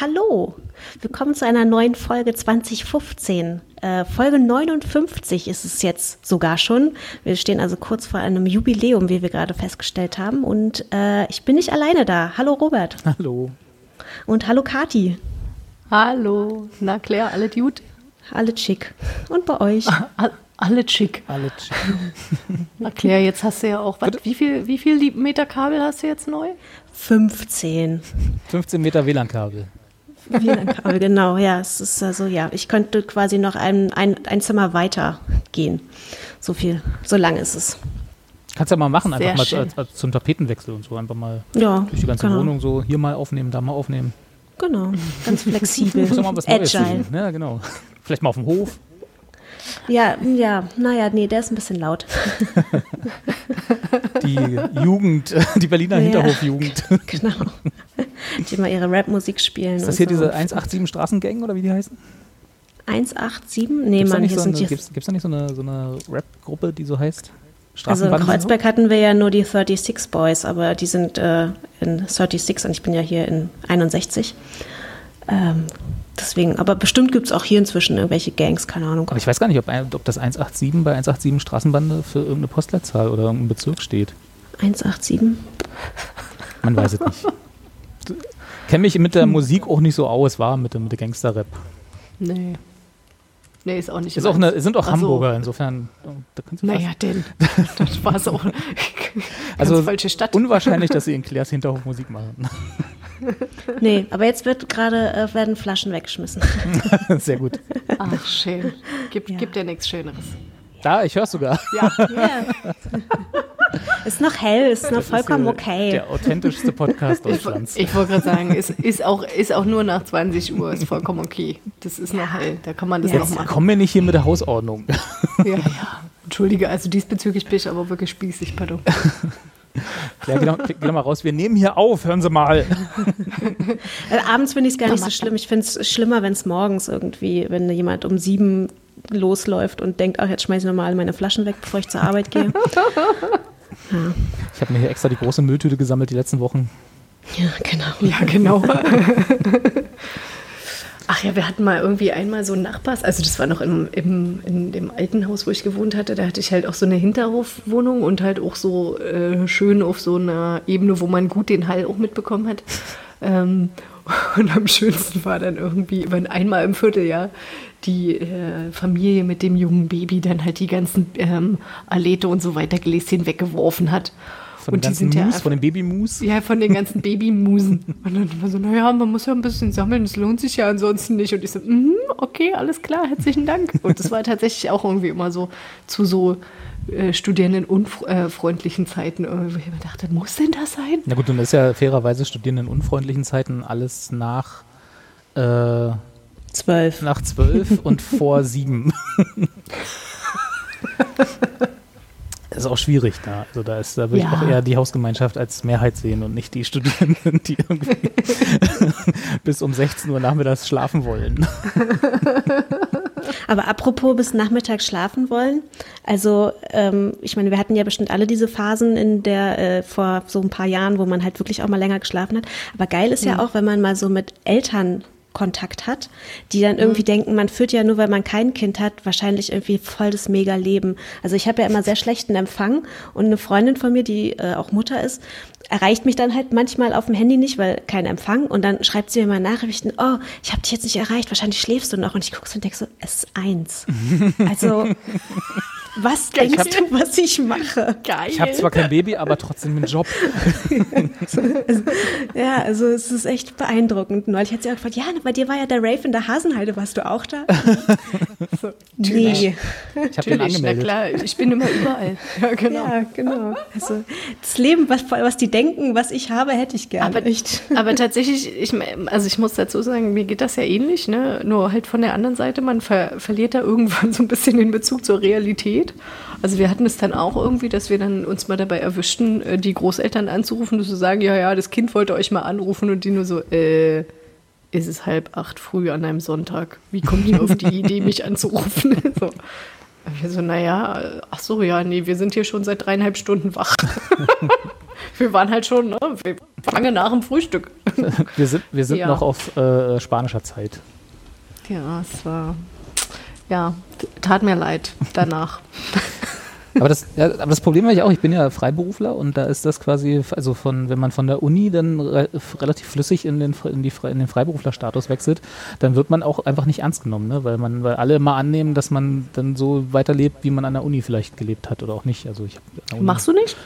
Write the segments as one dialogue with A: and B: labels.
A: Hallo, willkommen zu einer neuen Folge 2015. Äh, Folge 59 ist es jetzt sogar schon. Wir stehen also kurz vor einem Jubiläum, wie wir gerade festgestellt haben. Und äh, ich bin nicht alleine da. Hallo Robert.
B: Hallo.
A: Und hallo Kati.
C: Hallo. Na Claire, alle Dude?
A: Alle chic. Und bei euch?
C: All, alle chic.
B: Alle chic.
C: Na Claire, jetzt hast du ja auch, was, wie viel, wie viel Meter Kabel hast du jetzt neu?
A: 15.
B: 15 Meter WLAN-Kabel.
A: WLAN-Kabel, genau, ja. Es ist also, ja, ich könnte quasi noch ein, ein, ein Zimmer weiter gehen. So viel, so lang ist es.
B: Kannst ja mal machen,
C: Sehr
B: einfach mal als, als zum Tapetenwechsel und so. Einfach mal
A: Ja,
B: durch die ganze
A: genau.
B: Wohnung so hier mal aufnehmen, da mal aufnehmen.
A: Genau, ganz flexibel.
B: Muss mal was Neues
A: Agile.
B: sehen. Ja, genau. Vielleicht mal auf dem Hof.
A: Ja, ja, naja, nee, der ist ein bisschen laut.
B: Die Jugend, die Berliner
A: Ja.
B: Hinterhofjugend.
A: genau. Die mal ihre Rapmusik spielen.
B: Ist das hier
A: so.
B: diese 187 Straßengang oder wie die heißen?
A: 187? Nee,
B: Gibt's
A: Mann,
B: nicht
A: hier
B: so
A: sind
B: eine,
A: die.
B: gibt's, gibt's da nicht so eine, so eine Rap-Gruppe, die so heißt?
A: Also in? Kreuzberg hatten wir ja nur die 36 Boys, aber die sind äh, in 36 und ich bin ja hier in 61. Ähm, deswegen, aber bestimmt gibt es auch hier inzwischen irgendwelche Gangs, keine Ahnung.
B: Aber ich weiß gar nicht, ob, ob das 187 bei 187 Straßenbande für irgendeine Postleitzahl oder irgendeinen Bezirk steht.
A: 187?
B: Man weiß es nicht. Kenne mich mit der Musik auch nicht so aus, war mit dem, mit dem Gangster-Rap.
C: Nee. Nee, ist auch nicht.
B: Ist auch eine, sind auch
C: Ach so.
B: Hamburger, insofern. Da du fast-
C: Naja, denn. Das war es auch.
B: Also
C: falsche Stadt.
B: unwahrscheinlich, dass sie in Claires Hinterhof Musik machen.
A: Nee, aber jetzt wird gerade äh, werden Flaschen weggeschmissen.
B: Sehr gut.
C: Ach, schön. Gibt,
A: Ja.
C: gibt ja nichts Schöneres.
B: Da, ich höre sogar.
C: Ja.
A: ist noch hell, ist noch
B: Das ist
A: vollkommen
B: hier
A: okay.
B: Der authentischste Podcast
C: Ich,
B: Deutschlands.
C: ich wollte gerade sagen, ist, ist, auch, ist auch nur nach 20 Uhr, ist vollkommen okay. Das ist noch hell, da kann man das
A: Ja.
C: noch machen.
B: Kommen wir nicht hier mit der Hausordnung.
C: Ja, ja. Entschuldige, also diesbezüglich bin ich aber wirklich spießig, pardon.
B: Geh doch, geh doch mal raus. Wir nehmen hier auf, hören Sie mal.
A: Äh, abends finde ich es gar nicht so schlimm. Ich finde es schlimmer, wenn es morgens irgendwie, wenn jemand um sieben losläuft und denkt, ach, jetzt schmeiße ich nochmal alle meine Flaschen weg, bevor ich zur Arbeit gehe.
B: Ich habe mir hier extra die große Mülltüte gesammelt die letzten Wochen.
A: ja, genau.
C: Ja, genau. Ach ja, wir hatten mal irgendwie einmal so einen Nachbars, also das war noch im, im, in dem alten Haus, wo ich gewohnt hatte, da hatte ich halt auch so eine Hinterhofwohnung und halt auch so äh, schön auf so einer Ebene, wo man gut den Hall auch mitbekommen hat. Ähm, und am schönsten war dann irgendwie, wenn einmal im Vierteljahr die äh, Familie mit dem jungen Baby dann halt die ganzen ähm, Alete und so weiter Gläschen weggeworfen hat.
B: Von
C: und
B: den
C: die sind
B: ganzen
C: ja
B: Mus,
C: einfach-
B: von den Babymus.
C: ja, von den ganzen Babymusen. Und dann war so, naja, man muss ja ein bisschen sammeln, es lohnt sich ja ansonsten nicht. Und ich so, mhm, okay, alles klar, herzlichen Dank. Und das war tatsächlich auch irgendwie immer so zu so äh, studierendenunfreundlichen Zeiten, irgendwie, wo ich mir dachte, muss denn das sein?
B: Na gut, und das ist ja fairerweise Studierenden in unfreundlichen Zeiten alles nach, äh,
A: Zwölf.
B: nach zwölf und vor sieben. Das ist auch schwierig da. Also da ist, da würde ich
C: Ja.
B: auch eher die Hausgemeinschaft als Mehrheit sehen und nicht die Studierenden, die irgendwie bis um 16 Uhr nachmittags schlafen wollen.
A: Aber apropos bis Nachmittag schlafen wollen, also ähm, ich meine, wir hatten ja bestimmt alle diese Phasen in der äh, vor so ein paar Jahren, wo man halt wirklich auch mal länger geschlafen hat. Aber geil ist ja auch, wenn man mal so mit Eltern Kontakt hat, die dann irgendwie denken, man führt ja nur, weil man kein Kind hat, wahrscheinlich irgendwie voll das Mega-Leben. Also ich habe ja immer sehr schlechten Empfang und eine Freundin von mir, die äh, auch Mutter ist, erreicht mich dann halt manchmal auf dem Handy nicht, weil kein Empfang und dann schreibt sie mir mal Nachrichten, oh, ich habe dich jetzt nicht erreicht, wahrscheinlich schläfst du noch und ich gucke so und denke so, es ist eins. Also Was denkst du, was ich mache?
C: Geil.
B: Ich habe zwar kein Baby, aber trotzdem einen Job.
A: Ja, also es ist echt beeindruckend. Neulich hat sie auch gefragt, ja, bei dir war ja der Rave in der Hasenheide, warst du auch da? so, nee.
B: Ich habe den
C: Natürlich, na
B: angemeldet.
C: klar, ich bin immer überall. Ja, genau.
A: Ja, genau. Also das Leben, was, was die denken, was ich habe, hätte ich gerne.
C: Aber,
A: echt.
C: aber tatsächlich, ich, also ich muss dazu sagen, mir geht das ja ähnlich, ne? nur halt von der anderen Seite, man ver verliert da irgendwann so ein bisschen den Bezug zur Realität. Also wir hatten es dann auch irgendwie, dass wir dann uns mal dabei erwischten, äh, die Großeltern anzurufen und zu sagen, ja, ja, das Kind wollte euch mal anrufen und die nur so, äh, ist es halb acht früh an einem Sonntag. Wie kommt ihr auf die Idee, mich anzurufen? so. Wir so, naja, ach so, ja, nee, wir sind hier schon seit dreieinhalb Stunden wach. wir waren halt schon, ne, wir fangen nach dem Frühstück.
B: Wir sind, wir sind
C: Ja.
B: noch auf äh, spanischer Zeit.
C: Ja, es war, ja, tat mir leid danach.
B: Aber das, ja, aber das Problem habe ich auch, ich bin ja Freiberufler und da ist das quasi, also von, wenn man von der Uni dann re relativ flüssig in den, in, die, in den Freiberuflerstatus wechselt, dann wird man auch einfach nicht ernst genommen, ne? weil man, weil alle immer annehmen, dass man dann so weiterlebt, wie man an der Uni vielleicht gelebt hat oder auch nicht. Also ich
C: Machst du nicht?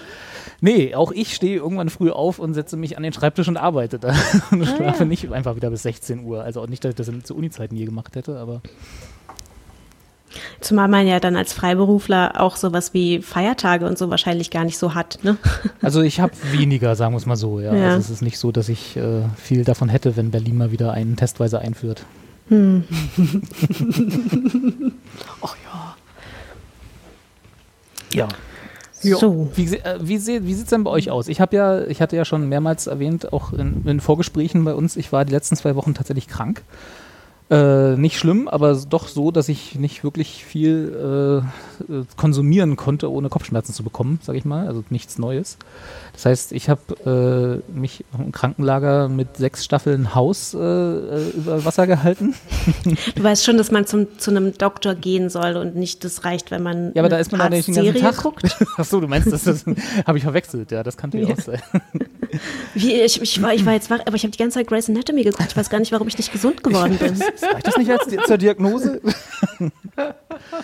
B: Nee, auch ich stehe irgendwann früh auf und setze mich an den Schreibtisch und arbeite da. Und
C: Ah,
B: schlafe nicht einfach wieder bis 16 Uhr. Also auch nicht, dass ich das zu Uni-Zeiten je gemacht hätte, aber
A: Zumal man ja dann als Freiberufler auch sowas wie Feiertage und so wahrscheinlich gar nicht so hat. Ne?
B: Also ich habe weniger, sagen wir es mal so. Ja.
A: Ja.
B: Also es ist nicht so, dass ich äh, viel davon hätte, wenn Berlin mal wieder einen testweise einführt.
C: Ach ja.
B: Ja.
A: So.
B: Wie, äh, wie, se- wie sieht es denn bei euch aus? Ich habe ja, ich hatte ja schon mehrmals erwähnt, auch in, in Vorgesprächen bei uns, ich war die letzten zwei Wochen tatsächlich krank. Äh, nicht schlimm, aber doch so, dass ich nicht wirklich viel äh, äh, konsumieren konnte, ohne Kopfschmerzen zu bekommen, sage ich mal. Also nichts Neues. Das heißt, ich habe äh, mich im Krankenlager mit sechs Staffeln Haus äh, äh, über Wasser gehalten.
A: Du weißt schon, dass man zum, zu einem Doktor gehen soll und nicht das reicht, wenn man
B: Ja, aber da ist man nicht den ganzen Tag.
A: guckt.
B: Achso, du meinst, das, das habe ich verwechselt. Ja, das kann natürlich auch sein.
A: Wie, ich, ich, war, ich war jetzt wach, aber ich habe die ganze Zeit Grey's Anatomy geguckt. Ich weiß gar nicht, warum ich nicht gesund geworden bin.
B: Reicht das nicht als zur Diagnose?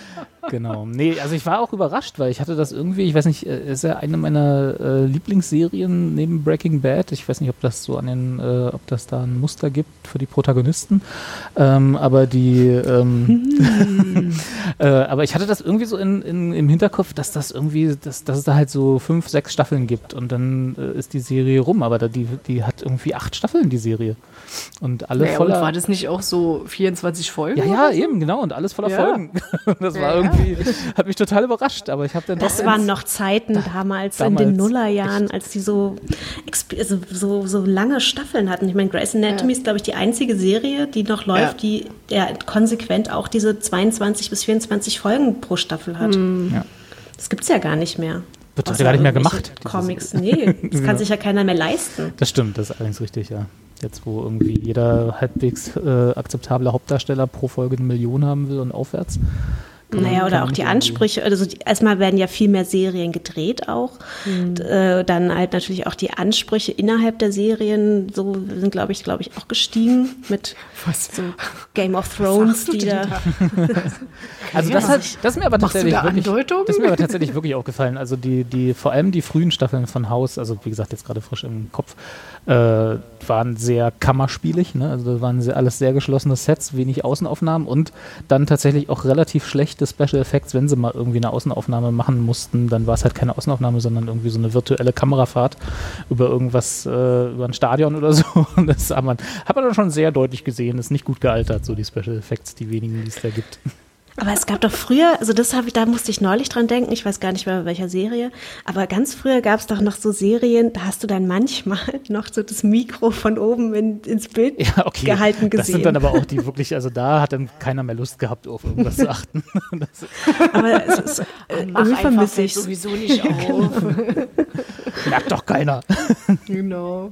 B: genau. Nee, also ich war auch überrascht, weil ich hatte das irgendwie, ich weiß nicht, äh, ist ja eine meiner äh, Lieblingsserien neben Breaking Bad. Ich weiß nicht, ob das so an den, äh, ob das da ein Muster gibt für die Protagonisten. Ähm, aber die, ähm, äh, aber ich hatte das irgendwie so in, in, im Hinterkopf, dass das irgendwie, dass, dass es da halt so fünf, sechs Staffeln gibt und dann äh, ist die Serie rum. Aber da, die, die hat irgendwie acht Staffeln, die Serie. Und alle
C: Naja, und
B: voller.
C: war das nicht auch so 24 Folgen?
B: Ja, ja,
C: so?
B: eben, genau. Und alles voller
C: Ja.
B: Folgen. Das war
C: Ja.
B: irgendwie, hat mich total überrascht. Aber ich habe dann
A: Das
B: doch
A: waren noch Zeiten damals, in den
B: damals,
A: Nullerjahren, als die so, also so, so lange Staffeln hatten. Ich meine, Grey's Anatomy ist, glaube ich, die einzige Serie, die noch läuft,
C: Ja.
A: die ja, konsequent auch diese 22 bis 24 Folgen pro Staffel hat.
B: Ja.
A: Das gibt es ja gar nicht mehr.
B: Wird heute gar nicht mehr gemacht,
A: Comics, nee, das kann sich ja keiner mehr leisten.
B: Das stimmt, das ist allerdings richtig, ja. Jetzt, wo irgendwie jeder halbwegs äh, akzeptable Hauptdarsteller pro Folge eine Million haben will und aufwärts.
A: Naja, oder auch die Ansprüche, also die, erstmal werden ja viel mehr Serien gedreht auch.
B: Mhm.
A: D- Äh, dann halt natürlich auch die Ansprüche innerhalb der Serien, so sind, glaube ich, glaube ich, auch gestiegen mit
C: Was?
A: so Game of Thrones, die da.
B: Also das, hat, das ist mir aber tatsächlich
C: da
B: wirklich,
C: Andeutungen?
B: das ist mir aber tatsächlich wirklich aufgefallen. Also die, die, vor allem die frühen Staffeln von Haus, also wie gesagt, jetzt gerade frisch im Kopf, äh, waren sehr kammerspielig. Ne? Also das waren sehr, alles sehr geschlossene Sets, wenig Außenaufnahmen und dann tatsächlich auch relativ schlechte Special Effects, wenn sie mal irgendwie eine Außenaufnahme machen mussten, dann war es halt keine Außenaufnahme, sondern irgendwie so eine virtuelle Kamerafahrt über irgendwas, äh, über ein Stadion oder so. Und das hat man, hat man dann schon sehr deutlich gesehen, ist nicht gut gealtert, so die Special Effects, die wenigen, die es da gibt.
A: Aber es gab doch früher, also das habe ich, da musste ich neulich dran denken, ich weiß gar nicht mehr bei welcher Serie, aber ganz früher gab es doch noch so Serien, da hast du dann manchmal noch so das Mikro von oben in, ins Bild
B: Ja, okay.
A: gehalten gesehen.
B: Das sind dann aber auch die wirklich, also da hat dann keiner mehr Lust gehabt, auf irgendwas zu achten. Das
A: aber es ist, äh,
C: Mach
A: vermisse ich
C: sowieso nicht auf.
B: merkt doch keiner.
C: genau.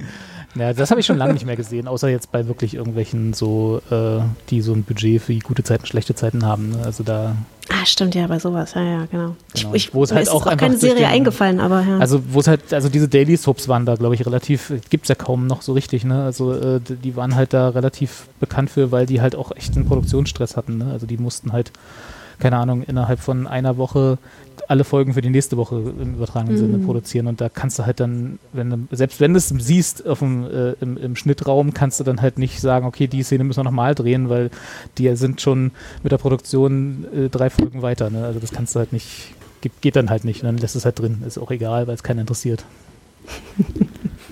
B: Ja, das habe ich schon lange nicht mehr gesehen, außer jetzt bei wirklich irgendwelchen so, äh, die so ein Budget für die gute Zeiten, schlechte Zeiten haben. Ne? Also da,
A: Ah, stimmt, ja, bei sowas, ja, ja, genau.
B: Genau.
A: Ich,
B: Wo es
A: mir
B: halt auch
A: auch keine Serie
B: den-
A: eingefallen, aber ja.
B: also wo es halt, also diese Daily Soaps waren da, glaube ich, relativ, gibt es ja kaum noch so richtig, ne? Also äh, die waren halt da relativ bekannt für, weil die halt auch echt einen Produktionsstress hatten, ne? Also die mussten halt keine Ahnung, innerhalb von einer Woche alle Folgen für die nächste Woche im übertragenen Sinne produzieren und da kannst du halt dann, wenn du, selbst wenn du es siehst auf dem, äh, im, im Schnittraum, kannst du dann halt nicht sagen, okay, die Szene müssen wir nochmal drehen, weil die sind schon mit der Produktion äh, drei Folgen weiter. Ne? Also das kannst du halt nicht, geht, geht dann halt nicht. Und dann lässt es halt drin. Ist auch egal, weil es keinen interessiert.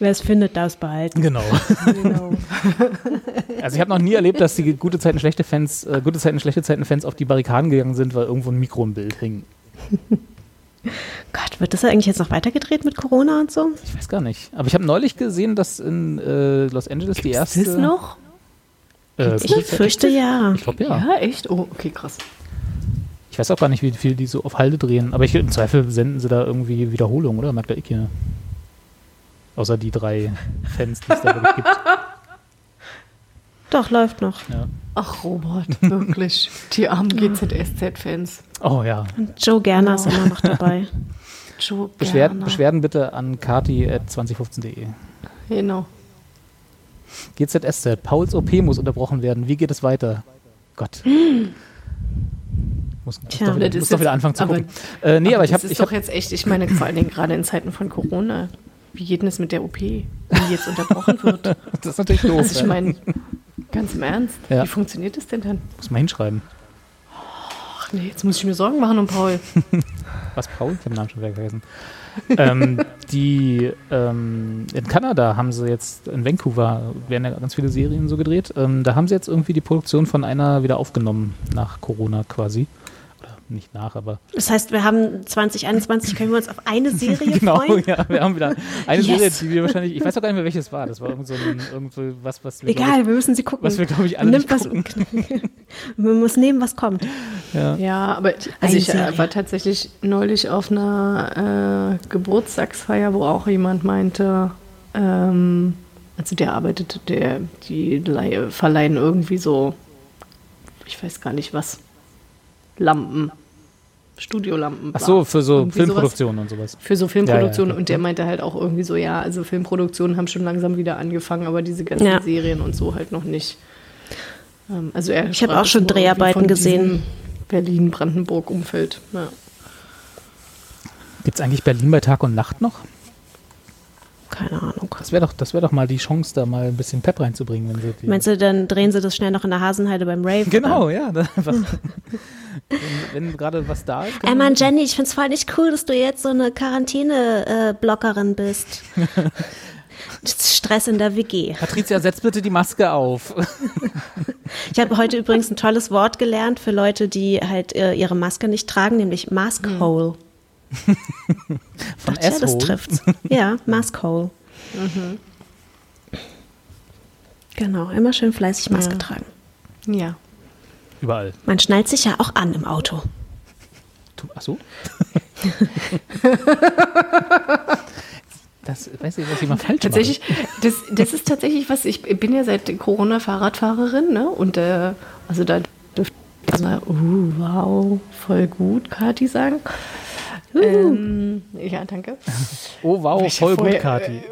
A: Wer es findet, darf es behalten.
B: Genau.
C: Genau.
B: Also ich habe noch nie erlebt, dass die gute Zeiten, schlechte Fans, äh, gute Zeiten, schlechte Zeiten Fans auf die Barrikaden gegangen sind, weil irgendwo ein Mikro im Bild hing.
A: Gott, wird das eigentlich jetzt noch weitergedreht mit Corona und so?
B: Ich weiß gar nicht. Aber ich habe neulich gesehen, dass in äh, Los Angeles die erste.
C: Ist es noch?
B: Äh,
A: Ich fürchte ja.
B: Ich glaube ja.
C: Ja, echt? Oh, okay, krass.
B: Ich weiß auch gar nicht, wie viel die so auf Halde drehen. Aber ich, im Zweifel senden sie da irgendwie Wiederholung, oder? Magda Icke. Außer die drei Fans, die es da wirklich gibt.
A: Doch, läuft noch.
B: Ja.
C: Ach, Robert, wirklich. Die armen GZSZ-Fans.
B: Oh ja.
A: Joe Gerner ist immer noch dabei.
C: Joe
B: Beschwerden,
C: Gerner.
B: Beschwerden bitte an kati.2015.de.
C: Genau.
B: GZSZ, Pauls OP muss unterbrochen werden. Wie geht es weiter? Gott. Muss, muss,
A: Tja.
B: doch,
C: Aber
B: wieder,
C: das
B: muss doch wieder anfangen zu
C: aber-
B: gucken. Äh, nee, aber, ich
C: das
B: habe
C: ist
B: ich
C: doch
B: hab,
C: jetzt echt, ich meine, vor allen Dingen gerade in Zeiten von Corona. Wie geht denn es mit der OP, die jetzt unterbrochen wird?
B: das ist natürlich doof.
C: Also ich meine, ganz im Ernst,
B: Ja.
C: wie funktioniert das denn dann?
B: Muss man hinschreiben.
C: Ach nee, jetzt muss ich mir Sorgen machen um Paul.
B: Was, Paul? Ich habe den Namen schon wieder vergessen. ähm, die ähm, in Kanada haben sie jetzt, in Vancouver werden ja ganz viele Serien so gedreht. Ähm, da haben sie jetzt irgendwie die Produktion von einer wieder aufgenommen, nach Corona quasi. Nicht nach, aber
A: Das heißt, wir haben 2021, können wir uns auf eine Serie
B: genau,
A: freuen?
B: ja, wir haben wieder eine
A: Yes.
B: Serie, die wir wahrscheinlich, ich weiß auch gar nicht mehr, welches war. Das war irgend so ein, irgendwie was, was wir,
A: Egal, wir müssen sie gucken.
B: was wir, glaube ich, alle
A: Nimmt
B: nicht
A: was,
B: gucken.
A: man muss nehmen, was kommt.
C: Ja, aber also
A: Eine
C: ich äh,
A: Serie.
C: war tatsächlich neulich auf einer äh, Geburtstagsfeier, wo auch jemand meinte, ähm, also der arbeitet, der, die leihe- verleihen irgendwie so, ich weiß gar nicht was, Lampen, Studiolampen.
B: Ach so, für so. Filmproduktionen und sowas.
C: Für so Filmproduktionen
B: Ja, ja,
C: und der meinte halt auch irgendwie so, ja, also Filmproduktionen haben schon langsam wieder angefangen, aber diese ganzen
A: Ja.
C: Serien und so halt noch nicht. Ähm, also er
A: Ich habe auch schon Dreharbeiten gesehen.
C: Berlin-Brandenburg-Umfeld. Ja.
B: Gibt es eigentlich Berlin bei Tag und Nacht noch?
A: Keine Ahnung.
B: Das wäre doch, das wär doch mal die Chance, da mal ein bisschen Pep reinzubringen. Wenn sie die
A: Meinst du, dann drehen sie das schnell noch in der Hasenheide beim Rave?
B: Genau,
A: Oder?
B: ja. wenn wenn gerade was da ist.
A: Ey Mann, Jenny, ich find's voll nicht cool, dass du jetzt so eine Quarantäne-Blockerin bist. Stress in der WG.
B: Patricia, setz bitte die Maske auf.
A: Ich habe heute übrigens ein tolles Wort gelernt für Leute, die halt äh, ihre Maske nicht tragen, nämlich Maskhole.
B: Von
A: Dachte, ja, das trifft's. Ja, Maskhole. Genau, immer schön fleißig Maske
C: Ja.
A: tragen.
C: ja.
B: Überall.
A: Man schnallt sich ja auch an im Auto.
B: Ach so? das weiß ich, was ich mal falsch
C: Tatsächlich, das, das ist tatsächlich was, ich bin ja seit Corona Fahrradfahrerin, ne? Und äh, also da dürfte ich sagen, uh, wow, voll gut, Kati sagen. Ähm, ja, danke.
B: Oh wow,
C: Weil
B: voll
C: ja
B: gut,
C: vorher,
B: Kati.
C: äh,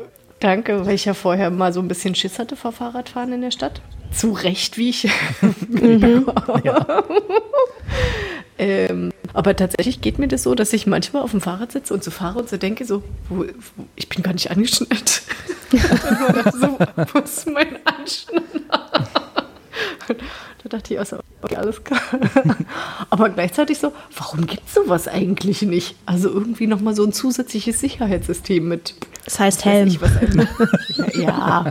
C: Danke, weil ich ja vorher mal so ein bisschen Schiss hatte vor Fahrradfahren in der Stadt. Zu Recht, wie ich. ähm, aber tatsächlich geht mir das so, dass ich manchmal auf dem Fahrrad sitze und so fahre und so denke, so, wo, wo, ich bin gar nicht angeschnallt. So, wo ist mein Anschnall? Da dachte ich auch so, okay, alles klar. Aber gleichzeitig so, warum gibt es sowas eigentlich nicht? Also irgendwie nochmal so ein zusätzliches Sicherheitssystem mit
A: Das heißt
C: weiß
A: Helm.
C: ich, was einem- ja.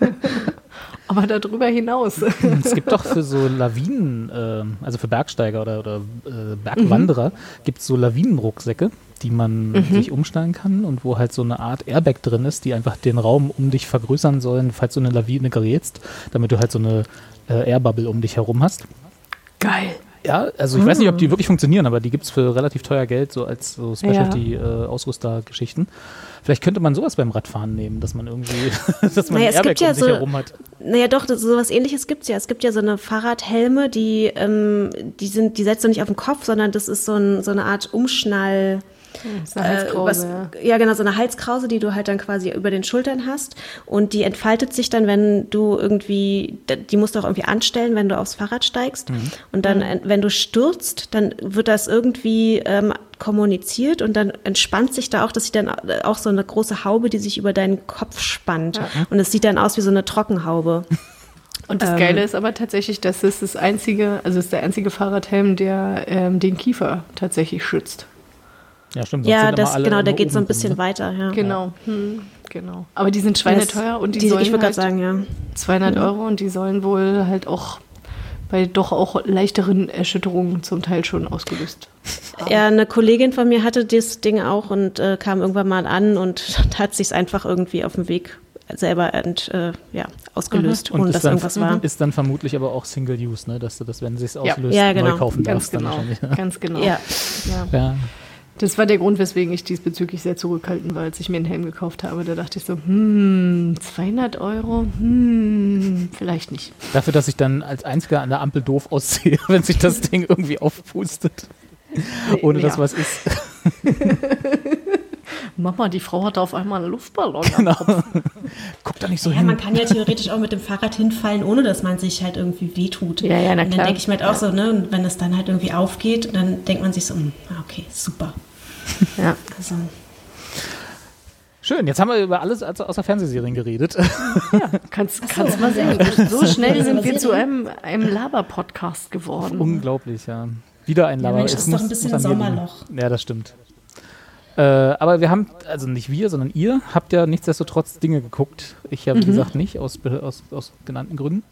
C: Aber darüber hinaus.
B: Es gibt doch für so Lawinen, ähm, also für Bergsteiger oder, oder äh, Bergwanderer, gibt es so Lawinenrucksäcke, die man sich umschnallen kann und wo halt so eine Art Airbag drin ist, die einfach den Raum um dich vergrößern sollen, falls du eine Lawine gerätst, damit du halt so eine äh, Airbubble um dich herum hast.
C: Geil.
B: Ja, also ich weiß nicht, ob die wirklich funktionieren, aber die gibt es für relativ teuer Geld, so als so Specialty-Ausrüster-Geschichten. Vielleicht könnte man sowas beim Radfahren nehmen, dass man irgendwie, dass man
A: Naja, es
B: Airbag
A: gibt ja
B: um sich
A: so-
B: herum hat.
A: Naja, doch, das, sowas ähnliches gibt's ja. Es gibt ja so eine Fahrradhelme, die, ähm, die sind, die setzt du nicht auf den Kopf, sondern das ist so, ein, so eine Art Umschnall.
C: Halskrause,
A: Äh, was,
C: ja.
A: ja, genau, so eine Halskrause, die du halt dann quasi über den Schultern hast. Und die entfaltet sich dann, wenn du irgendwie, die musst du auch irgendwie anstellen, wenn du aufs Fahrrad steigst. Und dann, äh, wenn du stürzt, dann wird das irgendwie ähm, kommuniziert und dann entspannt sich da auch, das sieht dann auch so eine große Haube, die sich über deinen Kopf spannt. Und es sieht dann aus wie so eine Trockenhaube.
C: Und das Geile ist aber tatsächlich, dass es das einzige, also es ist der einzige Fahrradhelm, der ähm, den Kiefer tatsächlich schützt.
B: Ja, stimmt. sonst
A: Ja,
B: sind immer
A: das,
B: alle
A: genau, der
B: nur
A: geht so ein bisschen
B: ne?
A: weiter, ja.
C: Genau. Hm, genau. Aber die sind schweineteuer und die,
A: die
C: sollen
A: Ich würde
C: halt
A: gerade sagen, ja.
C: 200 Euro und die sollen wohl halt auch bei doch auch leichteren Erschütterungen zum Teil schon ausgelöst.
A: Ja, eine Kollegin von mir hatte das Ding auch und äh, kam irgendwann mal an und hat sich einfach irgendwie auf dem Weg selber ent, äh, ja, ausgelöst,
B: Und
A: ohne
B: ist
A: dass
B: dann,
A: irgendwas war.
B: ist dann vermutlich aber auch Single Use, ne? dass du das, wenn es sich
C: Ja.
B: auslöst,
A: Ja, genau.
B: neu kaufen
C: Ganz
B: darfst. dann
C: genau.
B: wahrscheinlich.
C: Ganz genau.
A: Ja.
C: Ja. Das war der Grund, weswegen ich diesbezüglich sehr zurückhaltend war, als ich mir einen Helm gekauft habe. Da dachte ich so, hm, 200 Euro, hm, vielleicht nicht.
B: Dafür, dass ich dann als Einziger an der Ampel doof aussehe, wenn sich das Ding irgendwie aufpustet. Ohne dass
C: Ja.
B: was ist.
C: Mama, die Frau hatte auf einmal einen Luftballon.
B: Genau. Guck da nicht so
A: Ja,
B: hin.
A: man kann ja theoretisch auch mit dem Fahrrad hinfallen, ohne dass man sich halt irgendwie wehtut.
C: Ja, ja, na
A: Und dann
C: klar.
A: denke ich mir halt auch so, ne, und wenn das dann halt irgendwie aufgeht, dann denkt man sich so, hm, ah, okay, super.
C: Ja.
A: Also,
B: Schön, jetzt haben wir über alles aus- außer Fernsehserien geredet.
C: Kannst, kannst mal sehen. So schnell sind wir zu einem, einem Laber-Podcast geworden.
B: Unglaublich, ja. Wieder ein Laber.
A: Mensch,
B: Es
A: ist doch
B: muss-
A: ein bisschen
B: mir
A: Sommerloch.
B: Ja, das stimmt. Äh, aber wir haben, also nicht wir, sondern ihr, habt ja nichtsdestotrotz Dinge geguckt. Ich
A: Mhm.
B: habe, wie gesagt, nicht, aus, aus, aus genannten Gründen.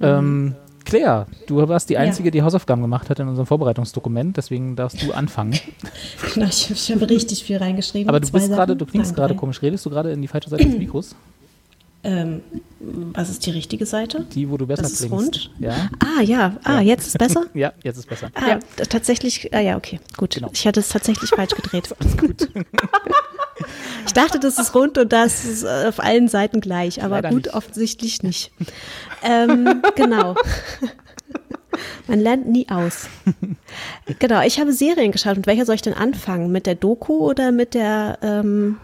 B: Ähm, Claire, du warst die
A: Mhm. Ja.
B: Einzige, die Hausaufgaben gemacht hat in unserem Vorbereitungsdokument, deswegen darfst du anfangen.
A: genau, ich, ich habe richtig viel reingeschrieben.
B: Aber du bist gerade,
A: Sachen.
B: du klingst gerade komisch. Redest du gerade in die falsche Seite des Mikros?
A: Ähm, was ist die richtige Seite?
B: Die, wo du besser
A: Das ist
B: klingst.
A: rund?
B: Ja,
A: Ah, ja. Ah, jetzt ist besser?
B: ja, jetzt ist besser.
A: Ah, t- tatsächlich, ah ja, okay, gut.
B: Genau.
A: Ich hatte es tatsächlich falsch gedreht. Alles gut. Ich dachte, das ist rund und das ist äh, auf allen Seiten gleich, aber
B: Leider
A: gut,
B: nicht.
A: offensichtlich nicht. ähm, genau. Man lernt nie aus. Genau, ich habe Serien geschaut. Mit welcher soll ich denn anfangen? Mit der Doku oder mit der ähm,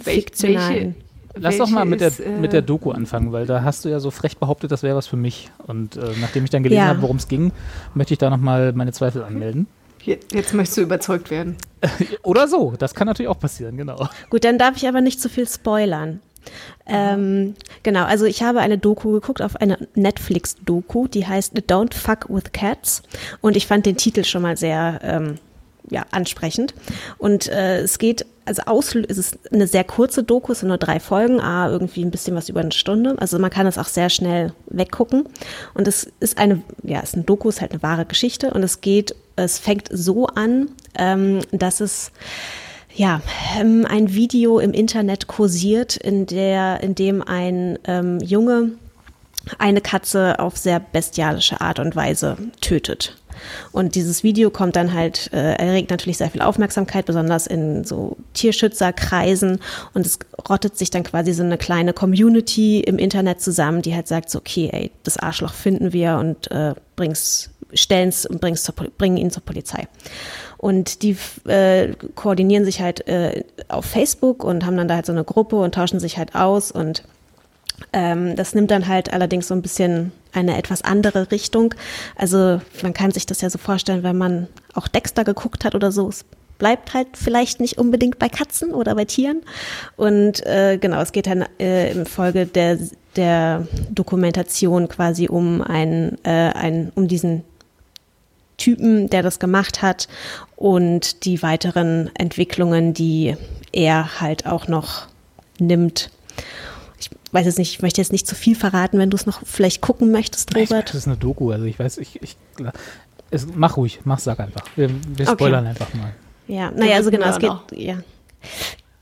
A: fiktionalen?
B: Lass doch mal mit der,
C: ist, äh,
B: mit der Doku anfangen, weil da hast du ja so frech behauptet, das wäre was für mich. Und äh, nachdem ich dann gelesen
A: Ja.
B: habe, worum es ging, möchte ich da nochmal meine Zweifel anmelden.
C: Jetzt, möchtest du überzeugt werden.
B: Oder so, das kann natürlich auch passieren, genau.
A: Gut, dann darf ich aber nicht zu viel spoilern. Ähm, genau, also ich habe eine Doku geguckt, auf eine Netflix-Doku, die heißt Don't Fuck with Cats. Und ich fand den Titel schon mal sehr ähm, ja, ansprechend. Und äh, es geht, also auslö es ist eine sehr kurze Doku, es sind nur drei Folgen, ah, irgendwie ein bisschen was über eine Stunde. Also man kann es auch sehr schnell weggucken. Und es ist eine, ja, es ist eine Doku, es ist halt eine wahre Geschichte. Und es geht, es fängt so an, ähm, dass es ja, ähm, ein Video im Internet kursiert, in der, in dem ein ähm, Junge eine Katze auf sehr bestialische Art und Weise tötet. Und dieses Video kommt dann halt, äh, erregt natürlich sehr viel Aufmerksamkeit, besonders in so Tierschützerkreisen. Und es rottet sich dann quasi so eine kleine Community im Internet zusammen, die halt sagt so, okay, ey, das Arschloch finden wir und äh, bring's, und bring's zur, Pol- bringen ihn zur Polizei. Und die äh, koordinieren sich halt äh, auf Facebook und haben dann da halt so eine Gruppe und tauschen sich halt aus und ähm, das nimmt dann halt allerdings so ein bisschen eine etwas andere Richtung. Also man kann sich das ja so vorstellen, wenn man auch Dexter geguckt hat oder so. Es bleibt halt vielleicht nicht unbedingt bei Katzen oder bei Tieren. Und äh, genau, es geht dann äh, im Folge der, der Dokumentation quasi um einen, äh, einen, um diesen Typen, der das gemacht hat und die weiteren Entwicklungen, die er halt auch noch nimmt. Ich weiß jetzt nicht, ich möchte jetzt nicht zu viel verraten, wenn du es noch vielleicht gucken möchtest, Robert.
B: das ist eine Doku, also ich weiß, ich, ich es, mach ruhig, mach, sag einfach. Wir, wir
A: Okay.
B: spoilern einfach mal.
A: Ja, naja, also genau, es geht, ja.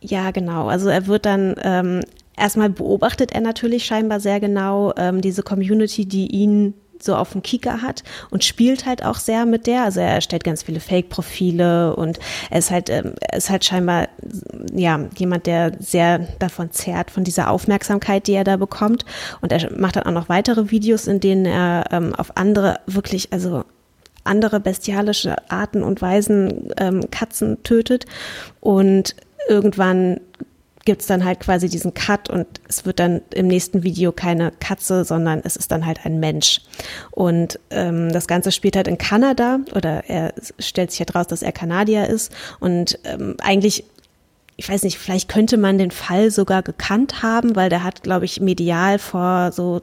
A: Ja, genau. Also er wird dann, ähm, erstmal beobachtet er natürlich scheinbar sehr genau ähm, diese Community, die ihn so auf dem Kieker hat und spielt halt auch sehr mit der. Also er erstellt ganz viele Fake-Profile und er ist halt, ähm, ist halt scheinbar ja jemand, der sehr davon zehrt, von dieser Aufmerksamkeit, die er da bekommt. Und er macht dann auch noch weitere Videos, in denen er ähm, auf andere wirklich, also andere bestialische Arten und Weisen ähm, Katzen tötet. Und irgendwann gibt's dann halt quasi diesen Cut und es wird dann im nächsten Video keine Katze, sondern es ist dann halt ein Mensch. Und ähm, das Ganze spielt halt in Kanada oder er stellt sich halt dass er Kanadier ist und ähm, eigentlich ich weiß nicht, vielleicht könnte man den Fall sogar gekannt haben, weil der hat, glaube ich, medial vor so,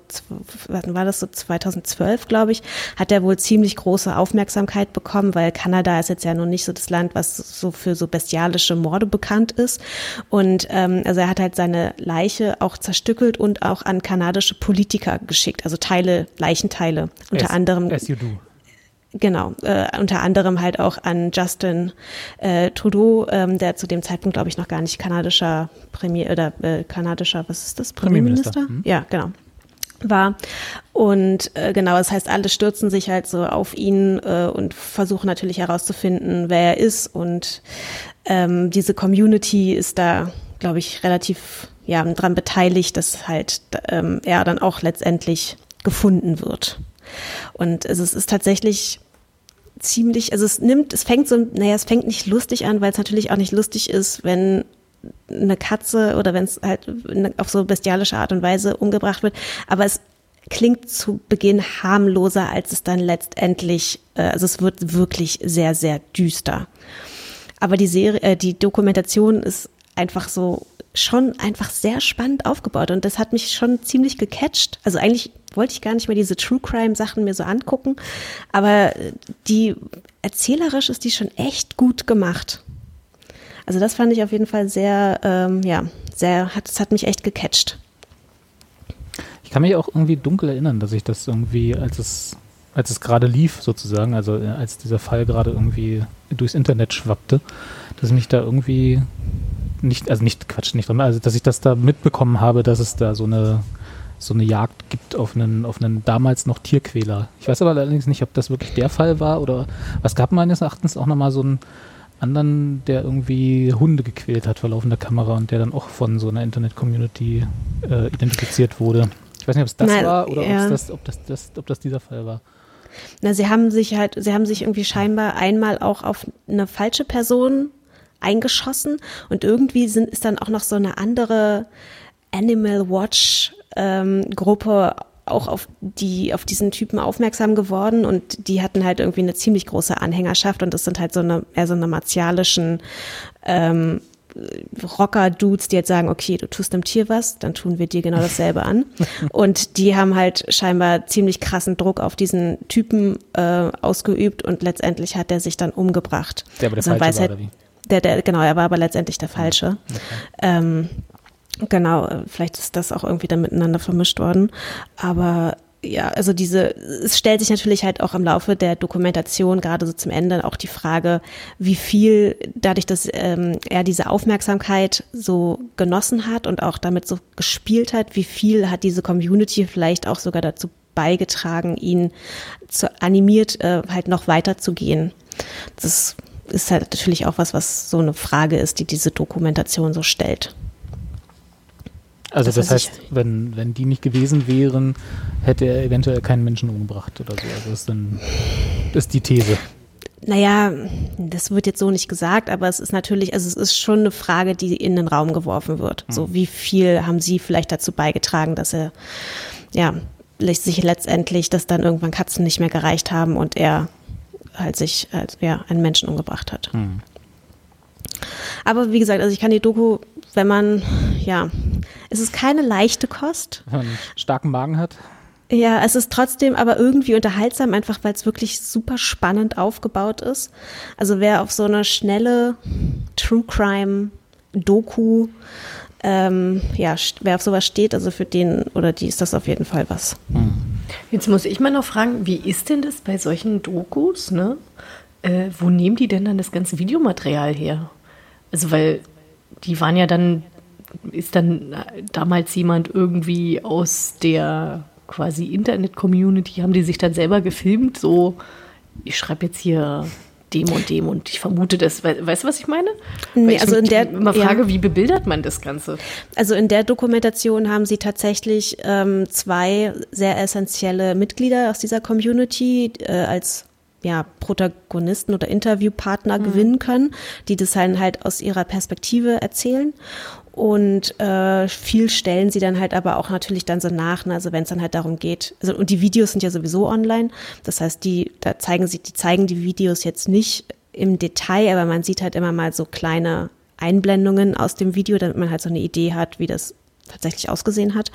A: was war das so 2012, glaube ich, hat er wohl ziemlich große Aufmerksamkeit bekommen, weil Kanada ist jetzt ja noch nicht so das Land, was so für so bestialische Morde bekannt ist. Und ähm, also er hat halt seine Leiche auch zerstückelt und auch an kanadische Politiker geschickt, also Teile, Leichenteile, unter
B: As-
A: anderem.
B: As you do.
A: Genau, äh, unter anderem halt auch an Justin äh, Trudeau, ähm, der zu dem Zeitpunkt, glaube ich, noch gar nicht kanadischer Premier oder äh, kanadischer, was ist das,
B: Premierminister,
A: Premierminister?
B: mhm.
A: Ja, genau war. Und äh, genau, das heißt, alle stürzen sich halt so auf ihn äh, und versuchen natürlich herauszufinden, wer er ist. Und ähm, diese Community ist da, glaube ich, relativ ja, dran beteiligt, dass halt ähm, er dann auch letztendlich gefunden wird. Und es ist, ist tatsächlich ziemlich, also es nimmt, es fängt so, naja, es fängt nicht lustig an, weil es natürlich auch nicht lustig ist, wenn eine Katze oder wenn es halt auf so bestialische Art und Weise umgebracht wird. Aber es klingt zu Beginn harmloser, als es dann letztendlich, äh, also es wird wirklich sehr, sehr düster. Aber die Serie, äh, die Dokumentation ist einfach so schon einfach sehr spannend aufgebaut und das hat mich schon ziemlich gecatcht. Also eigentlich wollte ich gar nicht mehr diese True Crime Sachen mir so angucken, aber die erzählerisch ist die schon echt gut gemacht. Also das fand ich auf jeden Fall sehr, ähm, ja, sehr, hat, das hat mich echt gecatcht.
B: Ich kann mich auch irgendwie dunkel erinnern, dass ich das irgendwie, als es, als es gerade lief, sozusagen, also äh, als dieser Fall gerade irgendwie durchs Internet schwappte, dass mich da irgendwie nicht, also nicht Quatsch, nicht dran, also dass ich das da mitbekommen habe, dass es da so eine so eine Jagd gibt auf einen, auf einen damals noch Tierquäler. Ich weiß aber allerdings nicht, ob das wirklich der Fall war oder was gab meines Erachtens auch nochmal so einen anderen, der irgendwie Hunde gequält hat vor laufender Kamera und der dann auch von so einer Internet-Community äh, identifiziert wurde. Ich weiß nicht, ob es das
A: Nein,
B: war oder
A: ja.
B: das, ob, das, das, ob das dieser Fall war.
A: Na, sie haben sich halt, sie haben sich irgendwie scheinbar einmal auch auf eine falsche Person eingeschossen und irgendwie sind, ist dann auch noch so eine andere Animal Watch ähm, Gruppe auch auf die auf diesen Typen aufmerksam geworden und die hatten halt irgendwie eine ziemlich große Anhängerschaft und das sind halt so eine eher so eine martialischen ähm, Rocker-Dudes, die jetzt sagen, okay, du tust dem Tier was, dann tun wir dir genau dasselbe an. Und die haben halt scheinbar ziemlich krassen Druck auf diesen Typen äh, ausgeübt und letztendlich hat er sich dann umgebracht.
B: Der aber der
A: Also
B: Falsche war,
A: halt,
B: oder wie?
A: Der, der, genau, er war aber letztendlich der Falsche. Ähm, genau, vielleicht ist das auch irgendwie dann miteinander vermischt worden. Aber ja, also diese, es stellt sich natürlich halt auch im Laufe der Dokumentation, gerade so zum Ende, auch die Frage, wie viel, dadurch, dass ähm, er diese Aufmerksamkeit so genossen hat und auch damit so gespielt hat, wie viel hat diese Community vielleicht auch sogar dazu beigetragen, ihn zu animiert, äh, halt noch weiter zu gehen. Das ist halt natürlich auch was, was so eine Frage ist, die diese Dokumentation so stellt.
B: Also
A: Das
B: das,
A: ich-
B: heißt, wenn, wenn die nicht gewesen wären, hätte er eventuell keinen Menschen umgebracht oder so. Also das ist dann ist die These.
A: Naja, das wird jetzt so nicht gesagt, aber es ist natürlich, also es ist schon eine Frage, die in den Raum geworfen wird. So, wie viel haben Sie vielleicht dazu beigetragen, dass er, ja, sich letztendlich, dass dann irgendwann Katzen nicht mehr gereicht haben und er halt sich, halt, ja, einen Menschen umgebracht hat. Aber wie gesagt, also ich kann die Doku, wenn man, ja, es ist keine leichte Kost.
B: Wenn man einen starken Magen hat.
A: Ja, es ist trotzdem aber irgendwie unterhaltsam, einfach weil es wirklich super spannend aufgebaut ist. Also wer auf so eine schnelle True Crime Doku, ähm, ja, wer auf sowas steht, also für den oder die ist das auf jeden Fall was.
C: Jetzt muss ich mal noch fragen, wie ist denn das bei solchen Dokus, ne? Äh, wo nehmen die denn dann das ganze Videomaterial her? Also, weil die waren ja dann, ist dann damals jemand irgendwie aus der quasi Internet-Community, haben die sich dann selber gefilmt, so, ich schreibe jetzt hier dem und dem und ich vermute das, we weißt du, was ich meine?
A: Nee,
C: ich
A: also in der-
C: immer
A: ja.
C: frage, wie bebildert man das Ganze?
A: Also in der Dokumentation haben sie tatsächlich ähm, zwei sehr essentielle Mitglieder aus dieser Community äh, als ja, Protagonisten oder Interviewpartner gewinnen können, die das halt, halt aus ihrer Perspektive erzählen. Und äh, viel stellen sie dann halt aber auch natürlich dann so nach, ne? also wenn es dann halt darum geht, also, und die Videos sind ja sowieso online, das heißt, die, da zeigen sie, die zeigen die Videos jetzt nicht im Detail, aber man sieht halt immer mal so kleine Einblendungen aus dem Video, damit man halt so eine Idee hat, wie das tatsächlich ausgesehen hat.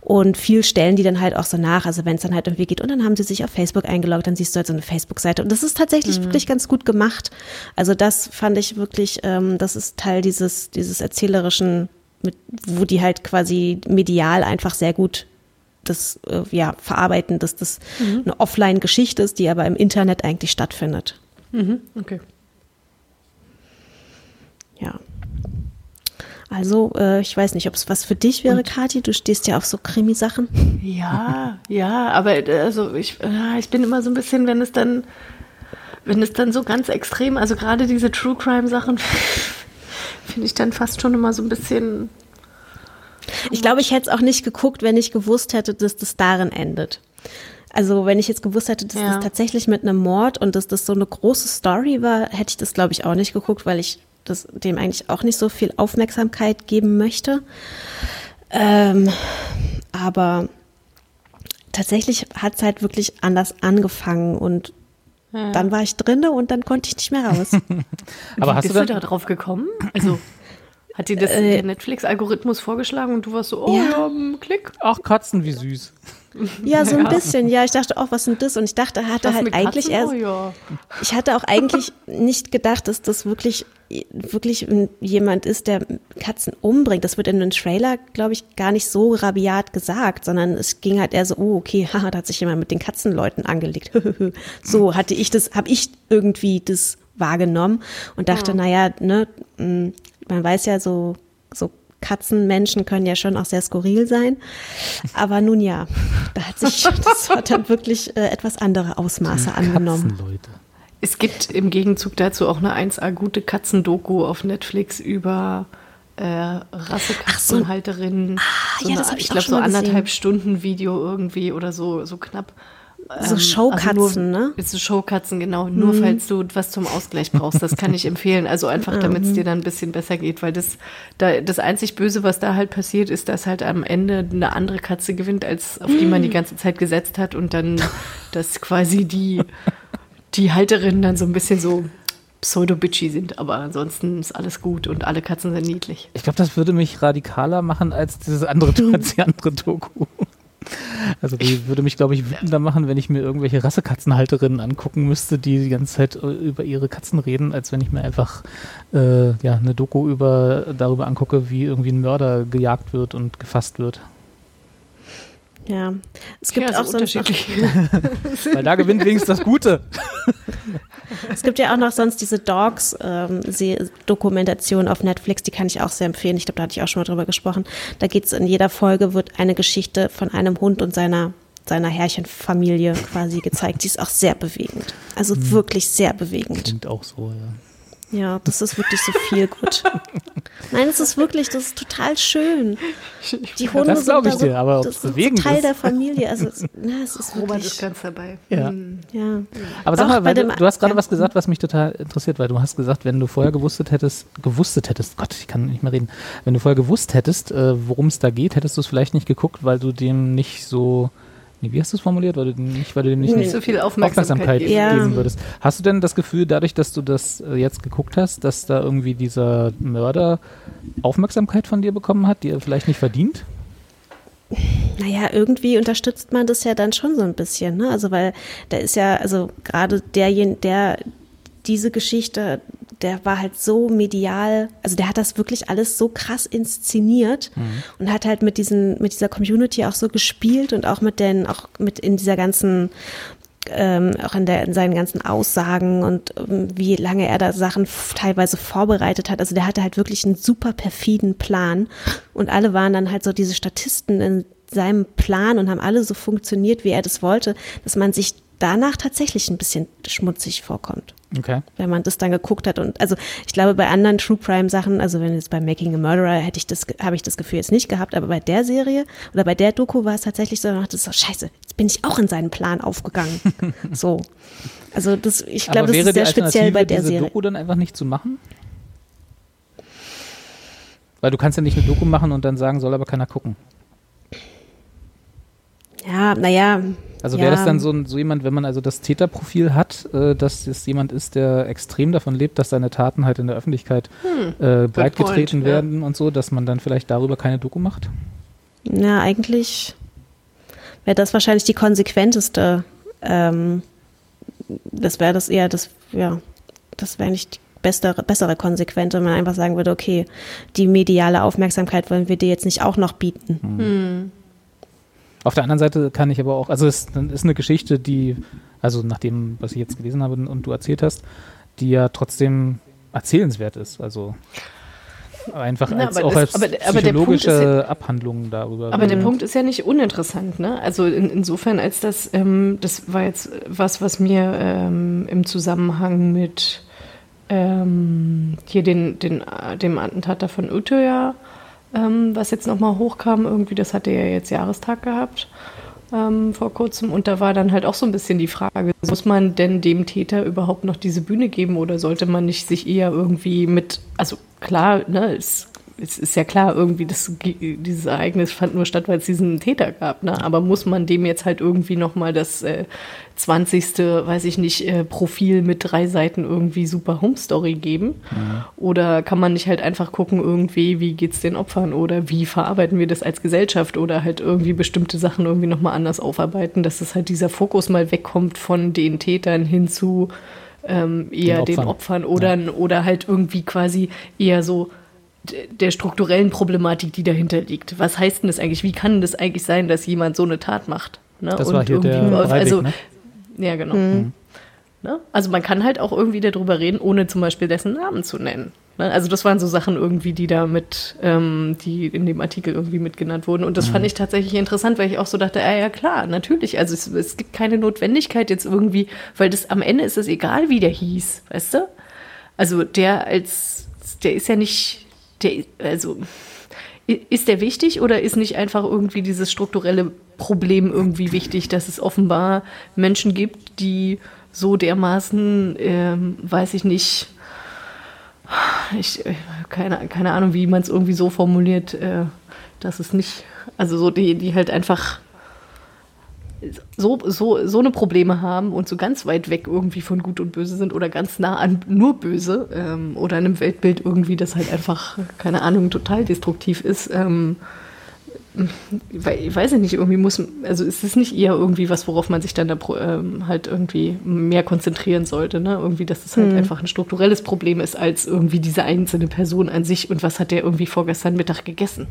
A: Und viel stellen die dann halt auch so nach. Also wenn es dann halt irgendwie geht und dann haben sie sich auf Facebook eingeloggt, dann siehst du halt so eine Facebook-Seite. Und das ist tatsächlich
C: Mhm.
A: wirklich ganz gut gemacht. Also das fand ich wirklich, ähm, das ist Teil dieses, dieses erzählerischen, mit, wo die halt quasi medial einfach sehr gut das äh, ja, verarbeiten, dass das
C: Mhm.
A: eine Offline-Geschichte ist, die aber im Internet eigentlich stattfindet.
C: Okay.
A: Ja. Also, äh, ich weiß nicht, ob es was für dich wäre, Kathi. Du stehst ja auf so Krimi-Sachen.
C: Ja, ja, aber äh, also ich, äh, ich bin immer so ein bisschen, wenn es dann, wenn es dann so ganz extrem, also gerade diese True Crime Sachen, finde ich dann fast schon immer so ein bisschen.
A: Ich glaube, ich hätte es auch nicht geguckt, wenn ich gewusst hätte, dass das darin endet. Also, wenn ich jetzt gewusst hätte, dass
C: Ja.
A: das tatsächlich mit einem Mord und dass das so eine große Story war, hätte ich das, glaube ich, auch nicht geguckt, weil ich das dem eigentlich auch nicht so viel Aufmerksamkeit geben möchte. Ähm, aber tatsächlich hat es halt wirklich anders angefangen und dann war ich drinne und dann konnte ich nicht mehr raus.
B: Aber
C: Wie
B: hast
C: bist
B: du
C: da drauf gekommen? Also hat dir das
A: Äh,
C: der Netflix-Algorithmus vorgeschlagen und du warst so, oh
A: Ja.
C: ja, hm, klick.
B: ach Katzen, wie süß.
A: Ja, so ein bisschen. Ja, ich dachte auch, was sind das? Und ich dachte, hatte
C: Das
A: halt eigentlich erst,
C: ja.
A: ich hatte auch eigentlich nicht gedacht, dass das wirklich, wirklich jemand ist, der Katzen umbringt. Das wird in einem Trailer, glaube ich, gar nicht so rabiat gesagt, sondern es ging halt eher so, oh, okay, haha, da hat sich jemand mit den Katzenleuten angelegt. so hatte ich das, habe ich irgendwie das wahrgenommen und dachte, naja, ne, mh, man weiß ja so, so Katzenmenschen können ja schon auch sehr skurril sein. Aber nun ja, da hat sich, das hat dann wirklich äh, etwas andere Ausmaße angenommen.
B: Katzenleute.
C: Es gibt im Gegenzug dazu auch eine 1A gute Katzendoku auf Netflix über äh, Rassekatzenhalterinnen. so
A: ja,
C: eine,
A: das hab ich
C: ich glaube, so
A: mal gesehen.
C: anderthalb Stunden Video irgendwie oder so, so knapp.
A: So
C: Ähm,
A: Showkatzen,
C: also nur,
A: ne?
C: So Showkatzen, genau. Nur falls du was zum Ausgleich brauchst. Das kann ich empfehlen. Also einfach, damit es dir dann ein bisschen besser geht. Weil das, da, das einzig Böse, was da halt passiert, ist, dass halt am Ende eine andere Katze gewinnt, als auf die man die ganze Zeit gesetzt hat. Und dann, dass quasi die, die Halterinnen dann so ein bisschen so pseudo-bitchy sind. Aber ansonsten ist alles gut und alle Katzen sind niedlich.
B: Ich glaube, das würde mich radikaler machen als dieses andere, als die andere Doku. Also die würde mich, glaube ich, wütender machen, wenn ich mir irgendwelche Rassekatzenhalterinnen angucken müsste, die die ganze Zeit äh, über ihre Katzen reden, als wenn ich mir einfach äh, ja, eine Doku über, darüber angucke, wie irgendwie ein Mörder gejagt wird und gefasst wird.
A: Ja, es gibt
C: Ja,
A: auch
C: so
A: sonst
B: Weil da gewinnt wenigstens das Gute.
A: es gibt ja auch noch sonst diese Dogs ähm, auf Netflix, die kann ich auch sehr empfehlen. Ich glaube, da hatte ich auch schon mal drüber gesprochen. Da geht es in jeder Folge wird eine Geschichte von einem Hund und seiner seiner Herrchenfamilie quasi gezeigt. Die ist auch sehr bewegend. Also wirklich sehr bewegend.
B: Klingt auch so, ja.
A: Ja, das ist wirklich so viel gut. Nein, es ist wirklich, das ist total schön. Die Hunde
B: Das glaub
A: sind
B: ich
A: da so,
B: dir, aber
A: das ist Teil
B: ist.
A: der Familie. Also, es- na, es ist
C: Robert
A: wirklich,
C: ist ganz dabei.
B: Ja.
A: ja.
B: Aber sag
A: Auch
B: mal, du,
A: dem-
B: du hast gerade
A: ja.
B: was gesagt, was mich total interessiert, weil du hast gesagt, wenn du vorher gewusstet hättest, gewusstet hättest, Gott, ich kann nicht mehr reden, wenn du vorher gewusst hättest, äh, worum es da geht, hättest du es vielleicht nicht geguckt, weil du dem nicht so, nee, wie hast du es formuliert, weil du dem nicht, weil du dem nicht,
C: Nicht so viel Aufmerksamkeit
B: Aufmerksamkeit
C: geben.
A: Ja.
B: geben würdest. Hast du denn das Gefühl, dadurch, dass du das äh, jetzt geguckt hast, dass da irgendwie dieser Mörder Aufmerksamkeit von dir bekommen hat, die er vielleicht nicht verdient?
A: Naja, irgendwie unterstützt man das ja dann schon so ein bisschen, ne? Also weil da ist ja, also gerade derjenige, der diese Geschichte, der war halt so medial, also der hat das wirklich alles so krass inszeniert und hat halt mit diesen, mit dieser Community auch so gespielt und auch mit den, auch mit in dieser ganzen ähm, auch in, der, in seinen ganzen Aussagen und ähm, wie lange er da Sachen teilweise vorbereitet hat. Also der hatte halt wirklich einen super perfiden Plan und alle waren dann halt so diese Statisten in seinem Plan und haben alle so funktioniert, wie er das wollte, dass man sich danach tatsächlich ein bisschen schmutzig vorkommt.
B: Okay.
A: Wenn man das dann geguckt hat und also ich glaube bei anderen True Crime Sachen, also wenn jetzt bei Making a Murderer hätte ich das habe ich das Gefühl jetzt nicht gehabt, aber bei der Serie oder bei der Doku war es tatsächlich so, man dachte so scheiße, jetzt bin ich auch in seinen Plan aufgegangen. so. Also das ich glaube, das ist sehr speziell bei der
B: diese
A: Serie.
B: Doku dann einfach nicht zu machen? Weil du kannst ja nicht eine Doku machen und dann sagen, soll aber keiner gucken.
A: Ja, naja.
B: Also
A: ja.
B: wäre das dann so, so jemand, wenn man also das Täterprofil hat, äh, dass es jemand ist, der extrem davon lebt, dass seine Taten halt in der Öffentlichkeit äh, breitgetreten
C: point, ja.
B: werden und so, dass man dann vielleicht darüber keine Doku macht?
A: Ja, eigentlich wäre das wahrscheinlich die konsequenteste. Ähm, das wäre das eher das, ja, das wäre nicht die bessere, bessere Konsequente, wenn man einfach sagen würde, okay, die mediale Aufmerksamkeit wollen wir dir jetzt nicht auch noch bieten.
B: Auf der anderen Seite kann ich aber auch, also es ist eine Geschichte, die, also nach dem, was ich jetzt gelesen habe und du erzählt hast, die ja trotzdem erzählenswert ist. Also einfach
C: Na,
B: als, auch
C: das-
B: als
C: aber- aber
B: psychologische Abhandlung darüber.
C: Aber der Punkt ist ja nicht uninteressant, ne? Also in, insofern, als das, ähm, das war jetzt was, was mir ähm, im Zusammenhang mit ähm, hier den, den, äh, dem Attentat von Utøya, ähm, was jetzt nochmal hochkam, irgendwie, das hatte ja jetzt Jahrestag gehabt ähm, vor kurzem. Und da war dann halt auch so ein bisschen die Frage, muss man denn dem Täter überhaupt noch diese Bühne geben oder sollte man nicht sich eher irgendwie mit, also klar, ne, es, es ist ja klar, irgendwie, das, dieses Ereignis fand nur statt, weil es diesen Täter gab, ne? Aber muss man dem jetzt halt irgendwie nochmal das äh, 20. weiß ich nicht, äh, Profil mit drei Seiten irgendwie super Home Story geben? Oder kann man nicht halt einfach gucken, irgendwie, wie geht's den Opfern oder wie verarbeiten wir das als Gesellschaft oder halt irgendwie bestimmte Sachen irgendwie nochmal anders aufarbeiten, dass es halt dieser Fokus mal wegkommt von den Tätern hin zu ähm, eher
B: Den
C: den
B: Opfern.
C: Opfern, oder, oder halt irgendwie quasi eher so der strukturellen Problematik, die dahinter liegt. Was heißt denn das eigentlich? Wie kann das eigentlich sein, dass jemand so eine Tat macht? Ne?
B: Das war hier der Breivik,
C: also,
B: ne?
C: ja, genau. Ne? Also man kann halt auch irgendwie darüber reden, ohne zum Beispiel dessen Namen zu nennen. Ne? Also das waren so Sachen irgendwie, die da mit, ähm, die in dem Artikel irgendwie mitgenannt wurden. Und das fand ich tatsächlich interessant, weil ich auch so dachte, ja, ja klar, natürlich. Also es, es gibt keine Notwendigkeit jetzt irgendwie, weil das am Ende ist es egal, wie der hieß, weißt du? Also der als, der ist ja nicht, der, also ist der wichtig oder ist nicht einfach irgendwie dieses strukturelle Problem irgendwie wichtig, dass es offenbar Menschen gibt, die so dermaßen, ähm, weiß ich nicht, ich, keine, keine Ahnung, wie man es irgendwie so formuliert, äh, dass es nicht, also so die, die halt einfach so, so, so eine Probleme haben und so ganz weit weg irgendwie von Gut und Böse sind oder ganz nah an nur Böse ähm, oder einem Weltbild irgendwie, das halt einfach, keine Ahnung, total destruktiv ist. Ähm, ich weiß ich nicht, irgendwie muss, also ist es nicht eher irgendwie was, worauf man sich dann da ähm, halt irgendwie mehr konzentrieren sollte, ne? Irgendwie, dass es halt einfach ein strukturelles Problem ist, als irgendwie diese einzelne Person an sich und was hat der irgendwie vorgestern Mittag gegessen.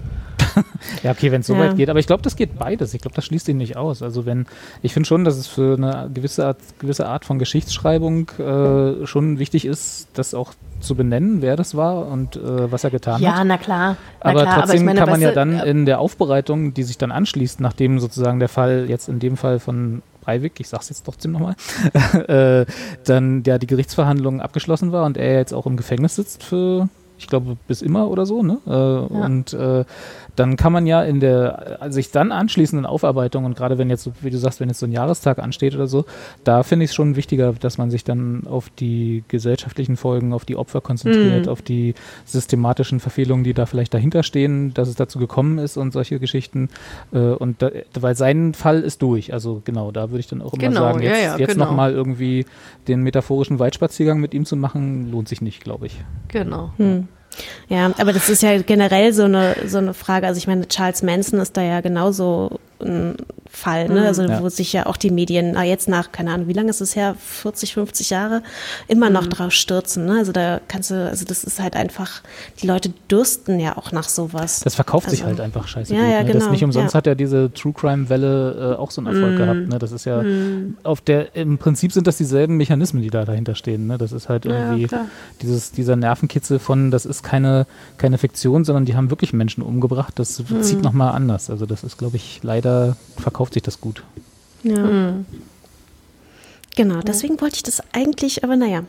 B: Ja, okay, wenn es so
A: Ja.
B: weit geht. Aber ich glaube, das geht beides. Ich glaube, das schließt ihn nicht aus. Also wenn, ich finde schon, dass es für eine gewisse Art, gewisse Art von Geschichtsschreibung äh, schon wichtig ist, das auch zu benennen, wer das war und äh, was er getan hat.
C: na klar. Na
B: Aber
C: klar,
B: trotzdem
C: ich meine,
B: kann man ja dann
C: äh,
B: in der Aufbereitung, die sich dann anschließt, nachdem sozusagen der Fall jetzt in dem Fall von Breivik, ich sag's jetzt trotzdem nochmal, äh, dann ja die Gerichtsverhandlung abgeschlossen war und er jetzt auch im Gefängnis sitzt für, ich glaube, bis immer oder so, ne? Äh, Und äh, dann kann man ja in der äh, sich dann anschließenden Aufarbeitung und gerade wenn jetzt, so, wie du sagst, wenn jetzt so ein Jahrestag ansteht oder so, da finde ich es schon wichtiger, dass man sich dann auf die gesellschaftlichen Folgen, auf die Opfer konzentriert, auf die systematischen Verfehlungen, die da vielleicht dahinter stehen, dass es dazu gekommen ist und solche Geschichten. Äh, und da, weil sein Fall ist durch. Also genau, da würde ich dann auch immer
C: Genau,
B: sagen,
C: ja,
B: jetzt,
C: ja,
B: jetzt
C: genau.
B: nochmal irgendwie den metaphorischen Waldspaziergang mit ihm zu machen, lohnt sich nicht, glaube ich.
C: Genau.
A: Ja, aber das ist ja generell so eine, so eine Frage. Also ich meine, Charles Manson ist da ja genauso ein Fall, ne? Also
B: Ja.
A: wo sich ja auch die Medien, na jetzt nach, keine Ahnung, wie lange ist es her, 40, 50 Jahre, immer noch drauf stürzen. Ne? Also da kannst du, also das ist halt einfach, die Leute dürsten ja auch nach sowas.
B: Das verkauft sich
A: Also-
B: halt einfach scheiße
A: Ja,
B: gut.
A: ja,
B: ne? Das
A: genau,
B: nicht umsonst
A: ja.
B: hat ja diese True Crime Welle äh, auch so einen Erfolg gehabt. Ne? Das ist ja auf der, im Prinzip sind das dieselben Mechanismen, die da dahinter stehen. Ne? Das ist halt
C: Ja,
B: irgendwie dieses, dieser Nervenkitzel von, das ist keine, keine Fiktion, sondern die haben wirklich Menschen umgebracht. Das zieht nochmal anders. Also das ist, glaube ich, leider verkauft sich das gut.
A: Ja. Genau, deswegen wollte ich das eigentlich, aber naja.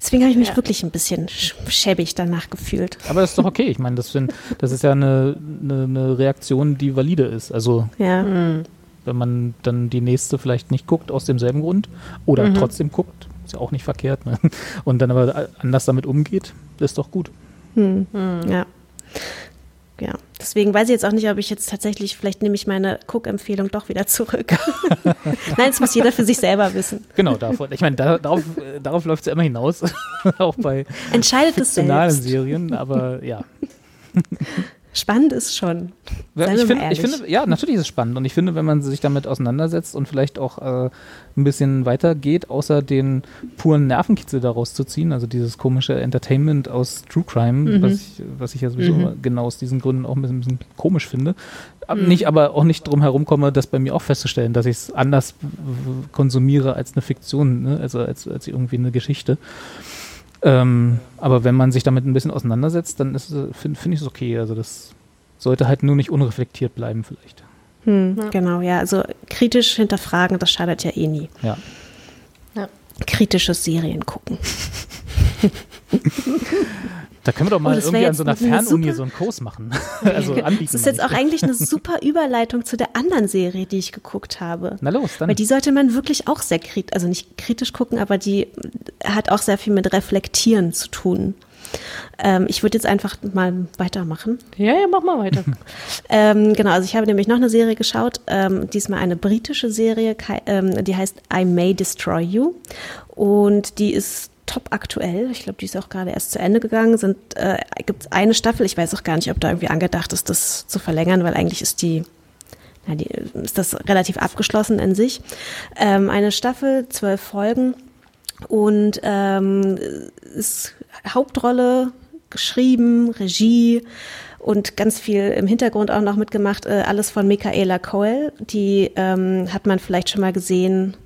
A: Deswegen habe ich mich
C: Ja.
A: wirklich ein bisschen sch- schäbig danach gefühlt.
B: Aber das ist doch okay. Ich meine, das, sind- das ist ja eine, eine, eine Reaktion, die valide ist. Also
A: Ja.
B: wenn man dann die nächste vielleicht nicht guckt aus demselben Grund oder trotzdem guckt, ist ja auch nicht verkehrt. Ne? Und dann aber anders damit umgeht, ist doch gut.
A: Ja. Ja, deswegen weiß ich jetzt auch nicht, ob ich jetzt tatsächlich, vielleicht nehme ich meine Cook-Empfehlung doch wieder zurück. Nein, das muss jeder für sich selber wissen.
B: Genau, davon. Ich meine, da, darauf, äh, darauf läuft es ja immer hinaus, auch bei
A: Entscheidet
B: fiktionalen. Serien, aber ja.
A: Spannend ist schon.
B: Ja,
A: Seien
B: ich,
A: mal
B: ich finde, ja, natürlich ist es spannend und ich finde, wenn man sich damit auseinandersetzt und vielleicht auch äh, ein bisschen weiter geht, außer den puren Nervenkitzel daraus zu ziehen, also dieses komische Entertainment aus True Crime,
A: Mhm.
B: was, ich, was ich ja sowieso genau aus diesen Gründen auch ein bisschen, ein bisschen komisch finde, Ab- nicht, aber auch nicht drum herum komme, das bei mir auch festzustellen, dass ich es anders konsumiere als eine Fiktion, ne? also als, als irgendwie eine Geschichte. Ähm, aber wenn man sich damit ein bisschen auseinandersetzt, dann finde find ich es okay. Also das sollte halt nur nicht unreflektiert bleiben vielleicht.
A: Hm, Genau, ja. Also kritisch hinterfragen, das schadet ja eh nie.
B: Ja.
C: Ja.
A: Kritisches Serien gucken.
B: Da können wir doch mal
A: Oh,
B: irgendwie an so einer
A: eine
B: Fernuni
A: super-
B: so einen Kurs machen. also anbieten.
A: Das ist jetzt auch
B: ich.
A: eigentlich eine super Überleitung zu der anderen Serie, die ich geguckt habe.
B: Na los, dann.
A: Weil die sollte man wirklich auch sehr kritisch, also nicht kritisch gucken, aber die hat auch sehr viel mit Reflektieren zu tun. Ähm, ich würde jetzt einfach mal weitermachen.
C: Ja, ja, mach mal weiter.
A: Ähm, genau, also ich habe nämlich noch eine Serie geschaut, ähm, diesmal eine britische Serie, ähm, die heißt I May Destroy You und die ist top aktuell. Ich glaube, die ist auch gerade erst zu Ende gegangen. Sind äh, gibt es eine Staffel. Ich weiß auch gar nicht, ob da irgendwie angedacht ist, das zu verlängern, weil eigentlich ist die na, die, ist das relativ abgeschlossen in sich. Ähm, eine Staffel, zwölf Folgen und ähm, ist Hauptrolle geschrieben, Regie und ganz viel im Hintergrund auch noch mitgemacht. Äh, alles von Michaela Coel. Die ähm, hat man vielleicht schon mal gesehen.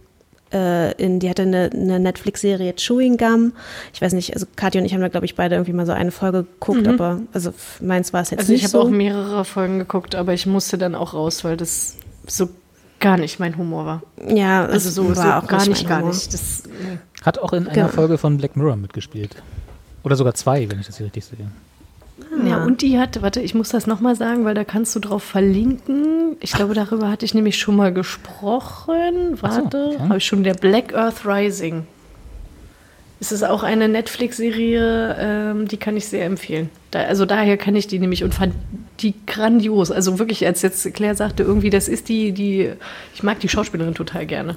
A: Äh, in, die hatte eine, eine Netflix-Serie Chewing Gum. Ich weiß nicht, also Katja und ich haben da, glaube ich, beide irgendwie mal so eine Folge geguckt, aber also meins war es jetzt
C: Also
A: nicht
C: ich habe
A: so.
C: auch mehrere Folgen geguckt, aber ich musste dann auch raus, weil das so gar nicht mein Humor war.
A: ja,
C: Also
A: es
C: so, so
A: war auch
C: gar nicht, gar
A: Humor.
C: nicht. Das.
B: Hat auch in einer
A: Genau.
B: Folge von Black Mirror mitgespielt. Oder sogar zwei, wenn ich das hier richtig sehe.
C: Ja, und die hat, warte, ich muss das nochmal sagen, weil da kannst du drauf verlinken. Ich glaube, darüber hatte ich nämlich schon mal gesprochen. Warte,
B: okay.
C: habe ich schon, der Black Earth Rising. Es ist auch eine Netflix-Serie, ähm, die kann ich sehr empfehlen. Da, also daher kann ich die nämlich und fand die grandios. Also wirklich, als jetzt Claire sagte, irgendwie, das ist die, die, ich mag die Schauspielerin total gerne.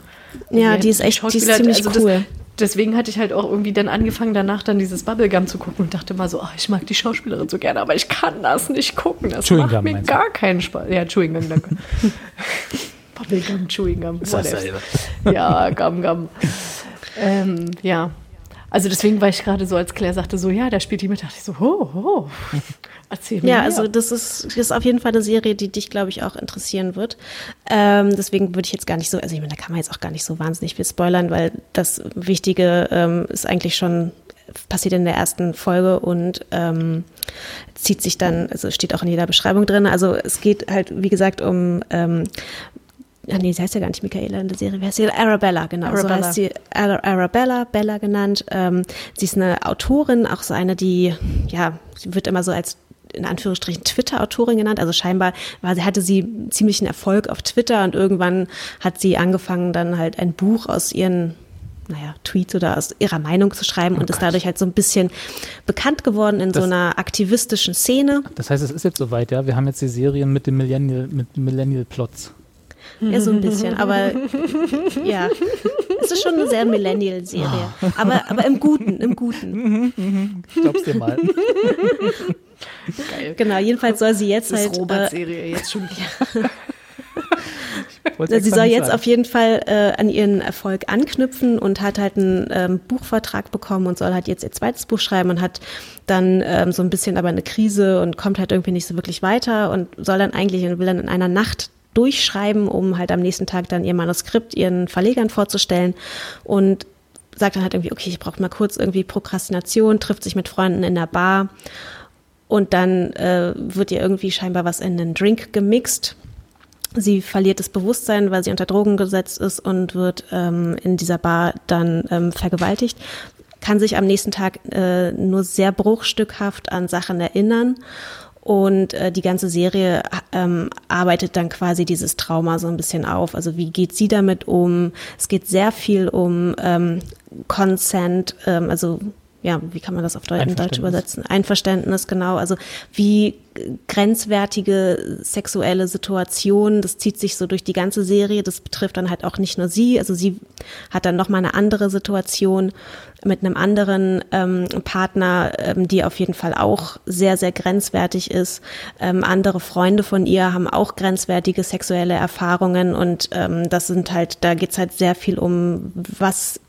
A: Ja, die ist echt- die ist ziemlich
C: das,
A: cool.
C: Deswegen hatte ich halt auch irgendwie dann angefangen, danach dann dieses Bubblegum zu gucken und dachte mal so, ach, ich mag die Schauspielerin so gerne, aber ich kann das nicht gucken. Das
B: Chewing
C: macht
B: Gum
C: mir gar keinen Spaß. Ja, Chewing Gum, danke. Bubblegum, Chewing Gum. whatever. Ja, Gum Gum. ähm, ja. Also deswegen war ich gerade so, als Claire sagte so, ja, da spielt die mit, dachte ich so, ho, ho. Erzähl mir
A: Ja,
C: mehr.
A: also das ist, das ist auf jeden Fall eine Serie, die dich, glaube ich, auch interessieren wird. Ähm, deswegen würde ich jetzt gar nicht so, also ich meine, da kann man jetzt auch gar nicht so wahnsinnig viel spoilern, weil das Wichtige ähm, ist eigentlich schon passiert in der ersten Folge und ähm, zieht sich dann, also steht auch in jeder Beschreibung drin. Also es geht halt, wie gesagt, um ähm, Ah, nee, sie heißt ja gar nicht Michaela in der Serie. Wie heißt sie? Arabella, genau. So
C: Arabella.
A: heißt sie Ara- Arabella, Bella genannt. Ähm, sie ist eine Autorin, auch so eine, die, ja, sie wird immer so als in Anführungsstrichen Twitter-Autorin genannt. Also scheinbar war sie, hatte sie ziemlichen Erfolg auf Twitter und irgendwann hat sie angefangen, dann halt ein Buch aus ihren naja, Tweets oder aus ihrer Meinung zu schreiben und ist dadurch halt so ein bisschen bekannt geworden in so
B: Das-
A: einer aktivistischen Szene.
B: Das heißt, es ist jetzt soweit, ja. Wir haben jetzt die Serien mit dem Millennial, mit Millennial-Plots.
A: Ja, so ein bisschen, aber ja, es ist schon eine sehr Millennial-Serie. Aber, aber im Guten, im Guten.
B: Ich glaub's dir mal.
C: geil.
A: Genau, jedenfalls soll sie jetzt
C: Das ist
A: halt. Äh,
C: Robert-Serie jetzt schon wieder.
B: Wollt's
A: sie soll jetzt auf jeden Fall äh, an ihren Erfolg anknüpfen und hat halt einen ähm, Buchvertrag bekommen und soll halt jetzt ihr zweites Buch schreiben und hat dann ähm, so ein bisschen aber eine Krise und kommt halt irgendwie nicht so wirklich weiter und soll dann eigentlich und will dann in einer Nacht durchschreiben, um halt am nächsten Tag dann ihr Manuskript ihren Verlegern vorzustellen. Und sagt dann halt irgendwie, okay, ich brauche mal kurz irgendwie Prokrastination, trifft sich mit Freunden in der Bar. Und dann äh, wird ihr irgendwie scheinbar was in einen Drink gemixt. Sie verliert das Bewusstsein, weil sie unter Drogen gesetzt ist und wird ähm, in dieser Bar dann ähm, vergewaltigt, kann sich am nächsten Tag äh, nur sehr bruchstückhaft an Sachen erinnern. Und äh, die ganze Serie ähm, arbeitet dann quasi dieses Trauma so ein bisschen auf. Also wie geht sie damit um? Es geht sehr viel um ähm, Consent, ähm, also ja, wie kann man das auf Deutsch, übersetzen? Einverständnis, genau. Also wie grenzwertige sexuelle Situationen, das zieht sich so durch die ganze Serie. Das betrifft dann halt auch nicht nur sie. Also sie hat dann nochmal eine andere Situation mit einem anderen ähm, Partner, ähm, die auf jeden Fall auch sehr, sehr grenzwertig ist. Ähm, andere Freunde von ihr haben auch grenzwertige sexuelle Erfahrungen und ähm, das sind halt, da geht's halt sehr viel um, was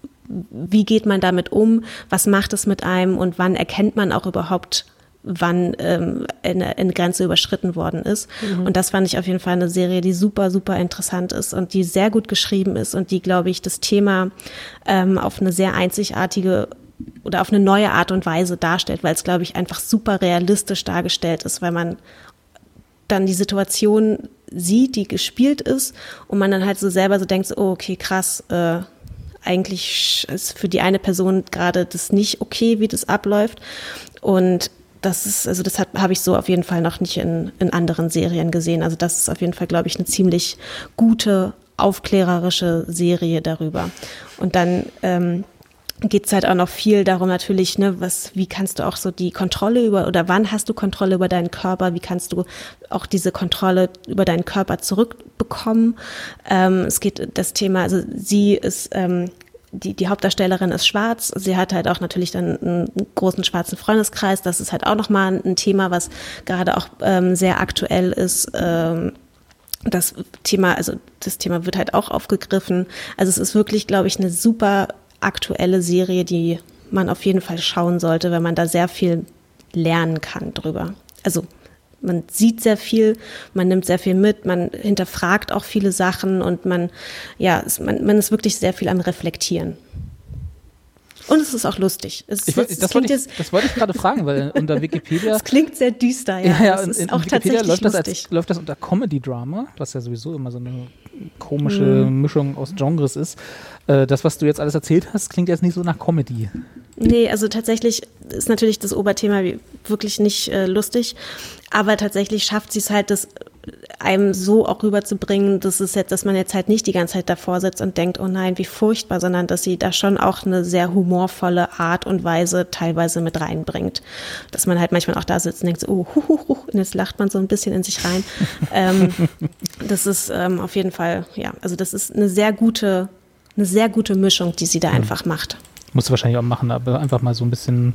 A: wie geht man damit um, was macht es mit einem und wann erkennt man auch überhaupt, wann ähm, eine, eine Grenze überschritten worden ist. Mhm. Und das fand ich auf jeden Fall eine Serie, die super, super interessant ist und die sehr gut geschrieben ist und die, glaube ich, das Thema ähm, auf eine sehr einzigartige oder auf eine neue Art und Weise darstellt, weil es, glaube ich, einfach super realistisch dargestellt ist, weil man dann die Situation sieht, die gespielt ist und man dann halt so selber so denkt, oh, okay, krass, äh, eigentlich ist für die eine Person gerade das nicht okay, wie das abläuft. Und das ist, also das habe ich so auf jeden Fall noch nicht in, in anderen Serien gesehen. Also das ist auf jeden Fall, glaube ich, eine ziemlich gute, aufklärerische Serie darüber. Und dann ähm, geht es halt auch noch viel darum natürlich, ne, was, wie kannst du auch so die Kontrolle über oder wann hast du Kontrolle über deinen Körper, wie kannst du auch diese Kontrolle über deinen Körper zurückbekommen. Ähm, es geht das Thema, also sie ist ähm, die, die Hauptdarstellerin ist schwarz. Sie hat halt auch natürlich dann einen großen schwarzen Freundeskreis. Das ist halt auch nochmal ein Thema, was gerade auch ähm, sehr aktuell ist. Ähm, das Thema, also das Thema wird halt auch aufgegriffen. Also es ist wirklich, glaube ich, eine super aktuelle Serie, die man auf jeden Fall schauen sollte, wenn man da sehr viel lernen kann drüber. Also man sieht sehr viel, man nimmt sehr viel mit, man hinterfragt auch viele Sachen und man, ja, man, man ist wirklich sehr viel am Reflektieren. Und es ist auch lustig. Es,
B: ich, es, das, wollte ich, das, wollte ich, gerade fragen, weil unter Wikipedia.
A: Es klingt sehr düster, ja.
B: ja, ja in, in, auch Wikipedia läuft das, als, läuft das unter Comedy-Drama, was ja sowieso immer so eine komische mm. Mischung aus Genres ist. Äh, das, was du jetzt alles erzählt hast, klingt jetzt nicht so nach Comedy.
A: Nee, also tatsächlich ist natürlich das Oberthema wirklich nicht äh, lustig, aber tatsächlich schafft sie es halt, das einem so auch rüberzubringen, dass es jetzt, dass man jetzt halt nicht die ganze Zeit davor sitzt und denkt, oh nein, wie furchtbar, sondern dass sie da schon auch eine sehr humorvolle Art und Weise teilweise mit reinbringt. Dass man halt manchmal auch da sitzt und denkt so, oh, hu, hu, hu, und jetzt lacht man so ein bisschen in sich rein. ähm, das ist ähm, auf jeden Fall, ja, also das ist eine sehr gute, eine sehr gute Mischung, die sie da mhm. einfach macht.
B: Musst du wahrscheinlich auch machen, aber einfach mal so ein bisschen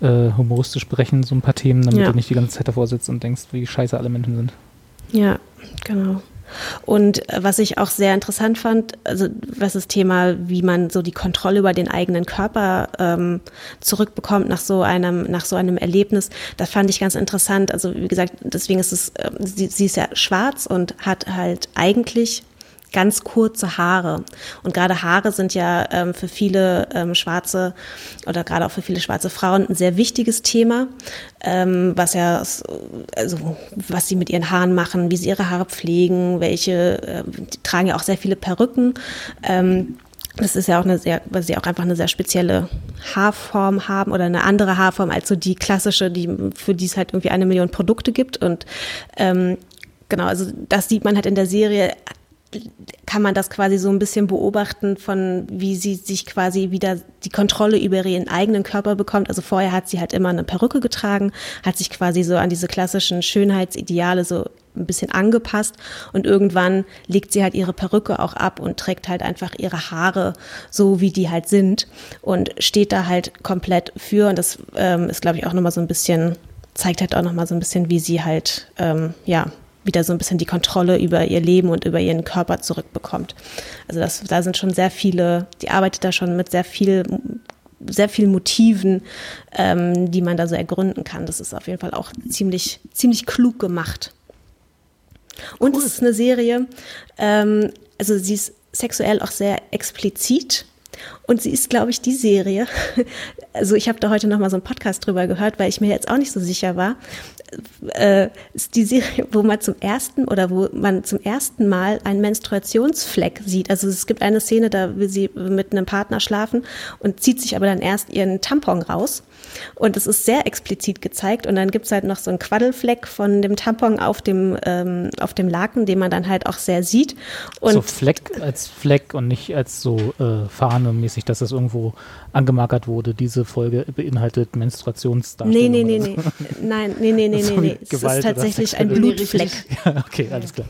B: äh, humoristisch brechen, so ein paar Themen, damit ja. du nicht die ganze Zeit davor sitzt und denkst, wie scheiße alle Menschen sind.
A: Ja, genau. Und äh, was ich auch sehr interessant fand, also was das Thema, wie man so die Kontrolle über den eigenen Körper ähm, zurückbekommt nach so einem nach so einem Erlebnis, das fand ich ganz interessant. Also wie gesagt, deswegen ist es, äh, sie, sie ist ja schwarz und hat halt eigentlich ganz kurze Haare. Und gerade Haare sind ja ähm, für viele ähm, schwarze oder gerade auch für viele schwarze Frauen ein sehr wichtiges Thema, ähm, was ja, also was sie mit ihren Haaren machen, wie sie ihre Haare pflegen, welche, äh, tragen ja auch sehr viele Perücken. Ähm, das ist ja auch eine sehr, weil sie auch einfach eine sehr spezielle Haarform haben oder eine andere Haarform als so die klassische, die für die es halt irgendwie eine Million Produkte gibt. Und ähm, genau, also das sieht man halt in der Serie kann man das quasi so ein bisschen beobachten von, wie sie sich quasi wieder die Kontrolle über ihren eigenen Körper bekommt. Also vorher hat sie halt immer eine Perücke getragen, hat sich quasi so an diese klassischen Schönheitsideale so ein bisschen angepasst und irgendwann legt sie halt ihre Perücke auch ab und trägt halt einfach ihre Haare so, wie die halt sind und steht da halt komplett für und das ähm, ist, glaube ich, auch nochmal so ein bisschen, zeigt halt auch nochmal so ein bisschen, wie sie halt, ähm, ja, wieder so ein bisschen die Kontrolle über ihr Leben und über ihren Körper zurückbekommt. Also das, da sind schon sehr viele, die arbeitet da schon mit sehr viel sehr vielen Motiven, ähm, die man da so ergründen kann. Das ist auf jeden Fall auch ziemlich, ziemlich klug gemacht. Und cool. es ist eine Serie, ähm, also sie ist sexuell auch sehr explizit. Und sie ist, glaube ich, die Serie. Also ich habe da heute noch mal so einen Podcast drüber gehört, weil ich mir jetzt auch nicht so sicher war. Äh, ist die Serie, wo man zum ersten oder wo man zum ersten Mal einen Menstruationsfleck sieht. Also es gibt eine Szene, da will sie mit einem Partner schlafen und zieht sich aber dann erst ihren Tampon raus. Und es ist sehr explizit gezeigt. Und dann gibt es halt noch so einen Quaddelfleck von dem Tampon auf dem, ähm, auf dem Laken, den man dann halt auch sehr sieht. Und
B: so Fleck als Fleck und nicht als so äh, Fahne mäßig, dass das irgendwo angemarkert wurde. Diese Folge beinhaltet Menstruationsdarstellung.
A: Nee, nee, nee, nee. Nein, nee, nee, nee, nee, nee. Es ist tatsächlich ein Blutfleck.
B: Ja, okay, alles klar.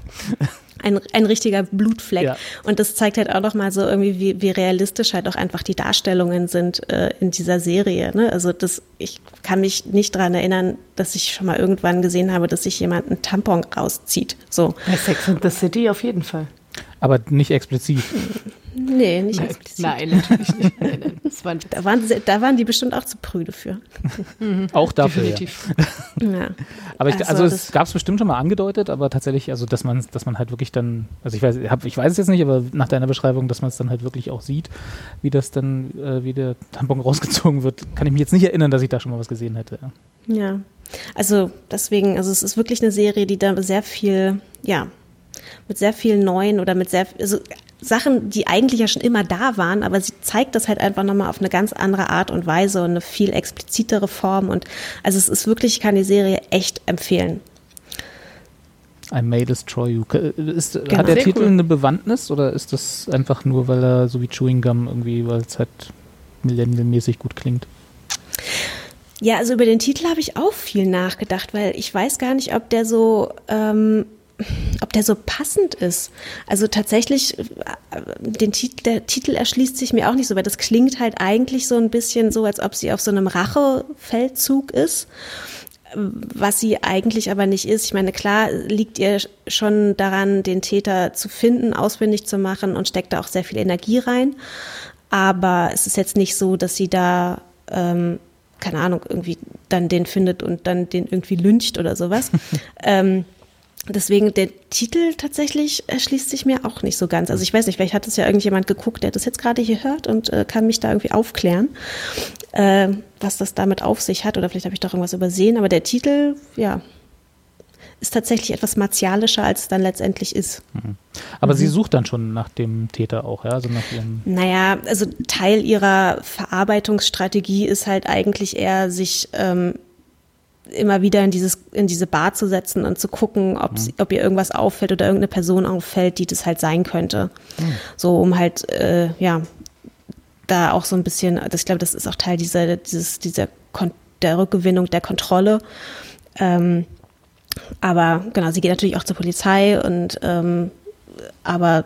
A: Ein, ein richtiger Blutfleck.
B: Ja.
A: Und das zeigt halt auch nochmal so irgendwie, wie, wie realistisch halt auch einfach die Darstellungen sind äh, in dieser Serie. Ne? Also das, ich kann mich nicht daran erinnern, dass ich schon mal irgendwann gesehen habe, dass sich jemand einen Tampon rauszieht. So.
C: Bei Sex and the City auf jeden Fall.
B: Aber nicht explizit.
A: Nee, nicht explizit.
C: Nein, natürlich nicht. Nein, nein. Das war
A: Da waren, sie, da waren die bestimmt auch zu prüde für.
B: Auch dafür. Ja.
C: definitiv.
A: Ja.
B: Aber ich,
A: Also
B: also, es gab es bestimmt schon mal angedeutet, aber tatsächlich, also dass man, dass man halt wirklich dann, also ich weiß, hab, ich weiß es jetzt nicht, aber nach deiner Beschreibung, dass man es dann halt wirklich auch sieht, wie das dann, äh, wie der Tampon rausgezogen wird, kann ich mich jetzt nicht erinnern, dass ich da schon mal was gesehen hätte. Ja.
A: Ja, also deswegen, also es ist wirklich eine Serie, die da sehr viel, ja, mit sehr vielen neuen oder mit sehr, also Sachen, die eigentlich ja schon immer da waren, aber sie zeigt das halt einfach nochmal auf eine ganz andere Art und Weise und eine viel explizitere Form und also es ist wirklich, ich kann die Serie echt empfehlen.
B: I May Destroy You. K- Ist,
A: Genau.
B: Hat der
C: Sehr
B: Titel
C: cool.
B: eine Bewandtnis oder ist das einfach nur, weil er so wie Chewing Gum irgendwie, weil es halt millennialmäßig gut klingt?
A: Ja, also über den Titel habe ich auch viel nachgedacht, weil ich weiß gar nicht, ob der so, ähm, ob der so passend ist. Also tatsächlich, äh, den Titel, der Titel erschließt sich mir auch nicht so, weil das klingt halt eigentlich so ein bisschen so, als ob sie auf so einem Rachefeldzug ist was sie eigentlich aber nicht ist. Ich meine, klar liegt ihr schon daran, den Täter zu finden, ausfindig zu machen und steckt da auch sehr viel Energie rein. Aber es ist jetzt nicht so, dass sie da, ähm, keine Ahnung, irgendwie dann den findet und dann den irgendwie lyncht oder sowas. ähm, Deswegen der Titel tatsächlich erschließt sich mir auch nicht so ganz. Also ich weiß nicht, vielleicht hat es ja irgendjemand geguckt, der das jetzt gerade hier hört und äh, kann mich da irgendwie aufklären, äh, was das damit auf sich hat. Oder vielleicht habe ich doch irgendwas übersehen. Aber der Titel, ja, ist tatsächlich etwas martialischer, als es dann letztendlich ist.
B: Aber
A: Mhm.
B: sie sucht dann schon nach dem Täter auch, ja? Also nach ihrem.
A: Naja, also Teil ihrer Verarbeitungsstrategie ist halt eigentlich eher, sich ähm, immer wieder in, dieses, in diese Bar zu setzen und zu gucken, ob, sie, ob ihr irgendwas auffällt oder irgendeine Person auffällt, die das halt sein könnte. So, um halt, äh, ja, da auch so ein bisschen, ich glaube, das ist auch Teil dieser, dieses, dieser Kon der Rückgewinnung der Kontrolle. Ähm, aber genau, sie geht natürlich auch zur Polizei und ähm, aber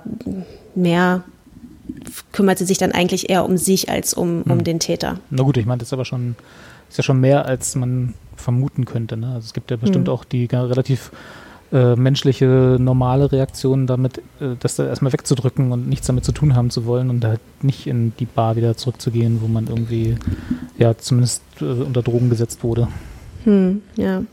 A: mehr kümmert sie sich dann eigentlich eher um sich als um, um den Täter.
B: Na gut, ich meine, das ist aber schon, ist ja schon mehr, als man vermuten könnte. Ne? Also es gibt ja bestimmt
A: Mhm.
B: auch die relativ äh, menschliche, normale Reaktion damit, äh, das da erstmal wegzudrücken und nichts damit zu tun haben zu wollen und halt nicht in die Bar wieder zurückzugehen, wo man irgendwie, ja, zumindest äh, unter Drogen gesetzt wurde.
A: Hm, ja.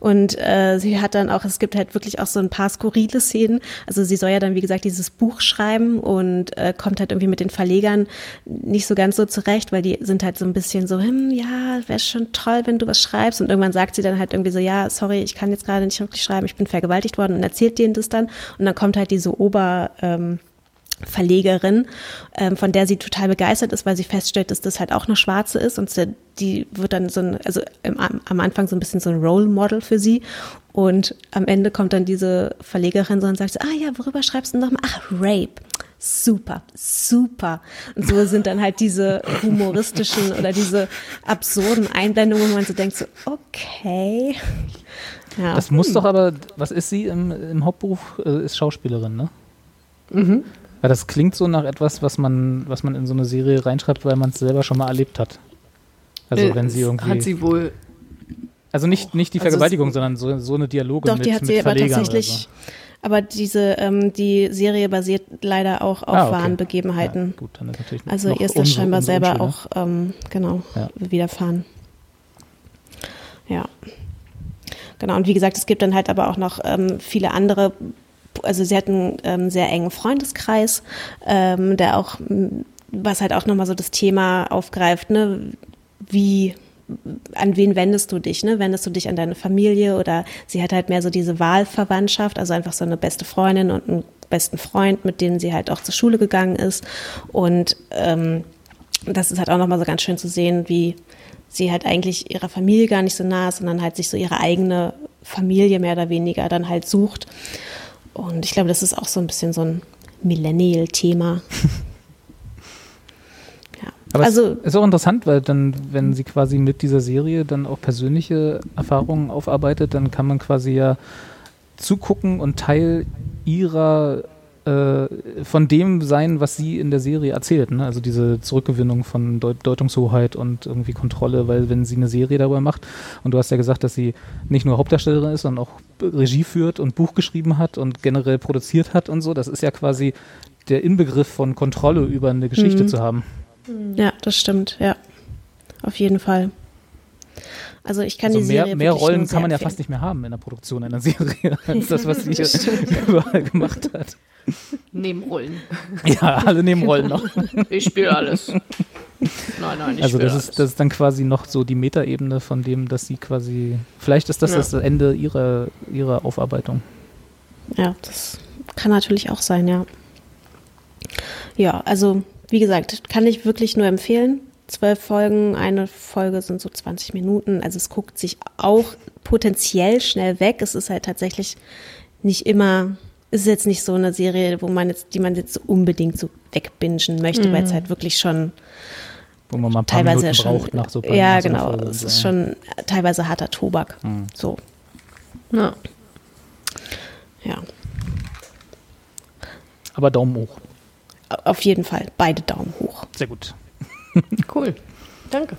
A: Und äh, sie hat dann auch, es gibt halt wirklich auch so ein paar skurrile Szenen. Also sie soll ja dann, wie gesagt, dieses Buch schreiben und äh, kommt halt irgendwie mit den Verlegern nicht so ganz so zurecht, weil die sind halt so ein bisschen so, hm, ja, wäre schon toll, wenn du was schreibst. Und irgendwann sagt sie dann halt irgendwie so, ja, sorry, ich kann jetzt gerade nicht wirklich schreiben, ich bin vergewaltigt worden und erzählt denen das dann. Und dann kommt halt diese Ober... Ähm, Verlegerin, ähm, von der sie total begeistert ist, weil sie feststellt, dass das halt auch eine Schwarze ist und sie, die wird dann so ein, also im, am Anfang so ein bisschen so ein Role Model für sie und am Ende kommt dann diese Verlegerin so und sagt so, ah ja, worüber schreibst du nochmal? Ach, Rape. Super, super. Und so sind dann halt diese humoristischen oder diese absurden Einblendungen, wo man so denkt so, okay. Ja.
B: Das muss doch aber, was ist sie im, im Hauptberuf? Äh, ist Schauspielerin, ne?
C: Mhm.
B: Weil das klingt so nach etwas, was man, was man in so eine Serie reinschreibt, weil man es selber schon mal erlebt hat. Also
C: Äh,
B: wenn sie irgendwie.
C: Hat sie wohl.
B: also nicht, nicht die
C: Also es-
B: Vergewaltigung, sondern so, so eine Dialoge
A: Doch,
B: mit,
A: die hat sie aber tatsächlich. Aber diese, ähm, die Serie basiert leider auch auf
B: Ah, okay.
A: wahren. Begebenheiten.
B: Ja, gut, dann ist natürlich
A: Also ihr ist das scheinbar
B: umso
A: selber
B: unschöner.
A: auch, ähm, genau,
B: Ja.
A: widerfahren. Ja. Genau, und wie gesagt, es gibt dann halt aber auch noch ähm, viele andere, also sie hat einen ähm, sehr engen Freundeskreis, ähm, der auch was halt auch nochmal so das Thema aufgreift, ne, wie, an wen wendest du dich, ne? Wendest du dich an deine Familie oder sie hat halt mehr so diese Wahlverwandtschaft, also einfach so eine beste Freundin und einen besten Freund, mit denen sie halt auch zur Schule gegangen ist. Und ähm, das ist halt auch nochmal so ganz schön zu sehen, wie sie halt eigentlich ihrer Familie gar nicht so nah ist, sondern halt sich so ihre eigene Familie mehr oder weniger dann halt sucht. Und ich glaube, das ist auch so ein bisschen so ein Millennial-Thema. ja.
B: Aber
A: also,
B: es ist auch interessant, weil dann, wenn sie quasi mit dieser Serie dann auch persönliche Erfahrungen aufarbeitet, dann kann man quasi ja zugucken und Teil ihrer äh, von dem sein, was sie in der Serie erzählt. Ne? Also diese Zurückgewinnung von Deut Deutungshoheit und irgendwie Kontrolle, weil wenn sie eine Serie darüber macht und du hast ja gesagt, dass sie nicht nur Hauptdarstellerin ist, sondern auch Regie führt und Buch geschrieben hat und generell produziert hat und so, das ist ja quasi der Inbegriff von Kontrolle über eine Geschichte
A: Mhm.
B: zu haben.
A: ja, das stimmt, ja. Auf jeden Fall. Also ich kann
B: Also
A: die
B: mehr,
A: Serie
B: mehr Rollen kann man ja
A: empfehlen.
B: fast nicht mehr haben in der Produktion einer Serie, als das, was sie überall gemacht hat.
C: Nebenrollen.
B: Ja, alle nehmen Rollen noch.
C: Ich spiele alles. Nein, nein, ich
B: Also das
C: alles.
B: ist, das ist dann quasi noch so die Metaebene von dem, dass sie quasi, vielleicht ist das
C: Ja.
B: das Ende ihrer, ihrer Aufarbeitung.
A: Ja, das kann natürlich auch sein, ja. Ja, also wie gesagt, kann ich wirklich nur empfehlen. Zwölf Folgen, eine Folge sind so 20 Minuten. Also es guckt sich auch potenziell schnell weg. Es ist halt tatsächlich nicht immer, es ist jetzt nicht so eine Serie, wo man jetzt, die man jetzt so unbedingt so wegbingen möchte, weil es halt wirklich schon
B: Wo man mal ein paar
A: teilweise
B: Minuten
A: ja schon.
B: braucht nach so
A: ja,
B: nach so
A: genau.
B: Folge
A: Es ist schon teilweise harter Tobak.
B: Mhm.
A: So,
C: Ja.
A: ja.
B: Aber Daumen hoch.
A: Auf jeden Fall beide Daumen hoch.
B: Sehr gut.
C: Cool. Danke.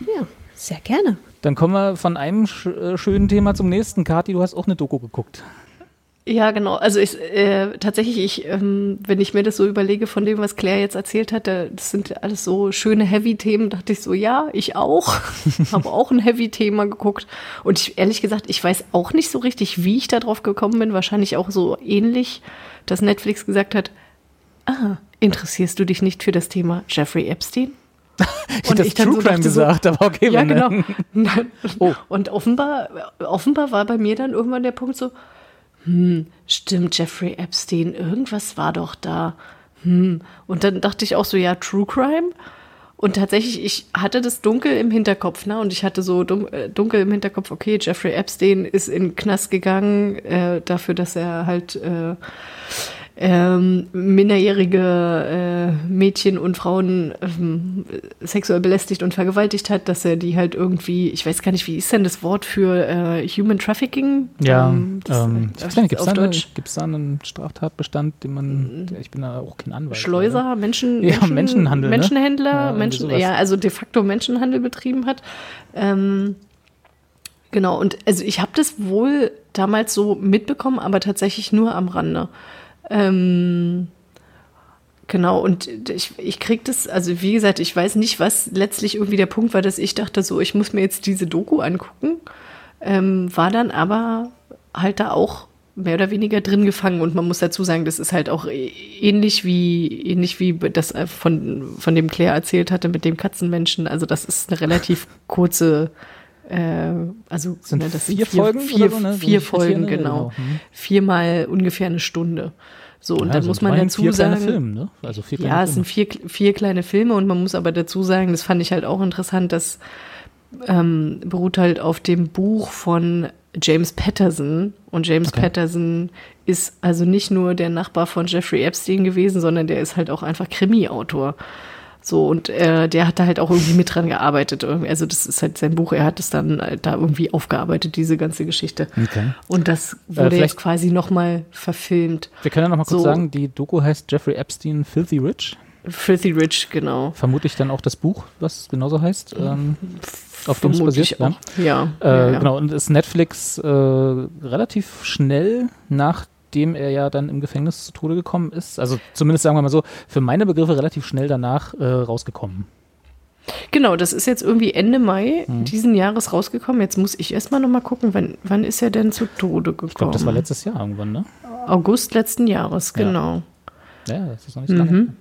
A: Ja, sehr gerne.
B: Dann kommen wir von einem sch äh, schönen Thema zum nächsten. Kathi, du hast auch eine Doku geguckt.
C: Ja, genau. Also ich, äh, tatsächlich, ich, ähm, wenn ich mir das so überlege von dem, was Claire jetzt erzählt hat, da- das sind alles so schöne Heavy-Themen, dachte ich so, ja, ich auch. Habe auch ein Heavy-Thema geguckt. Und ich, ehrlich gesagt, ich weiß auch nicht so richtig, wie ich da drauf gekommen bin. Wahrscheinlich auch so ähnlich, dass Netflix gesagt hat, ah, interessierst du dich nicht für das Thema Jeffrey Epstein?
B: Ich hätte das
C: dann
B: True Crime
C: dachte so,
B: gesagt, aber okay.
C: ja,
B: wenn,
C: genau.
B: Oh.
C: Und offenbar, offenbar war bei mir dann irgendwann der Punkt so, hm, stimmt, Jeffrey Epstein, irgendwas war doch da. Hm. Und dann dachte ich auch so, ja, True Crime. Und tatsächlich, ich hatte das dunkel im Hinterkopf, ne? Und ich hatte so äh, dunkel im Hinterkopf, okay, Jeffrey Epstein ist in den Knast gegangen, äh, dafür, dass er halt äh, ähm, minderjährige äh, Mädchen und Frauen ähm, sexuell belästigt und vergewaltigt hat, dass er die halt irgendwie, ich weiß gar nicht, wie ist denn das Wort für äh, Human Trafficking?
B: Ja,
C: Ähm, das-
B: ähm, ich
C: äh,
B: weiß gar nicht, gibt es da, eine- gibt's da einen Straftatbestand, den man, ich bin da auch kein Anwalt.
C: Schleuser, Menschen,
B: Ja,
C: Menschen,
B: Menschenhandel, ne?
C: Menschenhändler,
B: Ja,
C: Menschen, ja, also de facto Menschenhandel betrieben hat. Ähm, genau, und also ich habe das wohl damals so mitbekommen, aber tatsächlich nur am Rande. Ähm, genau, und ich, ich krieg das, also wie gesagt, ich weiß nicht, was letztlich irgendwie der Punkt war, dass ich dachte, so, ich muss mir jetzt diese Doku angucken. Ähm, war dann aber halt da auch mehr oder weniger drin gefangen und man muss dazu sagen, das ist halt auch ä- ähnlich wie ähnlich wie das äh, von von dem Claire erzählt hatte mit dem Katzenmenschen. Also das ist eine relativ kurze äh, also
B: Sind
C: ne, das
B: vier
C: sind vier,
B: Folgen
C: vier,
B: so, ne? So
C: vier Folgen genau,
B: genau. Mhm.
C: viermal ungefähr eine Stunde. So und
B: Ja,
C: dann
B: sind
C: muss man dazu
B: vier
C: sagen,
B: kleine Filme, ne? Also vier
C: ja, es
B: Filme.
C: sind vier, vier kleine Filme und man muss aber dazu sagen, das fand ich halt auch interessant, das ähm, beruht halt auf dem Buch von James Patterson. Und James
B: Okay.
C: Patterson ist also nicht nur der Nachbar von Jeffrey Epstein gewesen, sondern der ist halt auch einfach Krimi-Autor. So, und äh, der hat da halt auch irgendwie mit dran gearbeitet. Also, das ist halt sein Buch. Er hat es dann äh, da irgendwie aufgearbeitet, diese ganze Geschichte.
B: Okay.
C: Und das wurde
B: vielleicht-
C: jetzt quasi nochmal verfilmt.
B: Wir können ja noch mal kurz
C: So.
B: sagen, die Doku heißt Jeffrey Epstein Filthy Rich.
C: Filthy Rich, genau.
B: Vermutlich dann auch das Buch, was genauso heißt, ähm, auf dem es basiert.
C: auch. Ja.
B: Äh,
C: ja, ja.
B: Genau, und ist Netflix äh, relativ schnell, nachdem er ja dann im Gefängnis zu Tode gekommen ist, also zumindest sagen wir mal so, für meine Begriffe relativ schnell danach äh, rausgekommen.
C: Genau, das ist jetzt irgendwie Ende Mai
B: Mhm.
C: diesen Jahres rausgekommen. Jetzt muss ich erstmal nochmal gucken, wann, wann ist er denn zu Tode gekommen?
B: Ich glaube, das war letztes Jahr irgendwann, ne?
C: August letzten Jahres,
B: Ja.
C: genau.
B: Ja, das ist noch nicht so lange.
C: Mhm.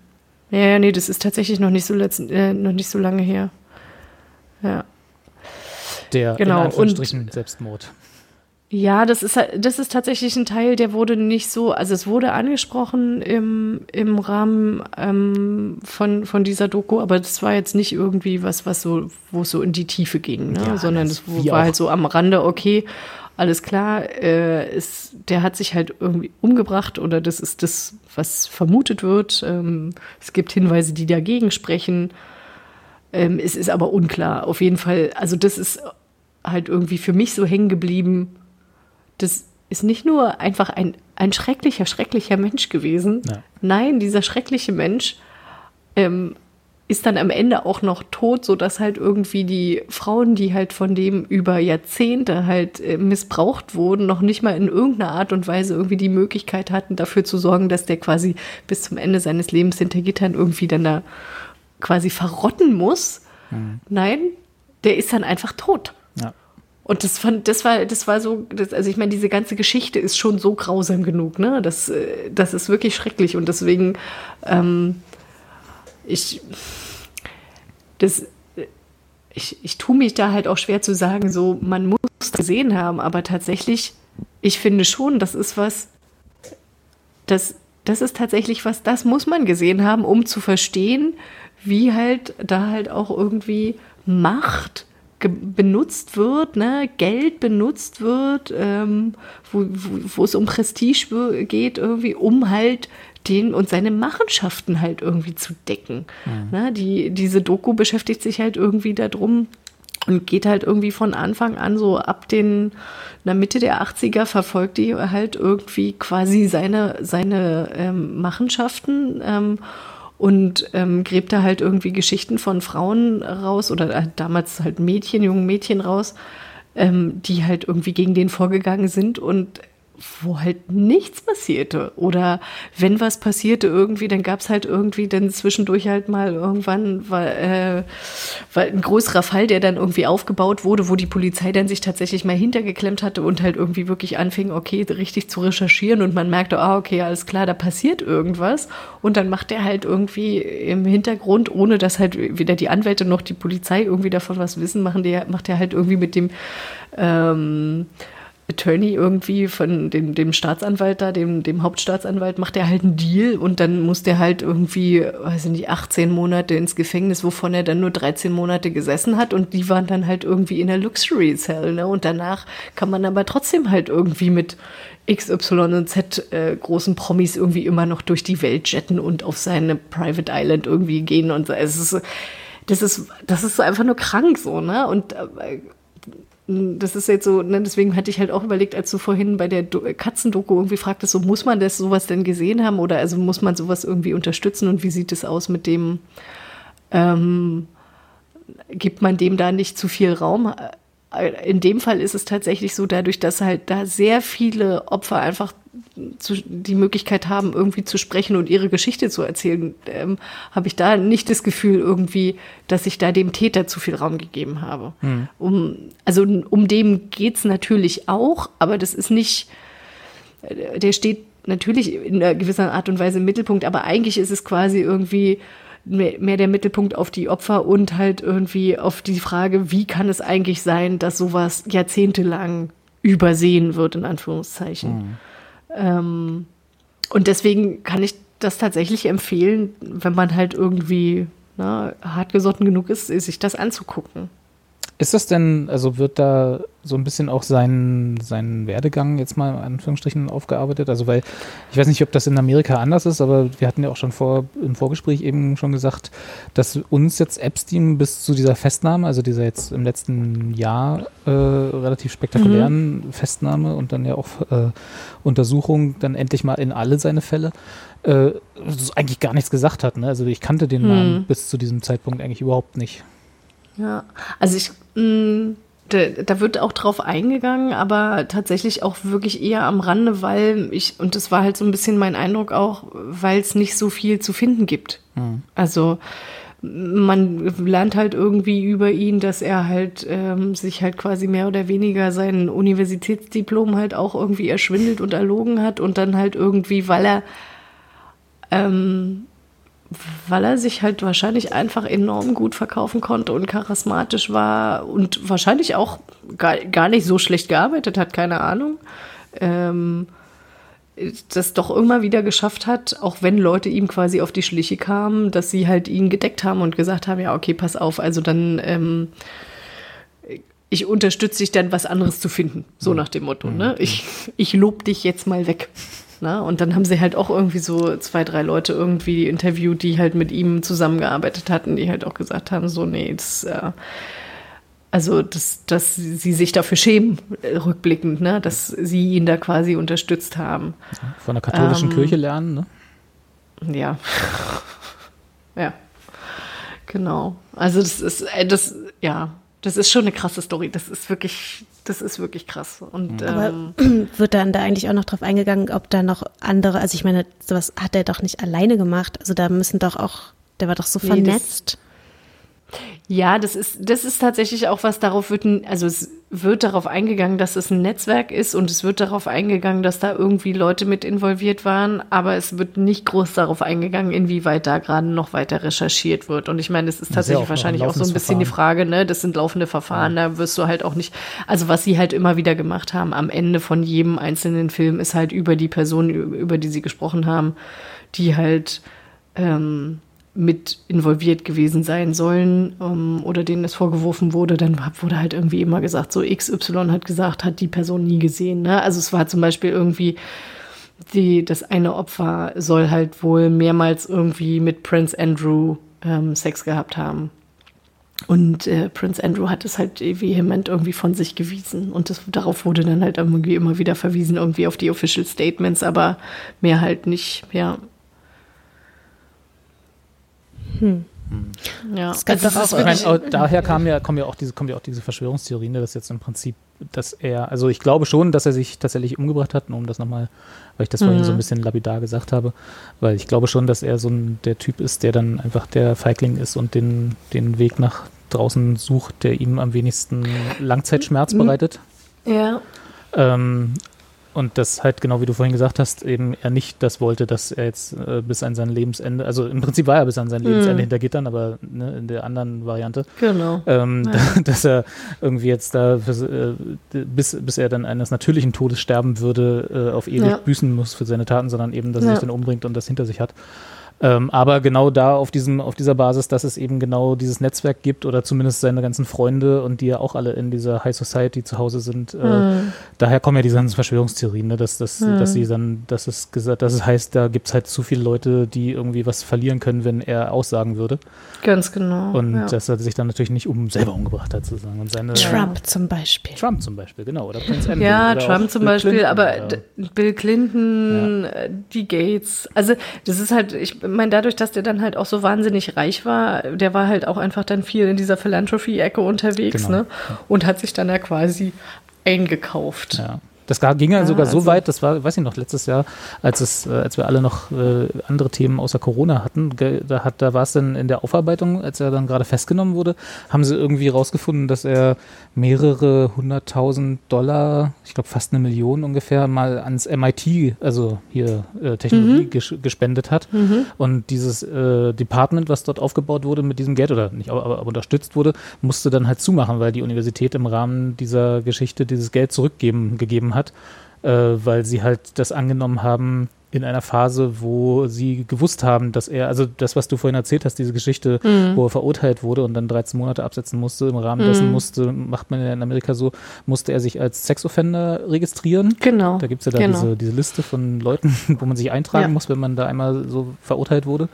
B: her.
C: Ja, ja, nee, das ist tatsächlich noch nicht so, letzten, äh, noch nicht so lange her. Ja.
B: Der
C: Genau,
B: in Anführungsstrichen Selbstmord.
C: Ja, das ist, das ist tatsächlich ein Teil, der wurde nicht so, also es wurde angesprochen im, im Rahmen ähm, von, von dieser Doku, aber das war jetzt nicht irgendwie was, was so, wo es so in die Tiefe ging, ne?
B: Ja,
C: sondern
B: wie
C: war
B: auch.
C: halt so am Rande, okay, alles klar, äh, ist, der hat sich halt irgendwie umgebracht oder das ist das, was vermutet wird. Ähm, es gibt Hinweise, die dagegen sprechen. Ähm, es ist aber unklar. Auf jeden Fall, also das ist halt irgendwie für mich so hängen geblieben. Das ist nicht nur einfach ein, ein schrecklicher, schrecklicher Mensch gewesen.
B: Ja.
C: Nein, dieser schreckliche Mensch ähm, ist dann am Ende auch noch tot, sodass halt irgendwie die Frauen, die halt von dem über Jahrzehnte halt äh, missbraucht wurden, noch nicht mal in irgendeiner Art und Weise irgendwie die Möglichkeit hatten, dafür zu sorgen, dass der quasi bis zum Ende seines Lebens hinter Gittern irgendwie dann da quasi verrotten muss. Nein, der ist dann einfach tot.
B: Ja.
C: Und das fand, das war, das war so, das, also ich meine, diese ganze Geschichte ist schon so grausam genug, ne? Das, äh, das ist wirklich schrecklich und deswegen, ähm, ich, das, ich, ich tue mich da halt auch schwer zu sagen, so, man muss es gesehen haben, aber tatsächlich, ich finde schon, das ist was, das, das ist tatsächlich was, das muss man gesehen haben, um zu verstehen, wie halt da halt auch irgendwie Macht benutzt wird, ne? Geld benutzt wird, ähm, wo, wo, wo es um Prestige geht, irgendwie, um halt den und seine Machenschaften halt irgendwie zu decken. Ne? Die, diese Doku beschäftigt sich halt irgendwie darum, und geht halt irgendwie von Anfang an so ab den na Mitte der 80er verfolgt die halt irgendwie quasi seine seine ähm, Machenschaften ähm, und ähm, gräbt da halt irgendwie Geschichten von Frauen raus oder äh, damals halt Mädchen, jungen Mädchen raus, ähm, die halt irgendwie gegen den vorgegangen sind und wo halt nichts passierte. Oder wenn was passierte irgendwie, dann gab es halt irgendwie dann zwischendurch halt mal irgendwann war, äh, war ein größerer Fall, der dann irgendwie aufgebaut wurde, wo die Polizei dann sich tatsächlich mal hintergeklemmt hatte und halt irgendwie wirklich anfing, okay, richtig zu recherchieren und man merkte, ah, okay, alles klar, da passiert irgendwas. Und dann macht er halt irgendwie im Hintergrund, ohne dass halt weder die Anwälte noch die Polizei irgendwie davon was wissen, machen die, macht er halt irgendwie mit dem ähm, Attorney irgendwie von dem, dem Staatsanwalt da, dem, dem Hauptstaatsanwalt, macht er halt einen Deal und dann muss der halt irgendwie, weiß ich nicht, 18 Monate ins Gefängnis, wovon er dann nur 13 Monate gesessen hat und die waren dann halt irgendwie in der Luxury Cell, ne? Und danach kann man aber trotzdem halt irgendwie mit XY und Z äh, großen Promis irgendwie immer noch durch die Welt jetten und auf seine Private Island irgendwie gehen und so. Es ist, das ist, das ist so einfach nur krank so, ne? Und äh, das ist jetzt so, ne, deswegen hatte ich halt auch überlegt, als du vorhin bei der Do Katzendoku irgendwie fragtest, so muss man das sowas denn gesehen haben oder also muss man sowas irgendwie unterstützen und wie sieht es aus mit dem, ähm, gibt man dem da nicht zu viel Raum? Äh, In dem Fall ist es tatsächlich so, dadurch, dass halt da sehr viele Opfer einfach zu, die Möglichkeit haben, irgendwie zu sprechen und ihre Geschichte zu erzählen, ähm, habe ich da nicht das Gefühl irgendwie, dass ich da dem Täter zu viel Raum gegeben habe. Um, also um dem geht's natürlich auch, aber das ist nicht, äh, der steht natürlich in einer gewissen Art und Weise im Mittelpunkt, aber eigentlich ist es quasi irgendwie mehr, mehr der Mittelpunkt auf die Opfer und halt irgendwie auf die Frage, wie kann es eigentlich sein, dass sowas jahrzehntelang übersehen wird, in Anführungszeichen. Ähm, und deswegen kann ich das tatsächlich empfehlen, wenn man halt irgendwie na, hartgesotten genug ist, sich das anzugucken.
B: Ist das denn, also wird da so ein bisschen auch sein, sein Werdegang jetzt mal in Anführungsstrichen aufgearbeitet? Also weil, ich weiß nicht, ob das in Amerika anders ist, aber wir hatten ja auch schon vor, im Vorgespräch eben schon gesagt, dass uns jetzt Epstein bis zu dieser Festnahme, also dieser jetzt im letzten Jahr äh, relativ spektakulären Festnahme und dann ja auch äh, Untersuchung, dann endlich mal in alle seine Fälle, äh, eigentlich gar nichts gesagt hat. Ne? Also ich kannte den Namen bis zu diesem Zeitpunkt eigentlich überhaupt nicht.
C: Ja, also ich, mh, da, da wird auch drauf eingegangen, aber tatsächlich auch wirklich eher am Rande, weil ich, und das war halt so ein bisschen mein Eindruck auch, weil es nicht so viel zu finden gibt. Also man lernt halt irgendwie über ihn, dass er halt ähm, sich halt quasi mehr oder weniger sein Universitätsdiplom halt auch irgendwie erschwindelt und erlogen hat und dann halt irgendwie, weil er ähm, weil er sich halt wahrscheinlich einfach enorm gut verkaufen konnte und charismatisch war und wahrscheinlich auch gar, gar nicht so schlecht gearbeitet hat, keine Ahnung. Ähm, das doch immer wieder geschafft hat, auch wenn Leute ihm quasi auf die Schliche kamen, dass sie halt ihn gedeckt haben und gesagt haben, ja, okay, pass auf, also dann ähm, ich unterstütze dich dann, was anderes zu finden. So nach dem Motto, ne? Ich, ich lob dich jetzt mal weg. Na? Und dann haben sie halt auch irgendwie so zwei, drei Leute irgendwie interviewt, die halt mit ihm zusammengearbeitet hatten, die halt auch gesagt haben, so, nee, das, äh, also, dass, dass sie sich dafür schämen, äh, rückblickend, ne? dass sie ihn da quasi unterstützt haben.
B: Von der katholischen
C: Ähm,
B: Kirche lernen, ne?
C: Ja. ja. Genau. Also das ist, äh, das, ja, das ist schon eine krasse Story. Das ist wirklich, das ist wirklich krass. Und
A: Aber
C: ähm,
A: wird dann da eigentlich auch noch drauf eingegangen, ob da noch andere, also ich meine, sowas hat er doch nicht alleine gemacht. Also da müssen doch auch, der war doch so
C: Nee, das-
A: vernetzt.
C: Ja, das ist, das ist tatsächlich auch was darauf wird, also es wird darauf eingegangen, dass es ein Netzwerk ist und es wird darauf eingegangen, dass da irgendwie Leute mit involviert waren, aber es wird nicht groß darauf eingegangen, inwieweit da gerade noch weiter recherchiert wird. Und ich meine, es ist
B: ja
C: tatsächlich
B: auch
C: wahrscheinlich auch so ein bisschen die
B: Verfahren.
C: Frage, ne, das sind laufende Verfahren, da wirst du halt auch nicht, also was sie halt immer wieder gemacht haben, am Ende von jedem einzelnen Film ist halt über die Person, über die sie gesprochen haben, die halt ähm, mit involviert gewesen sein sollen ähm, oder denen es vorgeworfen wurde, dann wurde halt irgendwie immer gesagt, so XY hat gesagt, hat die Person nie gesehen. Ne? Also es war zum Beispiel irgendwie, die, das eine Opfer soll halt wohl mehrmals irgendwie mit Prince Andrew ähm, Sex gehabt haben. Und äh, Prince Andrew hat es halt vehement irgendwie von sich gewiesen. Und das, darauf wurde dann halt irgendwie immer wieder verwiesen, irgendwie auf die Official Statements, aber mehr halt nicht, ja. Ja,
A: Es gab
C: also
A: doch
C: es ist
A: auch
B: daher kam ja, kommen ja auch diese, kommen ja auch diese Verschwörungstheorien, ne, dass jetzt im Prinzip, dass er, also ich glaube schon, dass er sich tatsächlich umgebracht hat, nur um das nochmal, weil ich das vorhin so ein bisschen lapidar gesagt habe, weil ich glaube schon, dass er so ein, der Typ ist, der dann einfach der Feigling ist und den, den Weg nach draußen sucht, der ihm am wenigsten Langzeitschmerz bereitet.
C: ja,
B: Ähm, und das halt, genau wie du vorhin gesagt hast, eben er nicht das wollte, dass er jetzt äh, bis an sein Lebensende, also im Prinzip war er bis an sein Lebensende hinter Gittern, aber ne, in der anderen Variante,
C: genau.
B: ähm, dass er irgendwie jetzt da für, äh, bis, bis er dann eines natürlichen Todes sterben würde, äh, auf ewig
C: Ja.
B: büßen muss für seine Taten, sondern eben, dass er
C: Ja.
B: sich dann umbringt und das hinter sich hat. Ähm, aber genau da auf diesem, auf dieser Basis, dass es eben genau dieses Netzwerk gibt oder zumindest seine ganzen Freunde und die ja auch alle in dieser High Society zu Hause sind. Äh,
C: Hm.
B: Daher kommen ja diese ganzen Verschwörungstheorien, ne? dass, dass, dass sie dann, dass es gesagt, dass es heißt, da gibt es halt zu viele Leute, die irgendwie was verlieren können, wenn er aussagen würde.
C: Ganz genau.
B: Und
C: ja.
B: dass er sich dann natürlich nicht um selber umgebracht hat, sozusagen. Und seine
A: Trump zum Beispiel.
B: Trump zum Beispiel, genau. Oder Prince Andrew.
C: Ja,
B: oder
C: Trump zum
B: Bill
C: Beispiel,
B: Clinton,
C: aber
B: ja.
C: Bill Clinton, äh, die Gates. Also das ist halt, ich meine, dadurch, dass der dann halt auch so wahnsinnig reich war, der war halt auch einfach dann viel in dieser Philanthropy-Ecke unterwegs,
B: Genau.
C: ne? Und hat sich dann ja quasi eingekauft.
B: Ja. Das ging ja sogar so
C: also-
B: weit, das war, weiß ich noch, letztes Jahr, als es, äh, als wir alle noch äh, andere Themen außer Corona hatten, da hat, da war es dann in der Aufarbeitung, als er dann gerade festgenommen wurde, haben sie irgendwie rausgefunden, dass er mehrere hunderttausend Dollar, ich glaube fast eine Million ungefähr, mal ans MIT, also hier äh, Technologie ges gespendet hat. Und dieses äh, Department, was dort aufgebaut wurde mit diesem Geld oder nicht, aber, aber unterstützt wurde, musste dann halt zumachen, weil die Universität im Rahmen dieser Geschichte dieses Geld zurückgeben gegeben hat, äh, weil sie halt das angenommen haben in einer Phase, wo sie gewusst haben, dass er, also das, was du vorhin erzählt hast, diese Geschichte, wo er verurteilt wurde und dann 13 Monate absetzen musste, im Rahmen dessen musste, macht man ja in Amerika so, musste er sich als Sexoffender registrieren.
C: Genau.
B: Da gibt es ja da
C: genau.
B: diese, diese Liste von Leuten, wo man sich eintragen
C: Ja.
B: muss, wenn man da einmal so verurteilt wurde.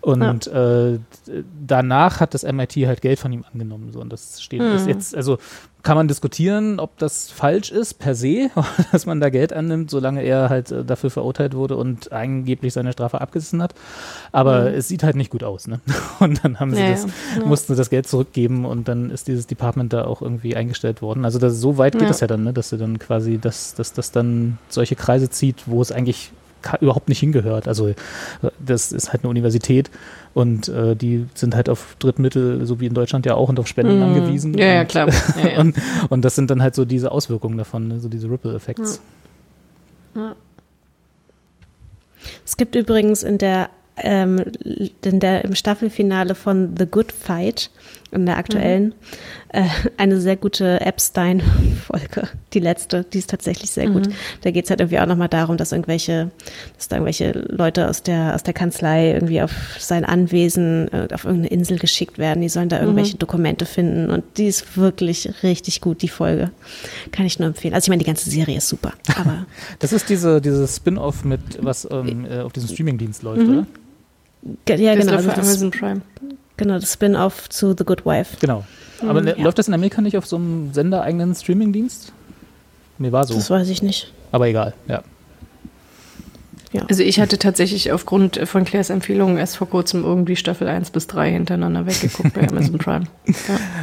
B: Und äh, d- danach hat das MIT halt Geld von ihm angenommen. So. Und das steht
C: Hm.
B: ist jetzt, also kann man diskutieren, ob das falsch ist per se, dass man da Geld annimmt, solange er halt äh, dafür verurteilt wurde und angeblich seine Strafe abgesessen hat. Aber es sieht halt nicht gut aus. Ne? Und dann haben sie.
C: Ja,
B: das,
C: ja.
B: mussten sie das Geld zurückgeben und dann ist dieses Department da auch irgendwie eingestellt worden. Also das, so weit geht
C: Ja.
B: das ja dann, ne? dass sie dann quasi, dass, das dann solche Kreise zieht, wo es eigentlich überhaupt nicht hingehört. Also äh, das ist halt eine Universität und äh, die sind halt auf Drittmittel, so wie in Deutschland ja auch, und auf Spenden angewiesen.
C: Mhm. Ja, ja,
B: und,
C: klar. Ja, ja.
B: Und, und das sind dann halt so diese Auswirkungen davon, ne? so diese Ripple-Effects.
A: Es gibt übrigens in der ähm, in der, im Staffelfinale von The Good Fight, in der aktuellen, mhm. äh, eine sehr gute Epstein-Folge, die letzte, die ist tatsächlich sehr mhm. gut. Da geht es halt irgendwie auch nochmal darum, dass irgendwelche, dass da irgendwelche Leute aus der, aus der Kanzlei irgendwie auf sein Anwesen, äh, auf irgendeine Insel geschickt werden, die sollen da irgendwelche mhm. Dokumente finden und die ist wirklich richtig gut, die Folge. Kann ich nur empfehlen. Also ich meine, die ganze Serie ist super, aber.
B: das ist diese, dieses Spin-off mit, was ähm, äh, auf diesem Streaming-Dienst läuft, mhm. oder?
A: Ja, das genau. Also das, Amazon Prime. Genau, das Spin-off zu The Good Wife.
B: Genau. Aber mhm, ja. läuft das in Amerika nicht auf so einem sendereigenen Streaming-Dienst? Nee, war so.
A: Das weiß ich nicht.
B: Aber egal, ja.
C: Ja. Also ich hatte tatsächlich aufgrund von Claires Empfehlungen erst vor kurzem irgendwie Staffel 1 bis 3 hintereinander weggeguckt bei Amazon Prime. Ja.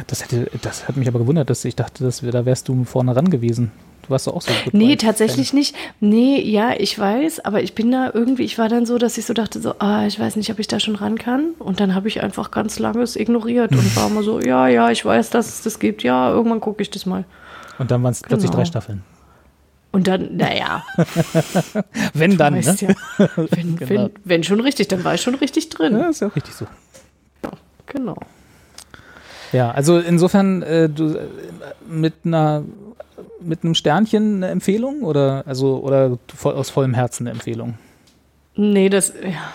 B: Das, hätte, das hat mich aber gewundert, dass ich dachte, dass wir, da wärst du vorne ran gewesen. Du warst doch auch so
C: gut. Nee, tatsächlich nicht. Nee, ja, ich weiß, aber ich bin da irgendwie, ich war dann so, dass ich so dachte, so, ah, ich weiß nicht, ob ich da schon ran kann. Und dann habe ich einfach ganz lange es ignoriert und war immer so, ja, ja, ich weiß, dass es das gibt, ja, irgendwann gucke ich das mal.
B: Und dann waren es plötzlich genau. drei Staffeln.
C: Und dann, naja.
B: wenn dann, ne? Ja,
C: wenn, genau. wenn, wenn, schon richtig, dann war ich schon richtig drin.
B: Ja, ist ja auch richtig so.
C: Ja, genau.
B: Ja, also insofern äh, du, äh, mit einer mit einem Sternchen eine Empfehlung oder also oder aus vollem Herzen eine Empfehlung?
C: Nee, das ja.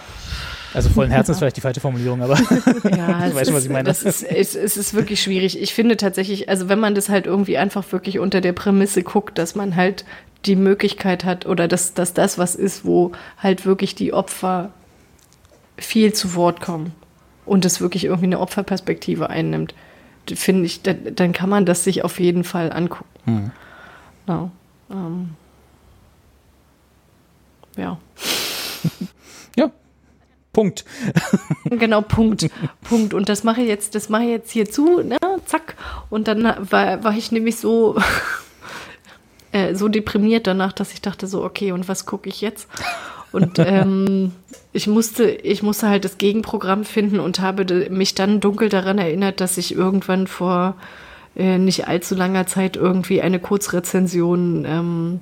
B: Also vollen Herzen ist vielleicht die falsche Formulierung, aber
C: ja, ich weiß schon, was ich meine. Das ist, es, es ist wirklich schwierig. Ich finde tatsächlich, also wenn man das halt irgendwie einfach wirklich unter der Prämisse guckt, dass man halt die Möglichkeit hat oder dass, dass das was ist, wo halt wirklich die Opfer viel zu Wort kommen und es wirklich irgendwie eine Opferperspektive einnimmt, finde ich, dann, dann, kann man das sich auf jeden Fall angucken. Hm. No, ähm, ja.
B: ja. Punkt.
C: genau, Punkt. Punkt. Und das mache ich jetzt, das mache ich jetzt hier zu, ne? Zack. Und dann war, war ich nämlich so, äh, so deprimiert danach, dass ich dachte so, okay, und was gucke ich jetzt? Und ähm, ich musste, ich musste halt das Gegenprogramm finden und habe mich dann dunkel daran erinnert, dass ich irgendwann vor äh, nicht allzu langer Zeit irgendwie eine Kurzrezension ähm,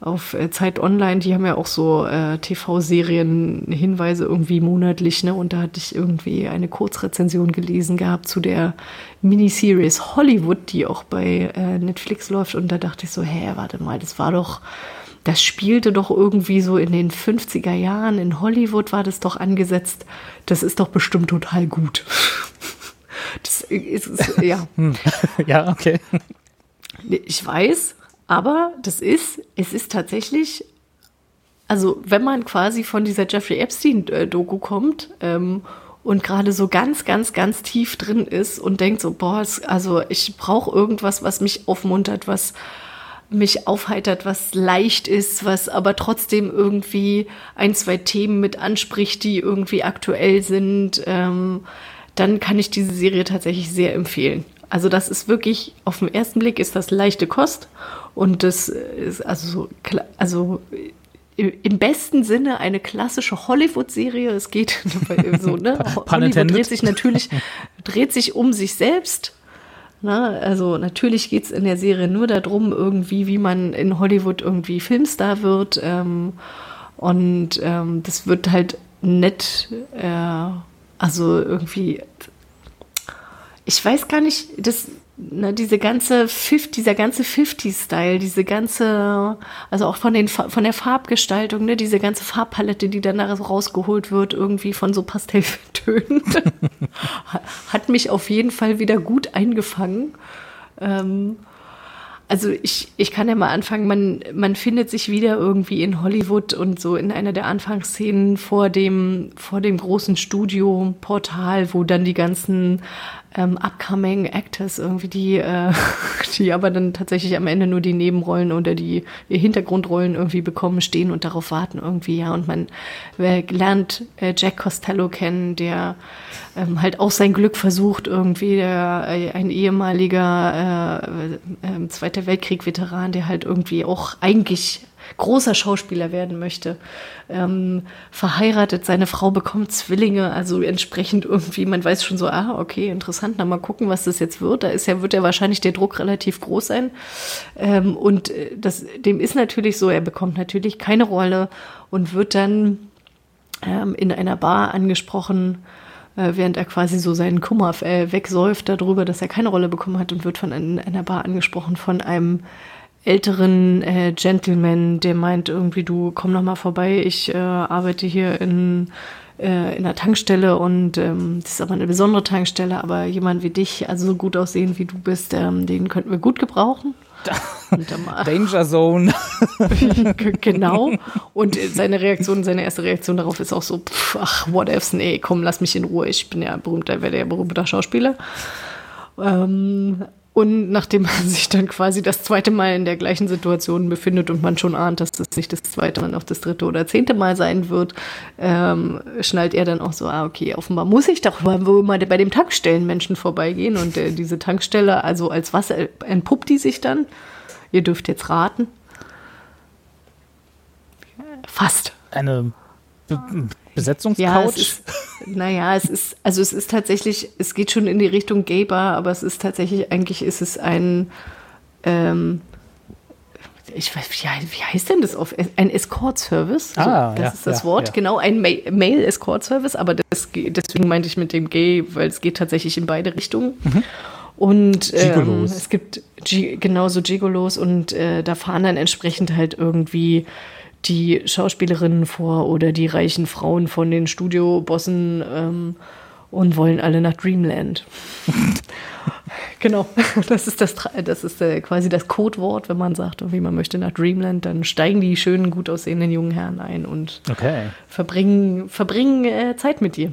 C: auf äh, Zeit Online, die haben ja auch so äh, TV-Serien, Hinweise irgendwie monatlich, ne? Und da hatte ich irgendwie eine Kurzrezension gelesen gehabt zu der Miniseries Hollywood, die auch bei äh, Netflix läuft. Und da dachte ich so, hä, warte mal, das war doch, das spielte doch irgendwie so in den 50er Jahren. In Hollywood war das doch angesetzt. Das ist doch bestimmt total gut. ist, ist ja.
B: Hm. ja, okay.
C: Ich weiß, aber das ist, es ist tatsächlich, also wenn man quasi von dieser Jeffrey Epstein-Doku kommt ähm, und gerade so ganz, ganz, ganz tief drin ist und denkt so, boah, also ich brauche irgendwas, was mich aufmuntert, was mich aufheitert, was leicht ist, was aber trotzdem irgendwie ein, zwei Themen mit anspricht, die irgendwie aktuell sind, ähm, dann kann ich diese Serie tatsächlich sehr empfehlen. Also das ist wirklich, auf den ersten Blick ist das leichte Kost und das ist also, also im besten Sinne eine klassische Hollywood-Serie. Es geht so, ne? Hollywood dreht sich natürlich, dreht sich um sich selbst. Ne? also natürlich geht es in der Serie nur darum, irgendwie, wie man in Hollywood irgendwie Filmstar wird. Ähm, und ähm, das wird halt nett, äh, also irgendwie, ich weiß gar nicht, das ne, diese ganze 50, dieser ganze 50-Style, diese ganze, also auch von, den, von der Farbgestaltung, ne, diese ganze Farbpalette, die dann rausgeholt wird, irgendwie von so Pastelltönen, hat mich auf jeden Fall wieder gut eingefangen. Ähm, also ich, ich kann ja mal anfangen, man, man findet sich wieder irgendwie in Hollywood und so in einer der Anfangsszenen vor dem, vor dem großen Studio-Portal, wo dann die ganzen ähm, upcoming Actors irgendwie, die, äh, die aber dann tatsächlich am Ende nur die Nebenrollen oder die Hintergrundrollen irgendwie bekommen, stehen und darauf warten irgendwie, ja. Und man lernt äh, Jack Costello kennen, der ähm, halt auch sein Glück versucht, irgendwie der, äh, ein ehemaliger äh, äh, Zweiter Weltkrieg-Veteran, der halt irgendwie auch eigentlich großer Schauspieler werden möchte. Ähm, verheiratet, seine Frau bekommt Zwillinge, also entsprechend irgendwie, man weiß schon so, ah, okay, interessant, na mal gucken, was das jetzt wird. Da ist ja, wird ja wahrscheinlich der Druck relativ groß sein. Ähm, und äh, das, dem ist natürlich so, er bekommt natürlich keine Rolle und wird dann ähm, in einer Bar angesprochen, äh, während er quasi so seinen Kummer äh, wegsäuft darüber, dass er keine Rolle bekommen hat und wird von ein, einer Bar angesprochen von einem älteren äh, Gentleman, der meint irgendwie, du komm noch mal vorbei, ich äh, arbeite hier in äh, in der Tankstelle und ähm, das ist aber eine besondere Tankstelle, aber jemand wie dich, also so gut aussehen wie du bist, ähm, den könnten wir gut gebrauchen.
B: Danger Zone.
C: genau. Und seine Reaktion, seine erste Reaktion darauf ist auch so, pff, ach, what ifs, nee, komm, lass mich in Ruhe, ich bin ja berühmter, werde ja berühmter Schauspieler. Ähm, und nachdem man sich dann quasi das zweite Mal in der gleichen Situation befindet und man schon ahnt, dass das nicht das zweite Mal, auch das dritte oder zehnte Mal sein wird, ähm, schnallt er dann auch so, ah, okay, offenbar muss ich doch mal, mal bei dem Tankstellenmenschen vorbeigehen. Und äh, diese Tankstelle, also als was entpuppt die sich dann? Ihr dürft jetzt raten. Fast.
B: Eine Be Besetzungscouch?
C: Ja, naja, es ist, also es ist tatsächlich, es geht schon in die Richtung Gay-Bar, aber es ist tatsächlich, eigentlich ist es ein, ähm, ich weiß, wie, wie heißt denn das auf, ein Escort-Service? So,
B: ah,
C: das
B: ja,
C: ist das
B: ja,
C: Wort,
B: ja.
C: genau, ein Ma Male-Escort-Service, aber das, deswegen meinte ich mit dem Gay, weil es geht tatsächlich in beide Richtungen. Und ähm, es gibt G genauso Gigolos und äh, da fahren dann entsprechend halt irgendwie die Schauspielerinnen vor oder die reichen Frauen von den Studiobossen ähm, und wollen alle nach Dreamland. genau, das ist das, das ist äh, quasi das Codewort, wenn man sagt, wie man möchte nach Dreamland, dann steigen die schönen, gut aussehenden jungen Herren ein und
B: Okay.
C: verbringen, verbringen äh, Zeit mit dir.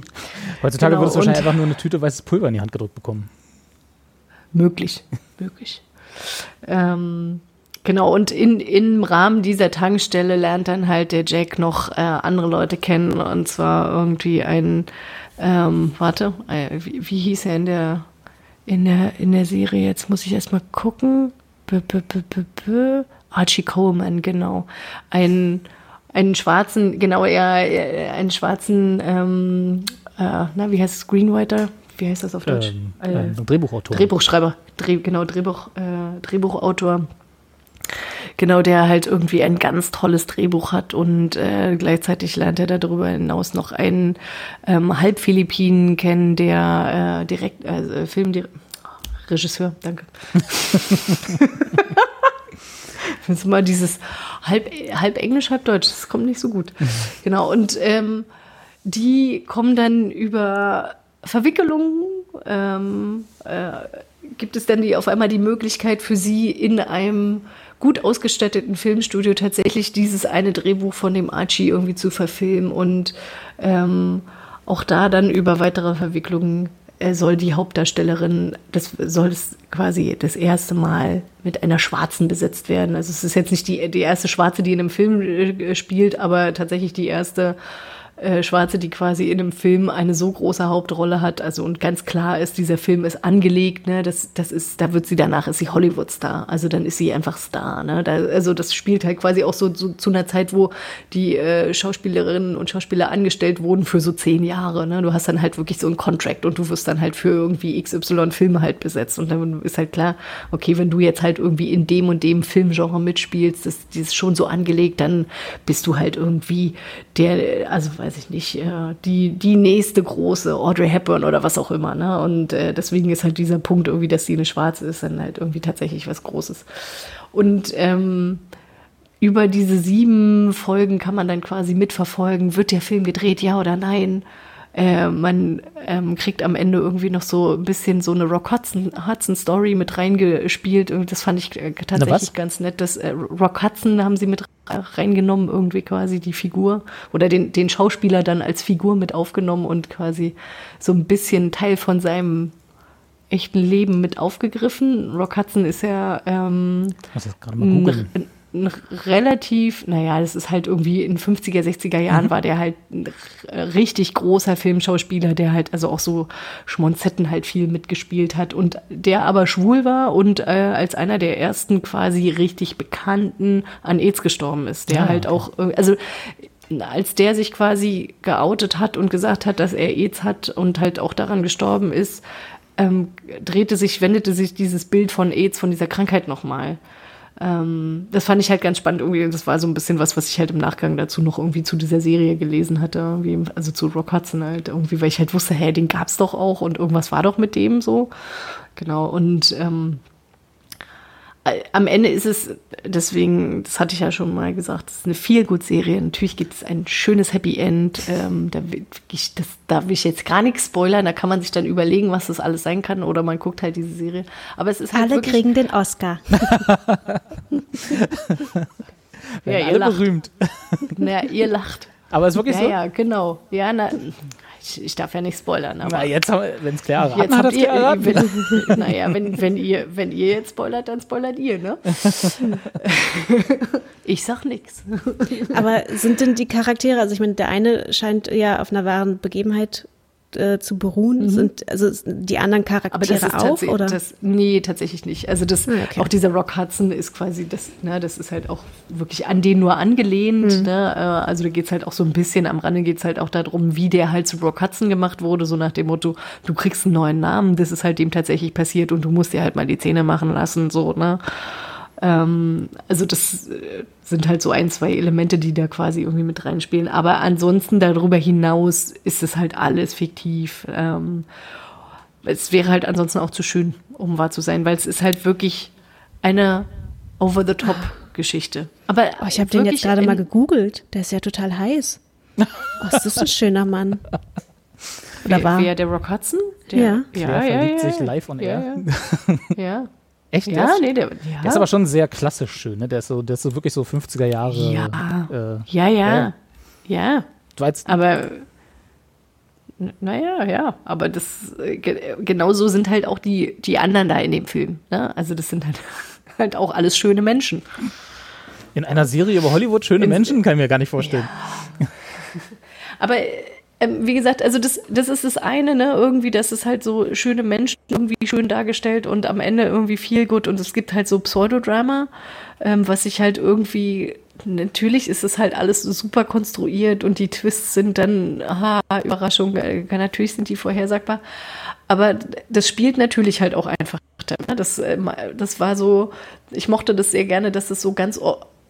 B: Heutzutage
C: Genau,
B: würdest du wahrscheinlich einfach nur eine Tüte weißes Pulver in die Hand gedrückt bekommen.
C: Möglich, möglich. Ähm, genau, und in, im Rahmen dieser Tankstelle lernt dann halt der Jack noch äh, andere Leute kennen. Und zwar irgendwie ein, ähm, warte, äh, wie, wie hieß er in der, in der, in der Serie? Jetzt muss ich erstmal gucken. B -b -b Archie Coleman, genau. Ein, einen schwarzen, genau, er, er- einen schwarzen, ähm, äh, na, wie heißt es, Screenwriter? Wie heißt das auf Deutsch?
B: Ähm,
C: Äh,
B: Drehbuchautor.
C: Drehbuchschreiber, Dreh, genau, Drehbuch, äh, Drehbuchautor. Genau, der halt irgendwie ein ganz tolles Drehbuch hat und äh, gleichzeitig lernt er darüber hinaus noch einen ähm, Halbphilippinen kennen, der äh, direkt, äh, Filmregisseur, Regisseur, danke. Ist immer dieses halb, halb Englisch, halb Deutsch. Das kommt nicht so gut. Genau. Und ähm, die kommen dann über Verwickelungen, ähm, äh, gibt es dann die, auf einmal die Möglichkeit für sie in einem gut ausgestatteten Filmstudio tatsächlich dieses eine Drehbuch von dem Archie irgendwie zu verfilmen und ähm, auch da dann über weitere Verwicklungen äh, soll die Hauptdarstellerin, das soll es quasi das erste Mal mit einer Schwarzen besetzt werden. Also es ist jetzt nicht die, die erste Schwarze, die in einem Film äh, spielt, aber tatsächlich die erste äh, Schwarze, die quasi in einem Film eine so große Hauptrolle hat. Also und ganz klar ist, dieser Film ist angelegt, ne? Das, das ist, da wird sie danach ist sie Hollywood-Star. Also dann ist sie einfach Star. Ne? Da, also das spielt halt quasi auch so, so zu einer Zeit, wo die äh, Schauspielerinnen und Schauspieler angestellt wurden für so zehn Jahre. Ne? Du hast dann halt wirklich so einen Contract und du wirst dann halt für irgendwie XY Filme halt besetzt. Und dann ist halt klar, okay, wenn du jetzt halt irgendwie in dem und dem Filmgenre mitspielst, das, das ist schon so angelegt, dann bist du halt irgendwie der, also weiß ich nicht, äh, die, die nächste große Audrey Hepburn oder was auch immer. Ne? Und äh, deswegen ist halt dieser Punkt irgendwie, dass sie eine Schwarze ist, dann halt irgendwie tatsächlich was Großes. Und ähm, über diese sieben Folgen kann man dann quasi mitverfolgen, wird der Film gedreht, ja oder nein. Äh, man ähm, kriegt am Ende irgendwie noch so ein bisschen so eine Rock Hudson, Hudson Story mit reingespielt. Und das fand ich äh, tatsächlich ganz nett. Das äh, Rock Hudson haben sie mit reingenommen, irgendwie quasi die Figur oder den, den Schauspieler dann als Figur mit aufgenommen und quasi so ein bisschen Teil von seinem echten Leben mit aufgegriffen. Rock Hudson ist ja ähm, ein relativ, naja, das ist halt irgendwie in 50er, 60er
B: Mhm.
C: Jahren war der halt ein richtig großer Filmschauspieler, der halt also auch so Schmonzetten halt viel mitgespielt hat und der aber schwul war und äh, als einer der ersten quasi richtig Bekannten an AIDS gestorben ist, der
B: Ah,
C: halt
B: okay.
C: auch, irg- also als der sich quasi geoutet hat und gesagt hat, dass er AIDS hat und halt auch daran gestorben ist, ähm, drehte sich, wendete sich dieses Bild von AIDS, von dieser Krankheit nochmal. Ähm, das fand ich halt ganz spannend irgendwie. Das war so ein bisschen was, was ich halt im Nachgang dazu noch irgendwie zu dieser Serie gelesen hatte, also zu Rock Hudson halt irgendwie, weil ich halt wusste, hey, den gab's doch auch und irgendwas war doch mit dem so. Genau. Und ähm, äh, am Ende ist es, deswegen, das hatte ich ja schon mal gesagt, es ist eine Feel-Good-Serie. Natürlich gibt es ein schönes Happy End. Ähm, da, will ich, das darf ich jetzt gar nichts spoilern. Da kann man sich dann überlegen, was das alles sein kann. Oder man guckt halt diese Serie. Aber es ist halt
A: Alle kriegen den Oscar.
C: ja,
B: alle
C: lacht.
B: berühmt.
C: Ja, ihr lacht.
B: Aber ist wirklich
C: Ja,
B: so?
C: ja, genau. Ja, na, ich, ich darf ja nicht spoilern, aber.
B: Na, jetzt, wenn es klar
C: Jetzt
B: hat
C: habt ihr,
B: erraten.
C: wenn, naja, wenn, wenn, ihr, wenn ihr jetzt spoilert, dann spoilert ihr, ne? ich sag nichts.
A: Aber sind denn die Charaktere, also ich meine, der eine scheint ja auf einer wahren Begebenheit äh, zu beruhen, sind also die anderen
C: Mhm. Aber
A: Charaktere
C: das ist
A: auch, oder?
C: das, nee, tatsächlich nicht. Also das,
A: Ah, okay.
C: auch dieser Rock Hudson ist quasi, das, ne, das ist halt auch wirklich an den nur angelehnt.
A: Mhm.
C: Ne? Äh, Also da geht's halt auch so ein bisschen, am Rande geht's halt auch darum, wie der halt zu Rock Hudson gemacht wurde, so nach dem Motto, du kriegst einen neuen Namen, das ist halt dem tatsächlich passiert und du musst dir halt mal die Zähne machen lassen, so, ne? Ähm, also das äh, sind halt so ein, zwei Elemente, die da quasi irgendwie mit reinspielen. Aber ansonsten darüber hinaus ist es halt alles fiktiv. Ähm, es wäre halt ansonsten auch zu schön, um wahr zu sein, weil es ist halt wirklich eine Over-the-Top-Geschichte. Aber
A: Oh, ich habe den jetzt gerade mal gegoogelt. Der ist ja total heiß. Oh, ist das ein schöner Mann. Oder
C: wer,
A: war?
C: wer der Rock Hudson? Der,
A: Ja.
C: ja,
B: Claire
C: ja,
B: verliebt
C: ja,
B: sich live on
C: ja,
B: air.
C: Ja, ja.
B: Echt?
C: ja,
B: der, ist,
C: nee, der, ja.
B: der ist aber schon sehr klassisch schön, ne? Der ist so, der ist so wirklich so 50er Jahre.
C: Ja.
B: Äh,
C: ja, ja, ja.
B: war jetzt,
C: Aber naja, ja, aber das äh, ge genauso sind halt auch die, die anderen da in dem Film. Ne? Also das sind halt, halt auch alles schöne Menschen.
B: in einer Serie über Hollywood schöne Menschen kann ich mir gar nicht vorstellen.
C: Aber ähm, wie gesagt, also das, das ist das eine, ne? Irgendwie, das ist halt so schöne Menschen irgendwie schön dargestellt und am Ende irgendwie viel gut und es gibt halt so Pseudodrama, ähm, was ich halt irgendwie Natürlich ist es halt alles super konstruiert und die Twists sind dann, aha, Überraschung, äh, natürlich sind die vorhersagbar. Aber das spielt natürlich halt auch einfach. ne? Das, äh, das war so, ich mochte das sehr gerne, dass es so ganz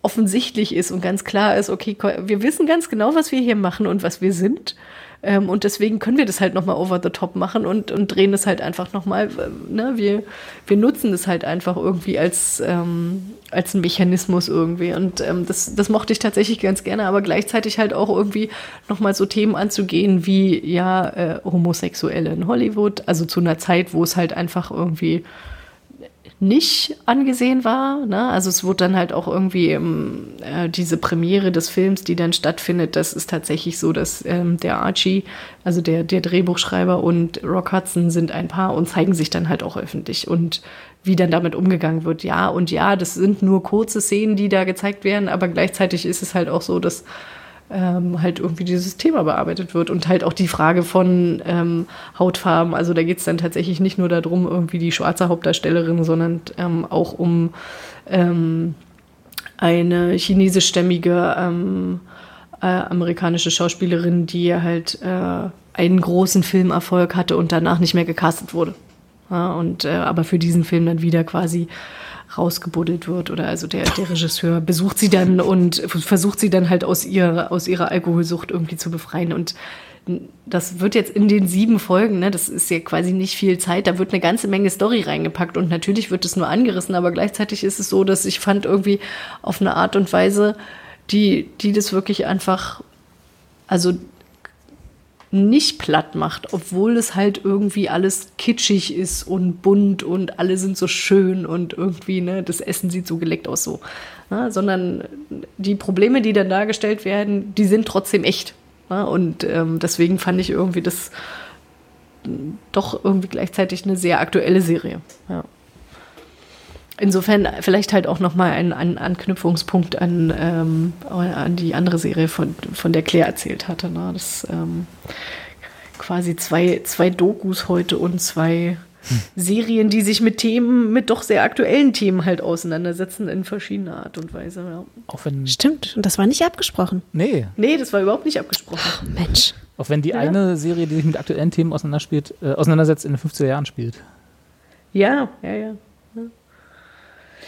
C: offensichtlich ist und ganz klar ist, okay, wir wissen ganz genau, was wir hier machen und was wir sind. Ähm, und deswegen können wir das halt nochmal over the top machen und, und drehen es halt einfach nochmal. Ne? Wir, wir nutzen es halt einfach irgendwie als, ähm, als ein Mechanismus irgendwie. Und ähm, das, das mochte ich tatsächlich ganz gerne, aber gleichzeitig halt auch irgendwie nochmal so Themen anzugehen wie ja, äh, Homosexuelle in Hollywood, also zu einer Zeit, wo es halt einfach irgendwie nicht angesehen war. Ne? Also es wurde dann halt auch irgendwie ähm, äh, diese Premiere des Films, die dann stattfindet, das ist tatsächlich so, dass ähm, der Archie, also der, der Drehbuchschreiber und Rock Hudson sind ein Paar und zeigen sich dann halt auch öffentlich und wie dann damit umgegangen wird. Ja und ja, das sind nur kurze Szenen, die da gezeigt werden, aber gleichzeitig ist es halt auch so, dass ähm, halt irgendwie dieses Thema bearbeitet wird und halt auch die Frage von ähm, Hautfarben. Also da geht es dann tatsächlich nicht nur darum, irgendwie die schwarze Hauptdarstellerin, sondern ähm, auch um ähm, eine chinesischstämmige ähm, äh, amerikanische Schauspielerin, die halt äh, einen großen Filmerfolg hatte und danach nicht mehr gecastet wurde. Ja, und äh, aber für diesen Film dann wieder quasi rausgebuddelt wird oder also der, der Regisseur besucht sie dann und versucht sie dann halt aus ihrer, aus ihrer Alkoholsucht irgendwie zu befreien. Und das wird jetzt in den sieben Folgen, ne, das ist ja quasi nicht viel Zeit, da wird eine ganze Menge Story reingepackt und natürlich wird es nur angerissen, aber gleichzeitig ist es so, dass ich fand irgendwie auf eine Art und Weise, die, die das wirklich einfach, also nicht platt macht, obwohl es halt irgendwie alles kitschig ist und bunt und alle sind so schön und irgendwie, ne, das Essen sieht so geleckt aus so. Ne, sondern die Probleme, die dann dargestellt werden, die sind trotzdem echt. Ne, und ähm, deswegen fand ich irgendwie das doch irgendwie gleichzeitig eine sehr aktuelle Serie. Ja. Insofern vielleicht halt auch nochmal ein, ein Anknüpfungspunkt an, ähm, an die andere Serie, von, von der Claire erzählt hatte. Ne? Das ähm, quasi zwei, zwei Dokus heute und zwei Serien, die sich mit Themen, mit doch sehr aktuellen Themen halt auseinandersetzen in verschiedener Art und Weise. Ja.
B: Auch wenn,
A: Stimmt, und das war nicht abgesprochen.
B: nee,
C: Nee, das war überhaupt nicht abgesprochen.
A: Mensch.
B: auch wenn die
C: Ja.
B: eine Serie, die sich mit aktuellen Themen auseinanderspielt, äh, auseinandersetzt, in den 50er Jahren spielt.
C: Ja, ja, ja.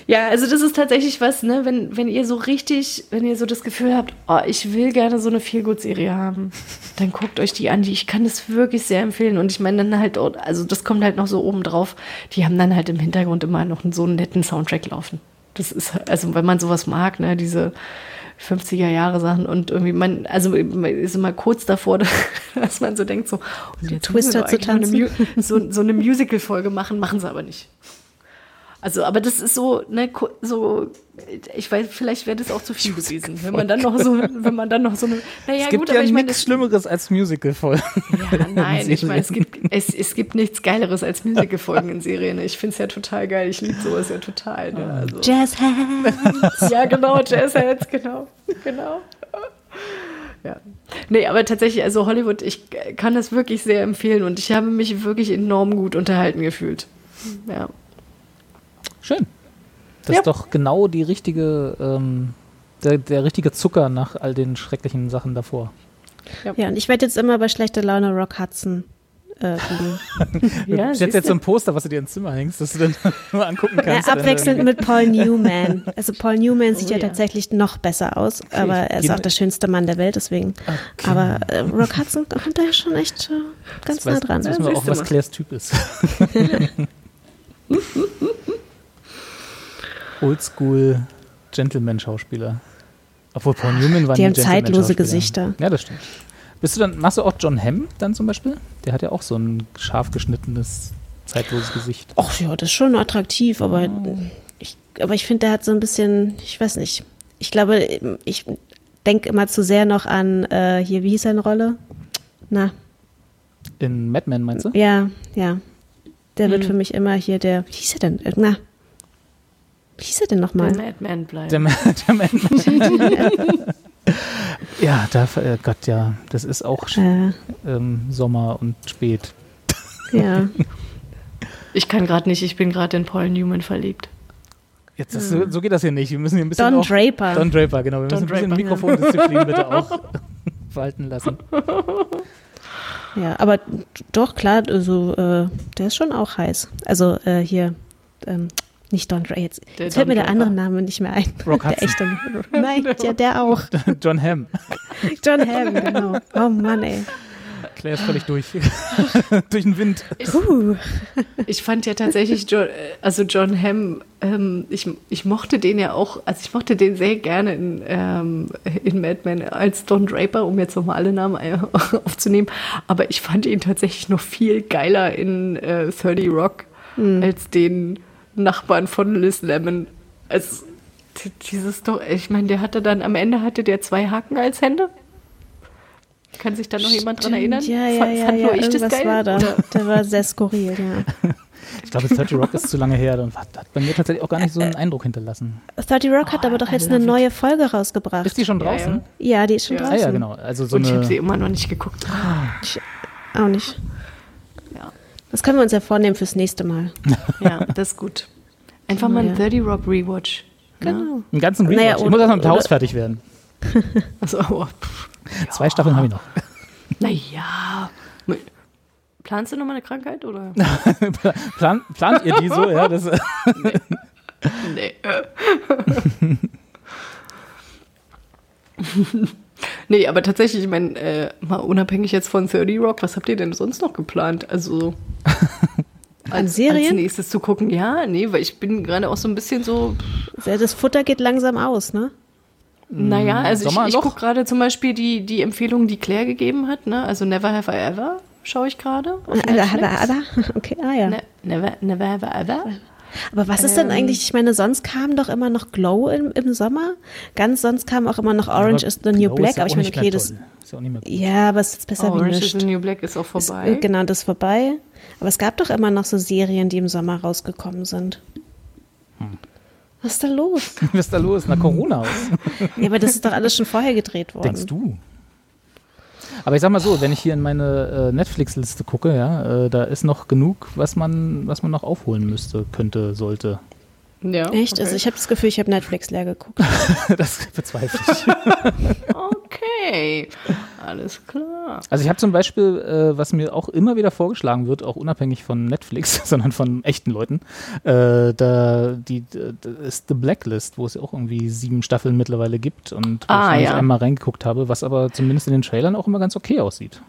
C: Ja, also das ist tatsächlich was, ne, wenn, wenn ihr so richtig, wenn ihr so das Gefühl habt, oh, ich will gerne so eine Feelgood-Serie haben, dann guckt euch die an, die, ich kann das wirklich sehr empfehlen und ich meine dann halt, auch- also das kommt halt noch so oben drauf, die haben dann halt im Hintergrund immer noch so einen netten Soundtrack laufen. Das ist, also wenn man sowas mag, ne, diese 50er Jahre Sachen und irgendwie man, also man ist immer kurz davor, dass man so denkt, so, und jetzt
A: Twister zu
C: eine
A: tanzen.
C: Mu- so, so eine Musical-Folge machen, machen sie aber nicht. Also, aber das ist so, ne, so, ich weiß, vielleicht wäre das auch zu viel gewesen, wenn man dann noch so, wenn man dann noch so eine, naja,
B: es gibt
C: gut,
B: ja
C: aber ich meine,
B: nichts
C: es-
B: Schlimmeres als Musical-Folgen.
C: ja, nein, ich meine, es gibt, es, es gibt nichts Geileres als Musical-Folgen in Serien. Ich finde es ja total geil. Ich liebe sowas ja total. Ne? Also,
A: Jazz Hands.
C: ja, genau, Jazzheads, genau, genau. Ja. Nee, aber tatsächlich, also Hollywood, ich kann das wirklich sehr empfehlen und ich habe mich wirklich enorm gut unterhalten gefühlt. Ja.
B: Schön. Das
C: Ja.
B: ist doch genau die richtige, ähm, der, der richtige Zucker nach all den schrecklichen Sachen davor.
A: Ja, und ich werde jetzt immer bei schlechter Laune Rock Hudson äh, liegen.
C: Ja,
B: ich hätte jetzt so ein Poster, was du dir ins Zimmer hängst, dass du dann nur angucken
A: Ja,
B: kannst.
A: abwechselnd mit Paul Newman. Also Paul Newman sieht
C: Oh
A: ja,
C: ja.
A: tatsächlich noch besser aus, aber er ist auch der schönste Mann der Welt, deswegen. Aber äh, Rock Hudson kommt da ja schon echt äh, ganz
B: Jetzt
A: nah
B: weiß,
A: dran.
B: Jetzt wissen wir
C: Ja,
B: auch,
C: du
B: was. Claires Typ ist. Oldschool Gentleman-Schauspieler. Obwohl Paul Newman war
A: Die haben zeitlose. Gesichter.
B: Ja, das stimmt. Bist du dann, machst du auch John Hamm dann zum Beispiel? Der hat ja auch so ein scharf geschnittenes, zeitloses Gesicht.
A: Ach ja, das ist schon attraktiv, aber ich, aber ich finde, der hat so ein bisschen, ich weiß nicht. Ich glaube, ich denke immer zu sehr noch an, äh, hier, wie hieß seine Rolle? Na,
B: In Mad Men meinst du?
A: ja, ja. Der
C: Hm.
A: wird für mich immer hier der, wie hieß er denn? Na, wie hieß er denn nochmal?
C: Der Madman bleibt.
B: Der, Ma- der Mad Men. ja, da, äh, Gott, ja, das ist auch
A: Äh,
B: ähm, Sommer und spät.
A: ja.
C: Ich kann gerade nicht, ich bin gerade in Paul Newman verliebt.
B: Jetzt ist, so, so geht das hier nicht. Wir müssen hier ein bisschen
A: Don
B: auch,
A: Draper.
B: Don Draper, genau. Wir
C: Don
B: müssen ein bisschen. Mikrofondisziplin bitte auch walten lassen.
A: Ja, aber doch, klar, also, äh, der ist schon auch heiß. Also äh, hier, ähm, nicht Don Draper, jetzt,
C: Der
A: jetzt fällt
C: Don
A: mir der andere Name nicht mehr ein.
B: Rock
A: der
B: Hudson.
A: echte. Nein, ja, der auch.
B: John Hamm.
A: John Hamm, genau. Oh Mann, ey.
B: Claire ist völlig durch. durch den Wind.
A: Puh.
C: Ich fand ja tatsächlich, John, also John Hamm, ähm, ich, ich mochte den ja auch, also ich mochte den sehr gerne in, ähm, in Mad Men als Don Draper, um jetzt nochmal alle Namen aufzunehmen. Aber ich fand ihn tatsächlich noch viel geiler in äh, 30 Rock als den Nachbarn von Liz Lemon. Also, dieses doch, ich meine, der hatte dann, am Ende hatte der zwei Haken als Hände. Kann sich da noch jemand dran erinnern?
A: Ja, ja,
C: Fand-
A: ja,
C: fand
A: ja,
C: nur ich das geil?
A: war da. Der war sehr skurril, ja.
B: Ich glaube, 30 Rock ist zu lange her. Und hat, hat bei mir tatsächlich auch gar nicht so einen Eindruck hinterlassen.
A: 30 Rock hat aber doch jetzt eine neue Folge rausgebracht.
B: Ist die schon
C: Ja,
B: draußen?
C: ja.
A: Ja, die ist schon
C: Ja.
B: Ah
A: draußen.
B: ja, genau. Also so
C: Und ich habe sie immer noch nicht geguckt.
A: Auch nicht.
C: Ja.
A: Das können wir uns ja vornehmen fürs nächste Mal.
C: Ja, das ist gut. Einfach mal ein
A: Ja.
C: 30 Rock Rewatch.
A: Genau.
B: Einen ganzen Rewatch.
A: Naja,
B: ich muss erst mal mit Haus fertig werden.
C: Also, oh, pff,
B: Zwei Staffeln habe ich noch.
C: naja. Planst du noch mal eine Krankheit oder?
B: Plan, plant ihr die so? Ja, das,
C: nee. nee, aber tatsächlich, ich meine, äh, mal unabhängig jetzt von 30 Rock, was habt ihr denn sonst noch geplant? Also. Als,
A: Serien?
C: als nächstes zu gucken, ja, nee, weil ich bin gerade auch so ein bisschen so,
A: Das Futter geht langsam aus, ne?
C: Naja, also ich, ich gucke gerade zum Beispiel die, die Empfehlungen, die Claire gegeben hat, ne? Also Never Have I Ever schaue ich gerade. auf Netflix.
A: Okay, ah ja.
C: Ne, never, never Have I Ever.
A: Aber was ist denn eigentlich, ich meine, sonst kam doch immer noch Glow im, im Sommer. Ganz sonst kam auch immer noch Orange is the New
B: Glow
A: Black.
B: ist
A: Aber ich meine, okay, das.
B: Ist ja auch nicht mehr gut.
A: Ja, aber es ist besser wie
C: Orange is
A: nichts.
C: the New Black ist auch
A: Ist,
C: vorbei.
A: äh, Genau, das ist vorbei. Aber es gab doch immer noch so Serien, die im Sommer rausgekommen sind.
B: Hm.
A: Was ist da los?
B: Was ist da los? Na, Corona aus.
A: ja, aber das ist doch alles schon vorher gedreht worden.
B: Denkst du? Aber ich sag mal so, wenn ich hier in meine äh, Netflix-Liste gucke, ja, äh, da ist noch genug, was man, was man noch aufholen müsste, könnte, sollte.
C: Ja,
A: Echt?
C: okay.
A: Also ich habe das Gefühl, ich habe Netflix leer geguckt.
B: das bezweifle ich.
C: Okay, alles klar.
B: Also ich habe zum Beispiel, äh, was mir auch immer wieder vorgeschlagen wird, auch unabhängig von Netflix, sondern von echten Leuten, äh, da die da ist The Blacklist, wo es ja auch irgendwie sieben Staffeln mittlerweile gibt und wo
C: Ah,
B: ich
C: ja.
B: einmal reingeguckt habe, was aber zumindest in den Trailern auch immer ganz okay aussieht.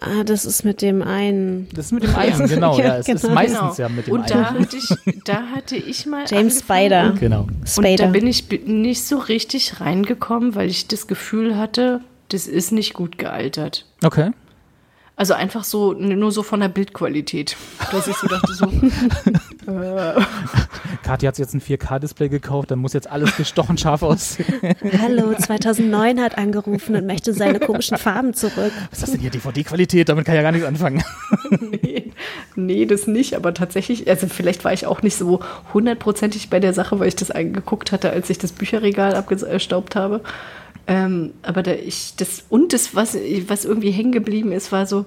A: Ah, das ist mit dem einen.
B: Das ist mit dem einen, genau, ja,
A: Ja,
B: es ist
A: genau.
B: meistens ja mit dem
C: Und da
B: einen.
C: hatte ich, da hatte ich mal
A: James Spider.
B: Genau.
C: Und da bin ich nicht so richtig reingekommen, weil ich das Gefühl hatte, das ist nicht gut gealtert.
B: Okay.
C: Also einfach so, nur so von der Bildqualität. Dass ich so dachte, so,
B: Kathi hat sich jetzt ein 4K-Display gekauft, dann muss jetzt alles gestochen scharf aussehen.
A: Hallo, 2009 hat angerufen und möchte seine komischen Farben zurück.
B: Was ist das denn hier, DVD-Qualität? Damit kann ich ja gar nichts anfangen.
C: nee, nee, das nicht. Aber tatsächlich, also vielleicht war ich auch nicht so hundertprozentig bei der Sache, weil ich das angeguckt hatte, als ich das Bücherregal abgestaubt habe. Ähm, aber da ich das und das, was, was irgendwie hängen geblieben ist, war so,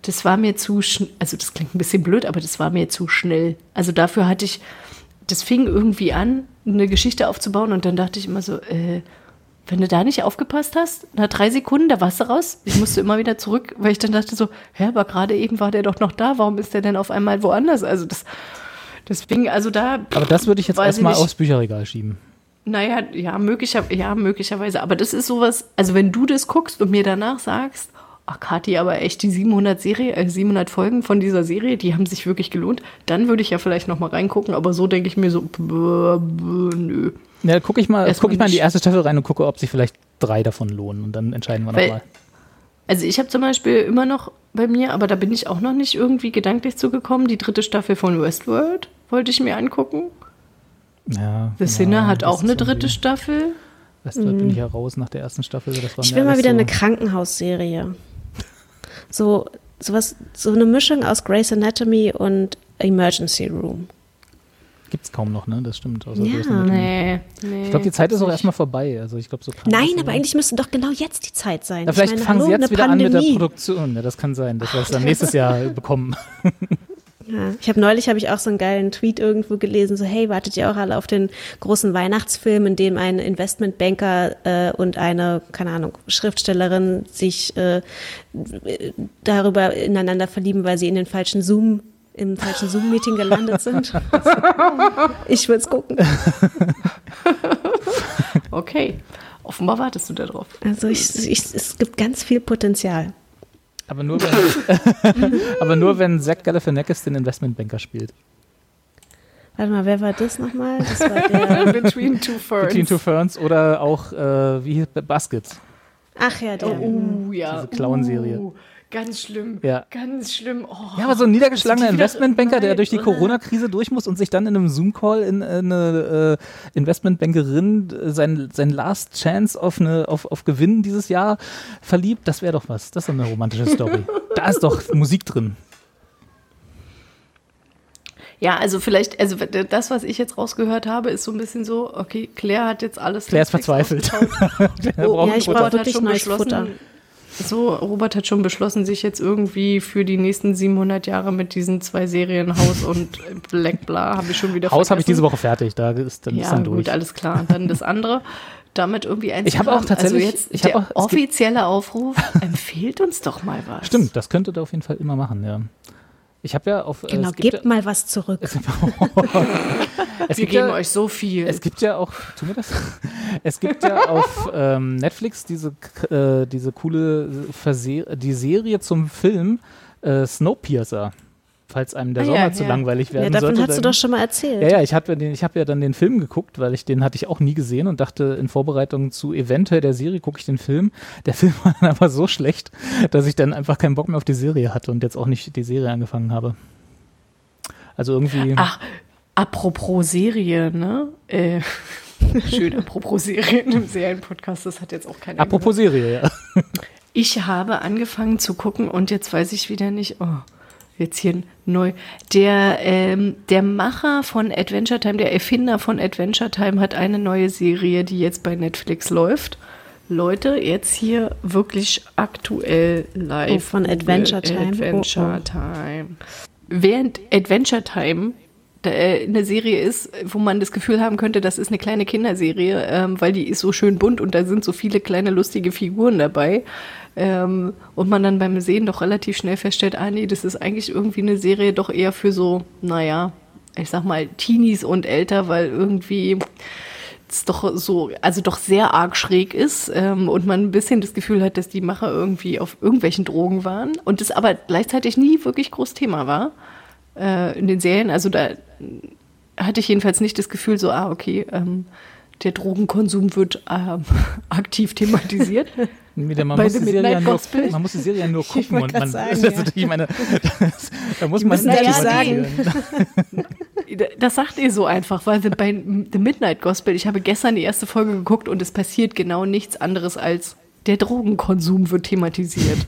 C: das war mir zu schnell, also das klingt ein bisschen blöd, aber das war mir zu schnell. Also dafür hatte ich, das fing irgendwie an, eine Geschichte aufzubauen und dann dachte ich immer so, äh, wenn du da nicht aufgepasst hast, nach drei Sekunden, da warst du raus. Ich musste immer wieder zurück, weil ich dann dachte so, hä, aber gerade eben war der doch noch da, warum ist der denn auf einmal woanders? Also das, deswegen, also da.
B: Aber das würde ich jetzt erstmal aufs Bücherregal schieben.
C: Naja, ja, möglicher, ja, möglicherweise. Aber das ist sowas, also wenn du das guckst und mir danach sagst, ach Kathi, aber echt die 700 Serie, äh, 700 Folgen von dieser Serie, die haben sich wirklich gelohnt, dann würde ich ja vielleicht noch mal reingucken. Aber so denke ich mir so, bäh, bäh, nö.
B: Ja, gucke ich mal, guck ich mal in die erste Staffel rein und gucke, ob sich vielleicht drei davon lohnen und dann entscheiden wir nochmal.
C: Also ich habe zum Beispiel immer noch bei mir, aber da bin ich auch noch nicht irgendwie gedanklich zugekommen, die dritte Staffel von Westworld wollte ich mir angucken.
B: Ja,
C: The
B: ja,
C: Sinner hat
B: das
C: auch eine dritte Staffel.
B: Westworld bin ich ja raus nach der ersten Staffel. Das war
A: Ich will mal wieder
B: so,
A: eine Krankenhausserie. So, sowas, so eine Mischung aus Grey's Anatomy und Emergency Room.
B: Gibt's kaum noch, ne? Das stimmt. außer
A: Ja.
C: Nee, nee.
B: Ich glaube, die Zeit ist auch erstmal vorbei. Also ich glaube so.
A: Nein, aber eigentlich müsste doch genau jetzt die Zeit sein.
B: Ja,
A: Ich
B: vielleicht
A: meine,
B: fangen sie
A: hallo,
B: jetzt
A: eine
B: wieder an mit der
A: Pandemie.
B: Produktion. Ja, das kann sein, dass wir es dann nächstes Jahr bekommen.
A: Ja, ich habe neulich habe ich auch so einen geilen Tweet irgendwo gelesen, so hey, wartet ihr auch alle auf den großen Weihnachtsfilm, in dem ein Investmentbanker äh, und eine, keine Ahnung, Schriftstellerin sich äh, darüber ineinander verlieben, weil sie in den falschen Zoom im falschen Zoom-Meeting gelandet sind. ich würde es gucken.
C: Okay, offenbar wartest du darauf.
A: Also ich, ich, es gibt ganz viel Potenzial.
B: Aber nur wenn, aber nur wenn Zach Galifianakis den Investmentbanker spielt.
A: Warte mal, wer war das nochmal? Das war der.
C: Between Two Ferns.
B: Between Two Ferns oder auch, äh, wie hieß Baskets.
A: Ach ja, der.
C: Oh, ja.
B: Diese Clown-Serie.
C: Uh, ganz schlimm.
B: Ja.
C: Ganz schlimm. Oh.
B: Ja, aber so ein niedergeschlagener
C: wieder-
B: Investmentbanker, der durch die? Corona-Krise durch muss und sich dann in einem Zoom-Call in eine äh, Investmentbankerin äh, sein, sein Last Chance auf, eine, auf, auf Gewinn dieses Jahr verliebt, das wäre doch was. Das ist doch eine romantische Story. da ist doch Musik drin.
C: Ja, also vielleicht, also das, was ich jetzt rausgehört habe, ist so ein bisschen so, okay, Claire hat jetzt alles.
B: Claire ist verzweifelt. braucht
A: ja, ich brauche
C: hat
A: wirklich
C: schon
A: neues
C: beschlossen,
A: Futter.
C: So, Robert hat schon beschlossen, sich jetzt irgendwie für die nächsten 700 Jahre mit diesen zwei Serien Haus und Black Bla habe ich schon wieder
B: Haus habe ich diese Woche fertig, da ist dann,
C: Ja,
B: ist dann durch.
C: gut, alles klar. Dann das andere. Damit irgendwie eins.
B: Ich habe auch tatsächlich-
C: Also jetzt
B: ich
C: der
B: auch-
C: offizielle Aufruf. empfehlt uns doch mal was.
B: Stimmt, das könnte da auf jeden Fall immer machen, ja. Ich habe ja auf. äh,
A: Genau,
B: es gibt
A: gebt mal was zurück.
B: Es
C: Wir
B: gibt
C: geben
B: ja,
C: euch so viel.
B: Es gibt ja auch, tu mir das? Es gibt ja auf ähm, Netflix diese, äh, diese coole Verse die Serie zum Film äh, Snowpiercer. Falls einem der
C: Ah,
B: Sommer
C: ja,
B: zu
C: ja.
B: langweilig
A: Ja,
B: werden
A: davon
B: sollte.
A: hast du doch schon mal erzählt.
B: ja, ja, ich habe hab ja dann den Film geguckt, weil ich den hatte ich auch nie gesehen und dachte, in Vorbereitung zu eventuell der Serie gucke ich den Film. Der Film war dann aber so schlecht, dass ich dann einfach keinen Bock mehr auf die Serie hatte und jetzt auch nicht die Serie angefangen habe. Also irgendwie.
C: Ach, apropos Serie, ne? Äh, schön, apropos Serie in einem Serienpodcast, das hat jetzt auch keiner
B: Apropos Serie, ja.
C: Ich habe angefangen zu gucken und jetzt weiß ich wieder nicht, oh, jetzt hier neu. Der, ähm, der Macher von Adventure Time, der Erfinder von Adventure Time hat eine neue Serie, die jetzt bei Netflix läuft. Leute, jetzt hier wirklich aktuell live.
A: Oh, von Adventure Time?
C: Adventure
A: Oh, oh.
C: Time. Während Adventure Time äh, eine Serie ist, wo man das Gefühl haben könnte, das ist eine kleine Kinderserie, ähm, weil die ist so schön bunt und da sind so viele kleine lustige Figuren dabei. Ähm, und man dann beim Sehen doch relativ schnell feststellt, ah nee, das ist eigentlich irgendwie eine Serie doch eher für so, naja, ich sag mal, Teenies und älter, weil irgendwie es doch so, also doch sehr arg schräg ist ähm, und man ein bisschen das Gefühl hat, dass die Macher irgendwie auf irgendwelchen Drogen waren und das aber gleichzeitig nie wirklich groß Thema war äh, in den Serien. Also da hatte ich jedenfalls nicht das Gefühl, so, ah, okay, ähm, der Drogenkonsum wird ähm, aktiv thematisiert.
B: Man
C: Bei
B: muss,
C: The
B: die Serie ja
C: Midnight
B: nur,
C: Gospel.
B: man muss die Serie ja nur gucken und man,
A: sagen,
B: also,
A: ja.
B: ich meine, das, da muss man nicht
A: ehrlich
B: thematisieren.
C: Das sagt ihr so einfach, weil bei The Midnight Gospel, ich habe gestern die erste Folge geguckt und es passiert genau nichts anderes als der Drogenkonsum wird thematisiert.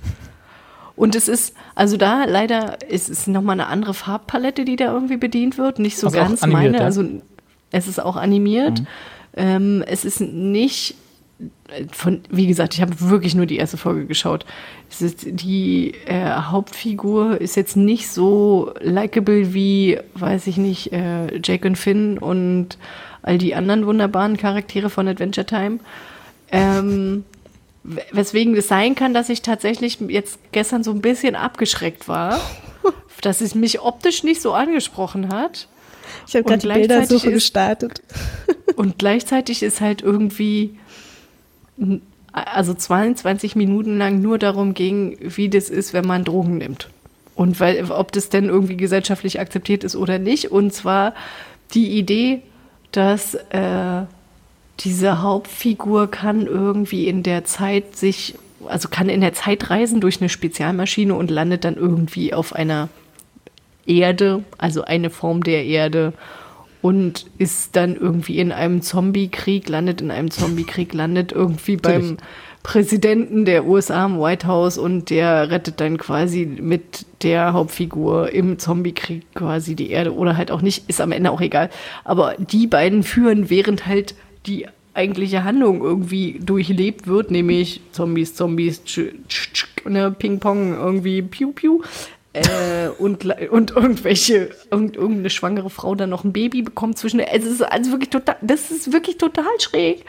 C: Und es ist, also da leider, es ist nochmal eine andere Farbpalette, die da irgendwie bedient wird. Nicht so
B: Also
C: ganz
B: animiert,
C: meine.
B: ja?
C: Also es ist auch animiert.
B: Mhm.
C: Ähm, es ist nicht von, wie gesagt, ich habe wirklich nur die erste Folge geschaut. Es ist, die äh, Hauptfigur ist jetzt nicht so likable wie, weiß ich nicht, äh, Jake und Finn und all die anderen wunderbaren Charaktere von Adventure Time. Ähm, weswegen es sein kann, dass ich tatsächlich jetzt gestern so ein bisschen abgeschreckt war, dass es mich optisch nicht so angesprochen hat.
A: Ich habe gerade die Bildersuche gestartet.
C: Und gleichzeitig ist halt irgendwie, also 22 Minuten lang nur darum ging, wie das ist, wenn man Drogen nimmt. Und weil, ob das denn irgendwie gesellschaftlich akzeptiert ist oder nicht. Und zwar die Idee, dass äh, diese Hauptfigur kann irgendwie in der Zeit sich, also kann in der Zeit reisen durch eine Spezialmaschine und landet dann irgendwie auf einer Erde, also eine Form der Erde und ist dann irgendwie in einem Zombie-Krieg, landet in einem Zombie-Krieg, landet irgendwie beim
B: Natürlich.
C: Präsidenten der USA im White House und der rettet dann quasi mit der Hauptfigur im Zombie-Krieg quasi die Erde oder halt auch nicht, ist am Ende auch egal. Aber die beiden führen, während halt die eigentliche Handlung irgendwie durchlebt wird, nämlich Zombies, Zombies, tsch, tsch, tsch, ne, Ping-Pong, irgendwie Piu Piu. Äh, und, und irgendwelche, irgend, irgendeine schwangere Frau dann noch ein Baby bekommt zwischen. Es ist also wirklich total, das ist wirklich total schräg.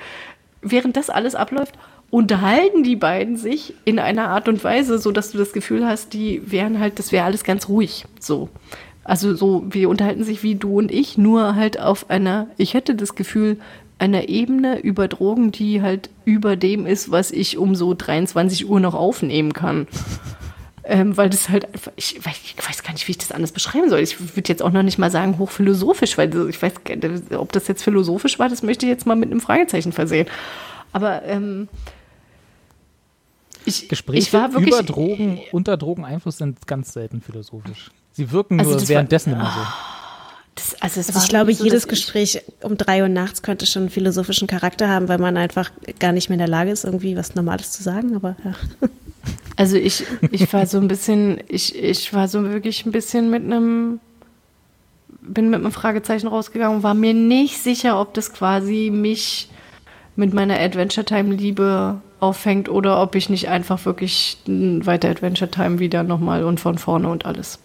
C: Während das alles abläuft, unterhalten die beiden sich in einer Art und Weise, so dass du das Gefühl hast, die wären halt, das wäre alles ganz ruhig. So. Also so, wir unterhalten sich wie du und ich, nur halt auf einer, ich hätte das Gefühl, einer Ebene über Drogen, die halt über dem ist, was ich um so 23 Uhr noch aufnehmen kann. Ähm, weil das halt einfach, ich weiß, ich weiß gar nicht, wie ich das anders beschreiben soll. Ich würde jetzt auch noch nicht mal sagen hochphilosophisch, weil ich weiß, ob das jetzt philosophisch war, das möchte ich jetzt mal mit einem Fragezeichen versehen. Aber ähm, ich,
B: Gespräche
C: ich war wirklich,
B: über Drogen, unter Drogeneinfluss sind ganz selten philosophisch. Sie wirken
C: Also
B: nur
C: das war-
B: währenddessen immer so.
C: Das, also
A: Also ich glaube,
C: so,
A: jedes Gespräch um drei Uhr nachts könnte schon einen philosophischen Charakter haben, weil man einfach gar nicht mehr in der Lage ist, irgendwie was Normales zu sagen. Aber ja.
C: Also ich, ich war so ein bisschen, ich, ich war so wirklich ein bisschen mit einem, bin mit einem Fragezeichen rausgegangen und war mir nicht sicher, ob das quasi mich mit meiner Adventure Time Liebe auffängt oder ob ich nicht einfach wirklich weiter Adventure Time wieder nochmal und von vorne und alles.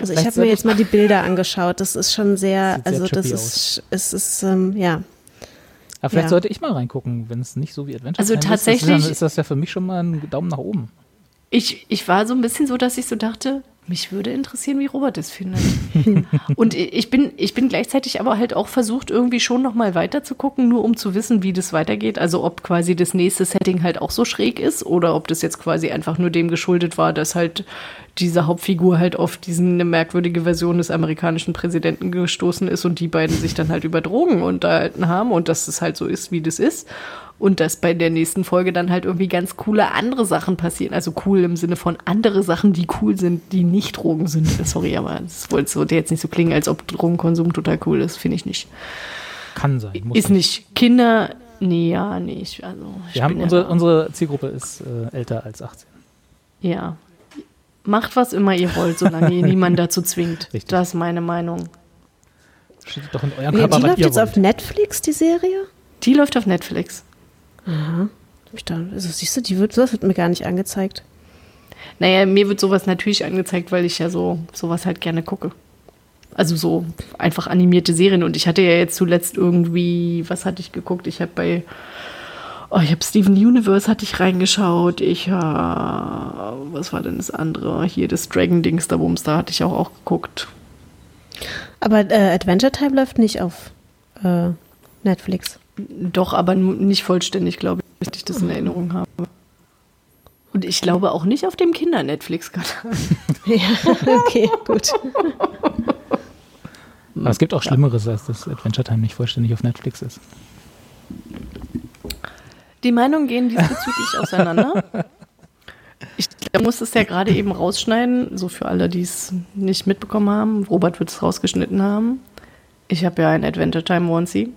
A: Also ich habe mir jetzt mal die Bilder angeschaut. Das ist schon sehr,
B: Sieht sehr
A: also das ist, es ist, ähm, ja.
B: Aber vielleicht
A: Ja.
B: sollte ich mal reingucken, wenn es nicht so wie Adventure
C: Also tatsächlich-
B: ist, dann, ist das ja für mich schon mal ein Daumen nach oben.
C: Ich, ich war so ein bisschen so, dass ich so dachte, mich würde interessieren, wie Robert es findet. und ich bin, ich bin gleichzeitig aber halt auch versucht, irgendwie schon noch mal weiter zu gucken, nur um zu wissen, wie das weitergeht. Also ob quasi das nächste Setting halt auch so schräg ist oder ob das jetzt quasi einfach nur dem geschuldet war, dass halt diese Hauptfigur halt auf diesen eine merkwürdige Version des amerikanischen Präsidenten gestoßen ist und die beiden sich dann halt über Drogen unterhalten haben und dass es halt so ist, wie das ist. Und dass bei der nächsten Folge dann halt irgendwie ganz coole andere Sachen passieren. Also cool im Sinne von andere Sachen, die cool sind, die nicht Drogen sind. Sorry, aber das wollte jetzt nicht so klingen, als ob Drogenkonsum total cool ist. Finde ich nicht.
B: Kann sein. Muss
C: ist nicht. Kinder, nee, ja, nee. Ich, also, ich
B: Wir haben
C: bin ja
B: unsere, unsere Zielgruppe ist äh, älter als 18.
C: Ja. Macht was immer ihr wollt, solange ihr niemanden dazu zwingt.
B: Richtig.
C: Das ist meine Meinung.
B: Steht doch in eurem
A: Nee,
B: Körper,
A: die läuft
B: ihr
A: jetzt
B: wollt.
A: auf Netflix, die Serie?
C: Die läuft auf Netflix.
A: Da, also siehst du, die wird, das wird mir gar nicht angezeigt.
C: Naja, mir wird sowas natürlich angezeigt, weil ich ja so sowas halt gerne gucke. Also so einfach animierte Serien. Und ich hatte ja jetzt zuletzt irgendwie, was hatte ich geguckt? Ich habe bei, oh, ich habe Steven Universe hatte ich reingeschaut. Ich, äh, was war denn das andere? Hier das Dragon-Dings, da Wumms, da hatte ich auch, auch geguckt.
A: Aber äh, Adventure Time läuft nicht auf äh, Netflix.
C: Doch, aber nicht vollständig, glaube ich, dass ich das in Erinnerung habe. Und ich glaube auch nicht auf dem Kinder-Netflix-Kanal.
A: Ja, okay, gut.
B: Aber es gibt auch Schlimmeres, als dass Adventure Time nicht vollständig auf Netflix ist.
C: Die Meinungen gehen diesbezüglich auseinander. Ich muss es ja gerade eben rausschneiden, so für alle, die es nicht mitbekommen haben. Robert wird es rausgeschnitten haben. Ich habe ja ein Adventure Time Onesie.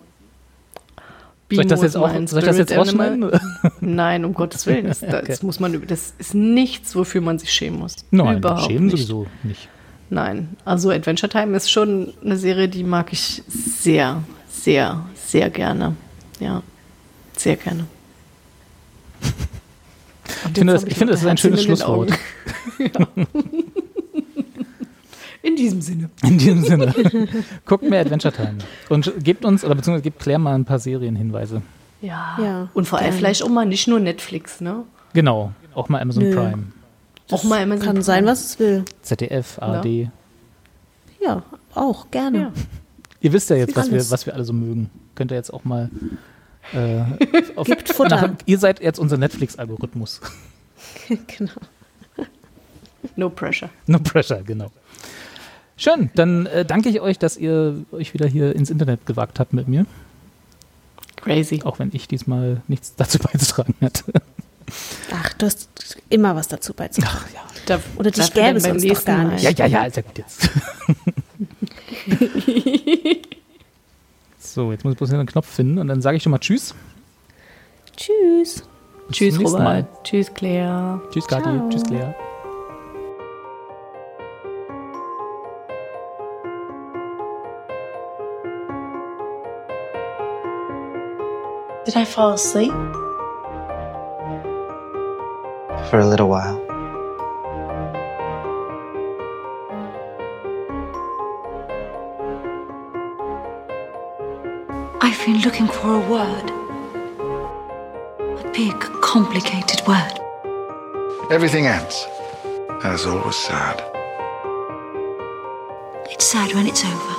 B: Soll ich das jetzt auch soll ich das jetzt rausschneiden?
C: Nein, um Gottes Willen. Das, das,
B: Okay.
C: muss man, über- das ist nichts, wofür man sich schämen muss.
B: Nein,
C: Überhaupt
B: schämen
C: nicht.
B: sowieso nicht.
C: Nein, also Adventure Time ist schon eine Serie, die mag ich sehr, sehr, sehr gerne. Ja, sehr gerne.
B: Ich finde, das, ich finde, das ist ein schönes Schlusswort.
C: Ja. In diesem Sinne.
B: In diesem Sinne. Guckt mehr Adventure Time. Und gebt uns, oder beziehungsweise gebt Claire mal ein paar Serienhinweise.
C: Ja.
A: Ja,
C: Und vor allem vielleicht auch mal nicht nur Netflix, ne?
B: Genau. Auch mal Amazon
A: Nö.
B: Prime.
C: auch mal immer
A: Kann sein, was es will.
B: ZDF, ARD.
A: Ja, auch gerne.
C: Ja.
B: Ihr wisst ja jetzt, was wir, was wir alle so mögen. Könnt ihr jetzt auch mal. Äh, auf,
A: Gibt Futter.
B: Nach, ihr seid jetzt unser Netflix-Algorithmus.
A: genau.
C: No pressure.
B: No pressure, genau. Schön, dann äh, danke ich euch, dass ihr euch wieder hier ins Internet gewagt habt mit mir.
C: Crazy.
B: Auch wenn ich diesmal nichts dazu beizutragen hatte.
A: Ach, du hast immer was dazu beizutragen.
B: Ach ja.
C: Da,
A: Oder dich gäbe es
C: beim
A: sonst doch
C: nächsten
A: gar
C: Mal.
A: nicht.
B: Ja, ja, ja, ist ja gut jetzt. so, jetzt muss ich bloß hier einen Knopf finden und dann sage ich schon mal Tschüss.
A: Tschüss.
B: Bis
C: Tschüss, Robert.
B: Mal.
C: Tschüss, Claire.
B: Tschüss.
A: Ciao.
B: Tschüss, Claire.
D: Did I fall asleep?
E: For a little while.
F: I've been looking for a word. A big, complicated word.
G: Everything ends. And it's always sad.
F: It's sad when it's over.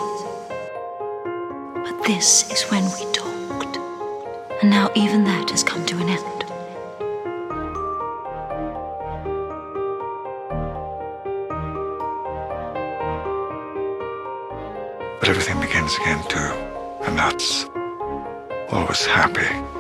F: But this is when we talked. And now even that has come to an end.
G: But everything begins again too. And that's always happy.